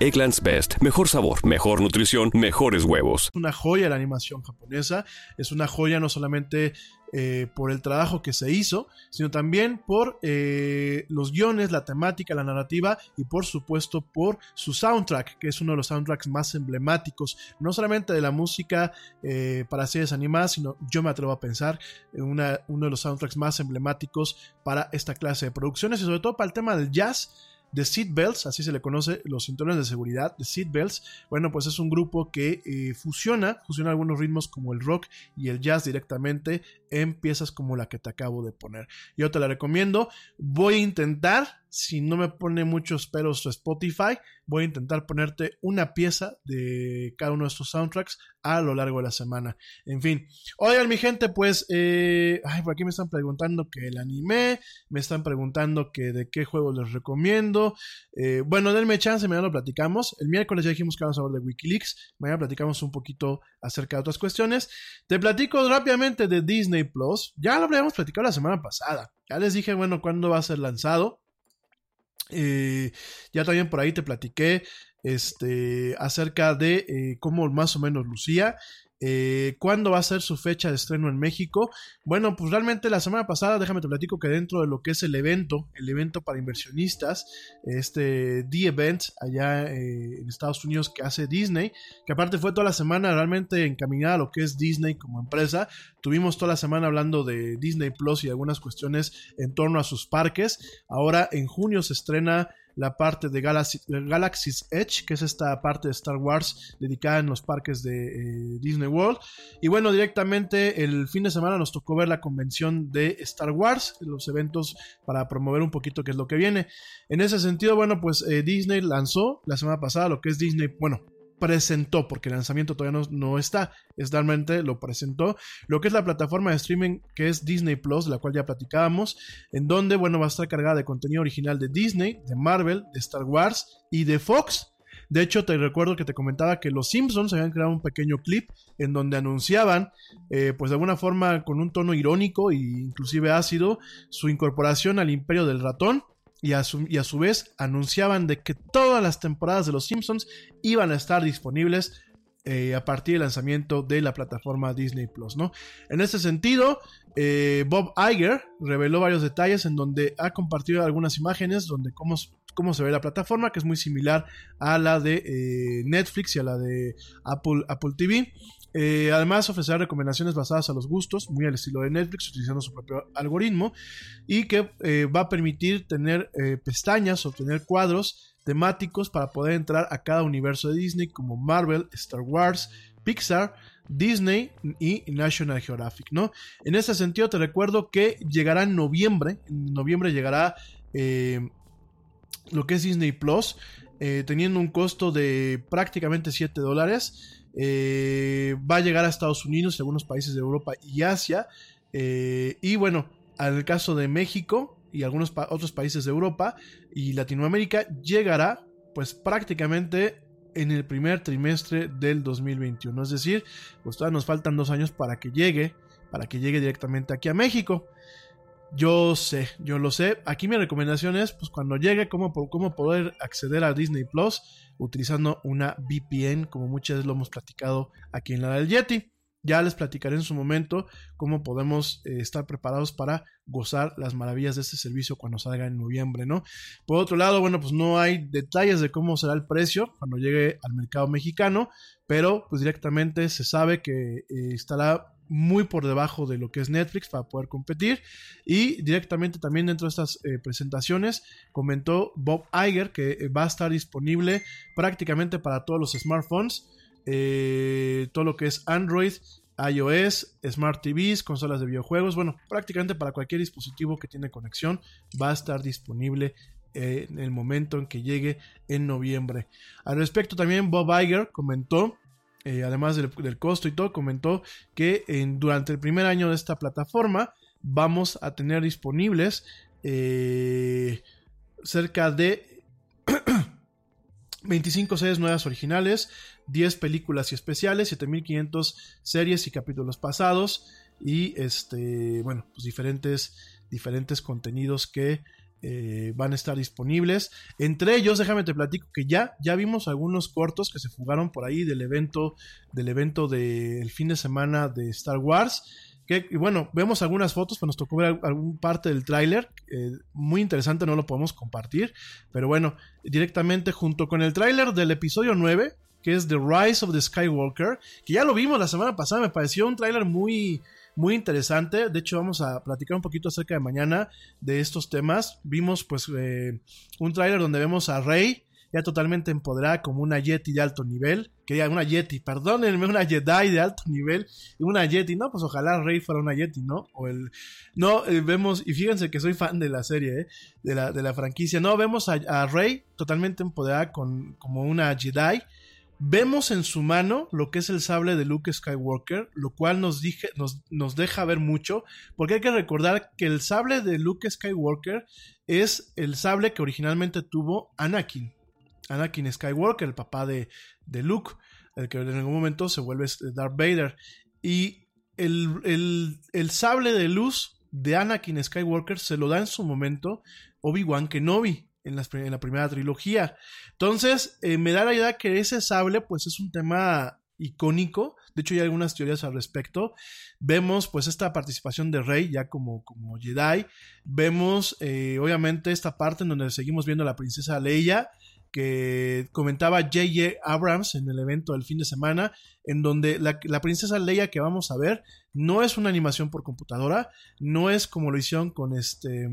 Egglands Best. Mejor sabor, mejor nutrición, mejores huevos. una joya la animación japonesa, es una joya no solamente eh, por el trabajo que se hizo, sino también por eh, los guiones, la temática, la narrativa y por supuesto por su soundtrack, que es uno de los soundtracks más emblemáticos, no solamente de la música eh, para series animadas, sino yo me atrevo a pensar en uno de los soundtracks más emblemáticos para esta clase de producciones y sobre todo para el tema del jazz. The Seatbelts, así se le conoce, los cinturones de seguridad, The Seatbelts, bueno, pues es un grupo que eh, fusiona, fusiona algunos ritmos como el rock y el jazz directamente en piezas como la que te acabo de poner. Yo te la recomiendo, voy a intentar, si no me pone muchos peros su Spotify, voy a intentar ponerte una pieza de cada uno de estos soundtracks a lo largo de la semana. En fin, oigan mi gente, pues, eh, ay, por aquí me están preguntando que el anime, me están preguntando que de qué juego les recomiendo. Eh, bueno, denme chance, mañana lo platicamos. El miércoles ya dijimos que vamos a hablar de Wikileaks. Mañana platicamos un poquito acerca de otras cuestiones. Te platico rápidamente de Disney Plus. Ya lo habíamos platicado la semana pasada. Ya les dije, bueno, cuándo va a ser lanzado. Eh, ya también por ahí te platiqué este, acerca de eh, cómo más o menos lucía. Eh, ¿Cuándo va a ser su fecha de estreno en México? Bueno, pues realmente la semana pasada, déjame te platico que dentro de lo que es el evento, el evento para inversionistas, este The Event allá eh, en Estados Unidos que hace Disney, que aparte fue toda la semana realmente encaminada a lo que es Disney como empresa. Tuvimos toda la semana hablando de Disney Plus y algunas cuestiones en torno a sus parques. Ahora en junio se estrena la parte de Galaxy, Galaxy's Edge, que es esta parte de Star Wars dedicada en los parques de eh, Disney World. Y bueno, directamente el fin de semana nos tocó ver la convención de Star Wars, los eventos para promover un poquito qué es lo que viene. En ese sentido, bueno, pues eh, Disney lanzó la semana pasada lo que es Disney, bueno, presentó, porque el lanzamiento todavía no, no está, es realmente lo presentó, lo que es la plataforma de streaming que es Disney Plus, la cual ya platicábamos, en donde, bueno, va a estar cargada de contenido original de Disney, de Marvel, de Star Wars y de Fox. De hecho, te recuerdo que te comentaba que los Simpsons habían creado un pequeño clip en donde anunciaban, eh, pues de alguna forma con un tono irónico e inclusive ácido, su incorporación al imperio del ratón y a, su, vez anunciaban de que todas las temporadas de Los Simpsons iban a estar disponibles eh, a partir del lanzamiento de la plataforma Disney Plus, ¿no? En este sentido, eh, Bob Iger reveló varios detalles en donde ha compartido algunas imágenes donde cómo, cómo se ve la plataforma, que es muy similar a la de eh, Netflix y a la de Apple, Apple TV. Eh, además, ofrecerá recomendaciones basadas a los gustos, muy al estilo de Netflix, utilizando su propio algoritmo, y que eh, va a permitir tener eh, pestañas o tener cuadros temáticos para poder entrar a cada universo de Disney, como Marvel, Star Wars, Pixar, Disney y National Geographic, ¿no? En ese sentido, te recuerdo que llegará en noviembre, en noviembre llegará lo que es Disney Plus, teniendo un costo de prácticamente 7 dólares. Eh, va a llegar a Estados Unidos y algunos países de Europa y Asia. Eh, y bueno, al caso de México y algunos otros países de Europa y Latinoamérica, llegará pues prácticamente en el primer trimestre del 2021. Es decir, pues todavía nos faltan dos años para que llegue, para que llegue directamente aquí a México. Yo sé, yo lo sé. Aquí mi recomendación es, pues cuando llegue, cómo, cómo poder acceder a Disney Plus utilizando una VPN, como muchas veces lo hemos platicado aquí en la del Yeti. Ya les platicaré en su momento cómo podemos eh, estar preparados para gozar las maravillas de este servicio cuando salga en noviembre, ¿no? Por otro lado, bueno, pues no hay detalles de cómo será el precio cuando llegue al mercado mexicano, pero pues directamente se sabe que eh, estará muy por debajo de lo que es Netflix para poder competir. Y directamente también dentro de estas eh, presentaciones comentó Bob Iger que eh, va a estar disponible prácticamente para todos los smartphones, eh, todo lo que es Android, iOS, Smart TVs, consolas de videojuegos, bueno, prácticamente para cualquier dispositivo que tiene conexión va a estar disponible en el momento en que llegue en noviembre. Al respecto también Bob Iger comentó eh, además del, costo y todo, comentó que durante el primer año de esta plataforma vamos a tener disponibles eh, cerca de 25 series nuevas originales, 10 películas y especiales, 7500 series y capítulos pasados y este, bueno, pues diferentes, diferentes contenidos que eh, van a estar disponibles. Entre ellos, déjame te platico que ya, ya vimos algunos cortos que se fugaron por ahí del evento, del evento del fin de semana de Star Wars. Que, y bueno, vemos algunas fotos, pero nos tocó ver alguna parte del tráiler. Eh, muy interesante, no lo podemos compartir. Pero bueno, directamente junto con el tráiler del episodio 9, que es The Rise of the Skywalker, que ya lo vimos la semana pasada, me pareció un tráiler muy, muy interesante. De hecho, vamos a platicar un poquito acerca de mañana de estos temas. Vimos pues eh, un tráiler donde vemos a Rey ya totalmente empoderada como una Yeti de alto nivel. Quería una Yeti, perdónenme, una Jedi de alto nivel. Una Yeti, no, pues ojalá Rey fuera una Yeti, ¿no? O el. No, eh, vemos, y fíjense que soy fan de la serie, ¿eh? de, la, de la franquicia. No, vemos a, a Rey totalmente empoderada con, como una Jedi Vemos en su mano lo que es el sable de Luke Skywalker, lo cual nos, nos, deja ver mucho, porque hay que recordar que el sable de Luke Skywalker es el sable que originalmente tuvo Anakin. Anakin Skywalker, el papá de, de Luke, el que en algún momento se vuelve Darth Vader. Y el, el sable de luz de Anakin Skywalker se lo da en su momento Obi-Wan Kenobi en, la primera trilogía. Entonces, eh, me da la idea que ese sable, pues es un tema icónico. De hecho, hay algunas teorías al respecto. Vemos, pues, esta participación de Rey ya como, como Jedi. Vemos, eh, obviamente, esta parte en donde seguimos viendo a la princesa Leia que comentaba J.J. Abrams en el evento del fin de semana, en donde la, la, princesa Leia que vamos a ver no es una animación por computadora, no es como lo hicieron con este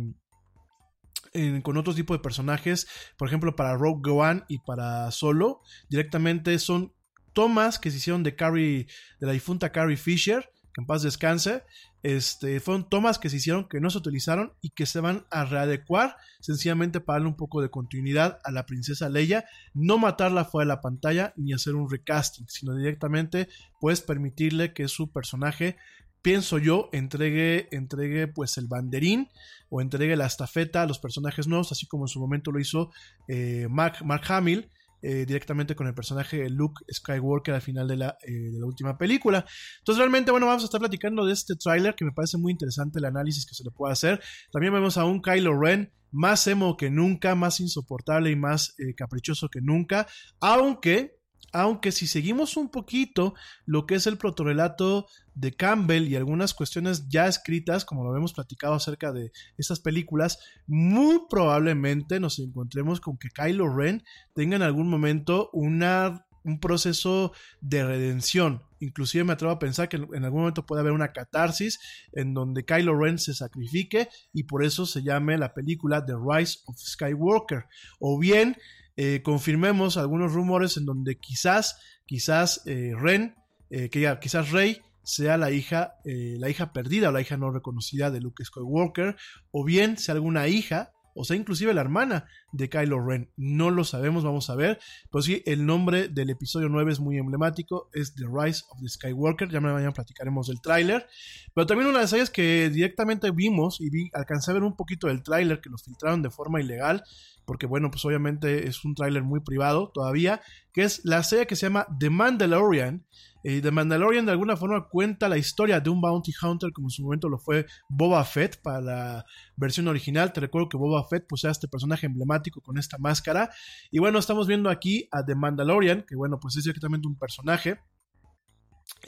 con otro tipo de personajes, por ejemplo para Rogue One y para Solo, directamente son tomas que se hicieron de Carrie, de la difunta Carrie Fisher, que en paz descanse, este, fueron tomas que se hicieron que no se utilizaron y que se van a readecuar sencillamente para darle un poco de continuidad a la princesa Leia, no matarla fuera de la pantalla ni hacer un recasting, sino directamente pues permitirle que su personaje pienso yo, entregue, entregue pues el banderín o entregue la estafeta a los personajes nuevos, así como en su momento lo hizo eh, Mark, Hamill. Eh, directamente con el personaje Luke Skywalker al final de la, eh, de la, última película. Entonces realmente, bueno, vamos a estar platicando de este tráiler que me parece muy interesante el análisis que se le puede hacer. También vemos a un Kylo Ren más emo que nunca, más insoportable y más caprichoso que nunca, aunque Aunque si seguimos un poquito lo que es el protorelato de Campbell y algunas cuestiones ya escritas, como lo hemos platicado acerca de estas películas, muy probablemente nos encontremos con que Kylo Ren tenga en algún momento una, un proceso de redención. Inclusive me atrevo a pensar que en algún momento puede haber una catarsis en donde Kylo Ren se sacrifique y por eso se llame la película The Rise of Skywalker. O bien eh, confirmemos algunos rumores en donde quizás, quizás eh, Ren, eh, que quizás Rey sea la hija, la hija perdida o la hija no reconocida de Luke Skywalker, o bien sea alguna hija o sea, inclusive la hermana de Kylo Ren. No lo sabemos, vamos a ver. Pero sí, el nombre del episodio 9 es muy emblemático, es The Rise of the Skywalker. Ya mañana platicaremos del tráiler. Pero también una de las series que directamente vimos y vi, alcancé a ver un poquito del tráiler que los filtraron de forma ilegal, porque bueno, pues obviamente es un tráiler muy privado todavía, que es la serie que se llama The Mandalorian. Eh, The Mandalorian de alguna forma cuenta la historia de un bounty hunter como en su momento lo fue Boba Fett para la versión original. Te recuerdo que Boba Fett posee este personaje emblemático con esta máscara. Y bueno, estamos viendo aquí a The Mandalorian, que bueno, pues es directamente un personaje.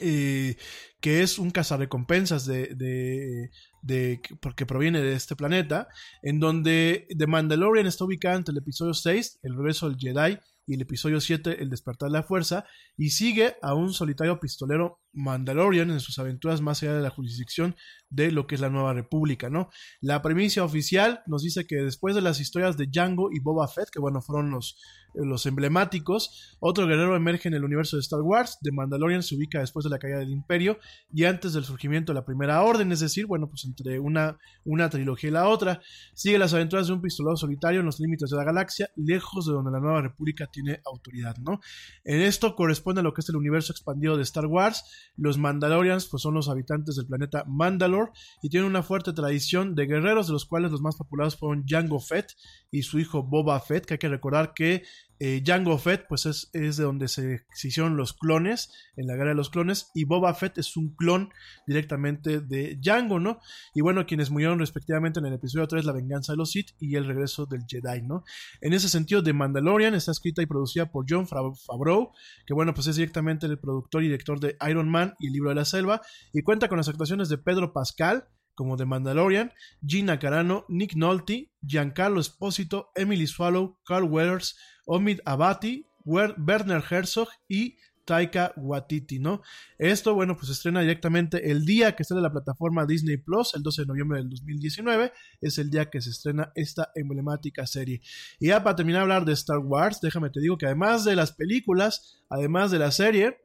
Eh, que es un cazarrecompensas de, de, de, porque proviene de este planeta, en donde The Mandalorian está ubicada entre el episodio 6, el regreso del Jedi, y el episodio 7, El despertar de la fuerza, y sigue a un solitario pistolero Mandalorian en sus aventuras más allá de la jurisdicción de lo que es la Nueva República, ¿no? La premisa oficial nos dice que después de las historias de Django y Boba Fett, que bueno, fueron los, los emblemáticos, otro guerrero emerge en el universo de Star Wars, de Mandalorian se ubica después de la caída del Imperio y antes del surgimiento de la Primera Orden, es decir, bueno, pues entre una, una trilogía y la otra, sigue las aventuras de un pistolero solitario en los límites de la galaxia, lejos de donde la Nueva República tiene autoridad, ¿no? En esto corresponde a lo que es el universo expandido de Star Wars, los Mandalorians pues son los habitantes del planeta Mandalore y tienen una fuerte tradición de guerreros, de los cuales los más populares fueron Jango Fett y su hijo Boba Fett, que hay que recordar que eh, Jango Fett, pues es, de donde se, hicieron los clones, en la guerra de los clones, y Boba Fett es un clon directamente de Jango, ¿no? Y bueno, quienes murieron respectivamente en el episodio 3, La venganza de los Sith y El regreso del Jedi, ¿no? En ese sentido, The Mandalorian está escrita y producida por John Favreau, que bueno, pues es directamente el productor y director de Iron Man y El libro de la selva, y cuenta con las actuaciones de Pedro Pascal, como The Mandalorian, Gina Carano, Nick Nolte, Giancarlo Esposito, Emily Swallow, Carl Weathers, Omid Abati, Werner Herzog y Taika Waititi, ¿no? Esto, bueno, pues se estrena directamente el día que de la plataforma Disney Plus, el 12 de noviembre del 2019, es el día que se estrena esta emblemática serie. Y ya para terminar de hablar de Star Wars, déjame te digo que además de las películas, además de la serie,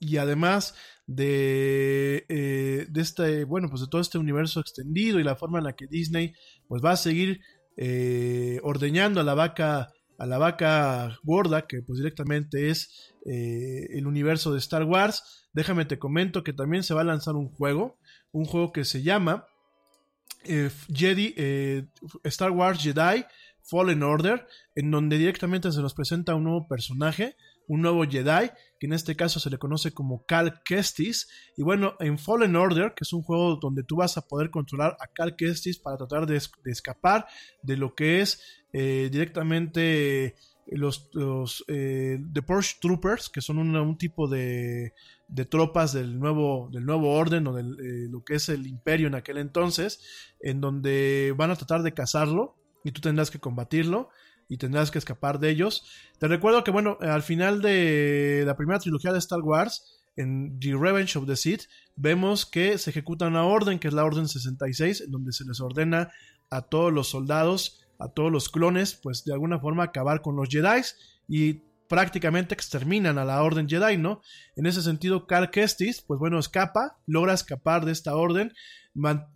y además de, eh, este, bueno, pues de todo este universo extendido y la forma en la que Disney pues va a seguir eh, ordeñando a la vaca a la vaca gorda, que pues directamente es eh, el universo de Star Wars. Déjame te comento que también se va a lanzar un juego, un juego que se llama eh, Jedi, eh, Star Wars Jedi Fallen Order, en donde directamente se nos presenta un nuevo personaje, un nuevo Jedi, que en este caso se le conoce como Cal Kestis. Y bueno, en Fallen Order, que es un juego donde tú vas a poder controlar a Cal Kestis para tratar de, de escapar de lo que es eh, directamente los, los eh, The Porsche Troopers, que son un tipo de, de, tropas del nuevo, del nuevo orden o de eh, lo que es el imperio en aquel entonces, en donde van a tratar de cazarlo y tú tendrás que combatirlo y tendrás que escapar de ellos. Te recuerdo que, bueno, al final de la primera trilogía de Star Wars, en The Revenge of the Sith, vemos que se ejecuta una orden, que es la Orden 66, en donde se les ordena a todos los soldados a todos los clones, pues de alguna forma acabar con los Jedi y prácticamente exterminan a la Orden Jedi, ¿no? En ese sentido, Cal Kestis, pues bueno, escapa, logra escapar de esta orden,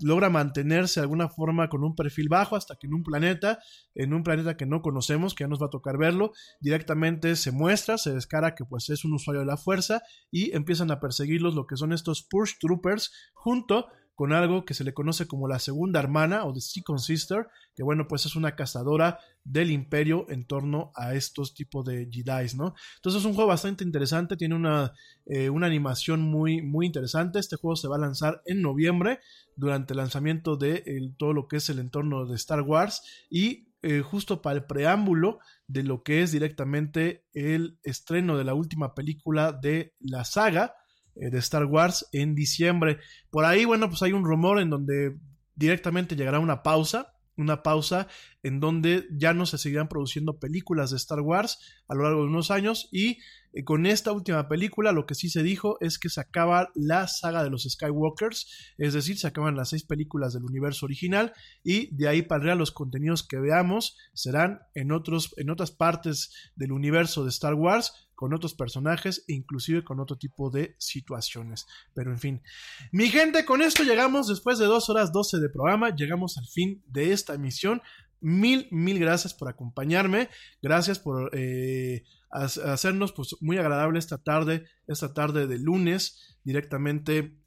logra mantenerse de alguna forma con un perfil bajo hasta que en un planeta, en un planeta que no conocemos, que ya nos va a tocar verlo, directamente se muestra, se descara que pues es un usuario de la fuerza y empiezan a perseguirlos lo que son estos Push Troopers junto con algo que se le conoce como la segunda hermana o The Second Sister, que bueno, pues es una cazadora del imperio en torno a estos tipos de Jedi, ¿no? Entonces es un juego bastante interesante, tiene una, eh, una animación muy, muy interesante. Este juego se va a lanzar en noviembre durante el lanzamiento de todo lo que es el entorno de Star Wars y eh, justo para el preámbulo de lo que es directamente el estreno de la última película de la saga eh, de Star Wars en diciembre. Por ahí, bueno, pues hay un rumor en donde directamente llegará una pausa, una pausa en donde ya no se seguirán produciendo películas de Star Wars a lo largo de unos años y eh, con esta última película lo que sí se dijo es que se acaba la saga de los Skywalkers, es decir, se acaban las seis películas del universo original y de ahí para arriba los contenidos que veamos serán en, otros, en otras partes del universo de Star Wars con otros personajes e inclusive con otro tipo de situaciones. Pero en fin, mi gente, con esto llegamos después de dos horas 12 de programa, llegamos al fin de esta emisión. Mil, mil gracias por acompañarme. Gracias por eh, hacernos pues, muy agradable esta tarde, esta tarde de lunes, directamente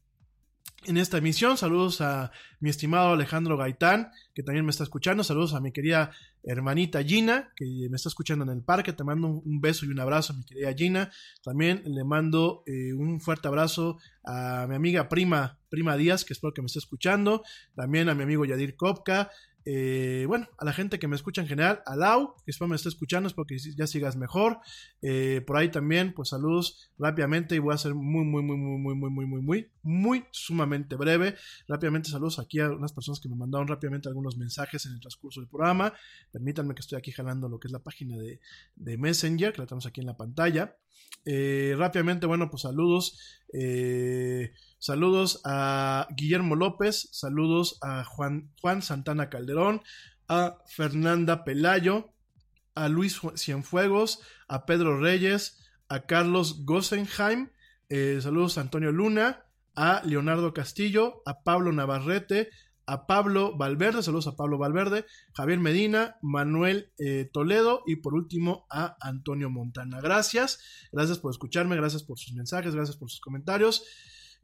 en esta emisión. Saludos a mi estimado Alejandro Gaitán, que también me está escuchando. Saludos a mi querida hermanita Gina, que me está escuchando en el parque. Te mando un, beso y un abrazo mi querida Gina. También le mando eh, un fuerte abrazo a mi amiga prima, prima Díaz, que espero que me esté escuchando. También a mi amigo Yadir Kopka. Eh, bueno, a la gente que me escucha en general, a Lau, que espero me esté escuchando, espero que ya sigas mejor. Eh, por ahí también, pues saludos rápidamente y voy a ser muy, muy, muy, muy, muy, muy, muy, muy, muy, muy sumamente breve. Rápidamente saludos aquí a unas personas que me mandaron rápidamente algunos mensajes en el transcurso del programa. Permítanme que estoy aquí jalando lo que es la página de, de Messenger, que la tenemos aquí en la pantalla. Eh, rápidamente, bueno, pues saludos. Eh, Saludos a Guillermo López, saludos a Juan, Juan Santana Calderón, a Fernanda Pelayo, a Luis Cienfuegos, a Pedro Reyes, a Carlos Gossenheim, eh, saludos a Antonio Luna, a Leonardo Castillo, a Pablo Navarrete, a Pablo Valverde, saludos a Pablo Valverde, Javier Medina, Manuel eh, Toledo y por último a Antonio Montana. Gracias, gracias por escucharme, gracias por sus mensajes, gracias por sus comentarios.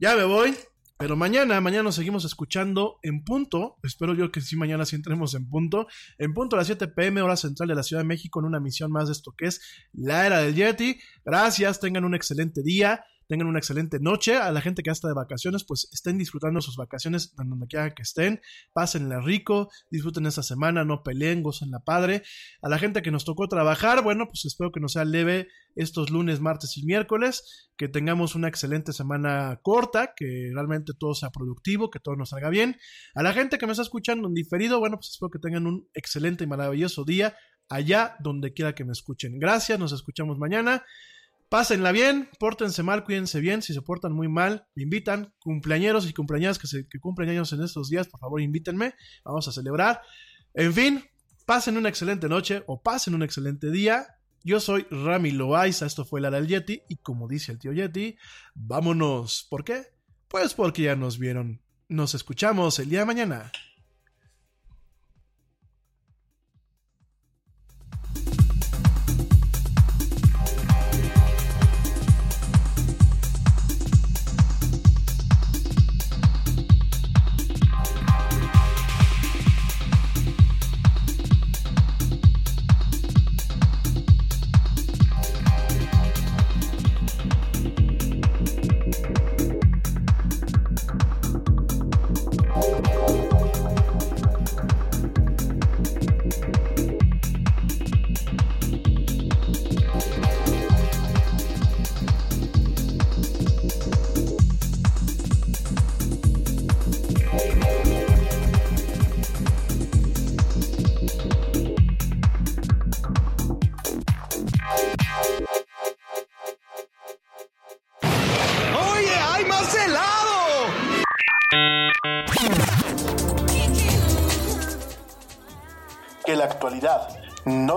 Ya me voy. Pero mañana, mañana nos seguimos escuchando en punto. Espero yo que sí, mañana sí entremos en punto. En punto a las 7 pm, hora central de la Ciudad de México, en una misión más de esto que es la era del Yeti. Gracias, tengan un excelente día tengan una excelente noche. A la gente que está de vacaciones, pues estén disfrutando sus vacaciones donde quiera que estén. Pásenla rico, disfruten esa semana, no peleen, gocen la padre. A la gente que nos tocó trabajar, bueno, pues espero que nos sea leve estos lunes, martes y miércoles. Que tengamos una excelente semana corta, que realmente todo sea productivo, que todo nos salga bien. A la gente que me está escuchando en diferido, bueno, pues espero que tengan un excelente y maravilloso día allá donde quiera que me escuchen. Gracias, nos escuchamos mañana. Pásenla bien, pórtense mal, cuídense bien. Si se portan muy mal, me invitan. Cumpleañeros y cumpleañeras que, se, que cumplen años en estos días, por favor, invítenme. Vamos a celebrar. En fin, pasen una excelente noche o pasen un excelente día. Yo soy Rami Loaiza, esto fue La del Yeti. Y como dice el tío Yeti, vámonos. ¿Por qué? Pues porque ya nos vieron. Nos escuchamos el día de mañana.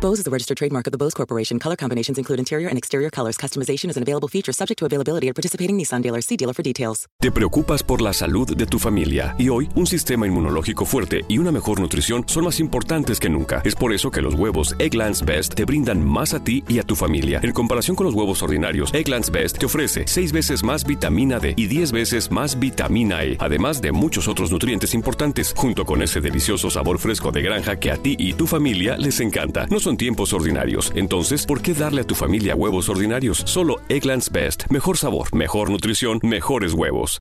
Bose is a registered trademark of the Bose Corporation. Color combinations include interior and exterior colors. Customization is an available feature subject to availability at participating Nissan dealers. See dealer for details. Te preocupas por la salud de tu familia y hoy un sistema inmunológico fuerte y una mejor nutrición son más importantes que nunca. Es por eso que los huevos Egglands Best te brindan más a ti y a tu familia. En comparación con los huevos ordinarios, Egglands Best te ofrece 6 veces más vitamina D y 10 veces más vitamina E, además de muchos otros nutrientes importantes, junto con ese delicioso sabor fresco de granja que a ti y tu familia les encanta. No son tiempos ordinarios, entonces, ¿por qué darle a tu familia huevos ordinarios? Solo Egglands Best. Mejor sabor, mejor nutrición, mejores huevos.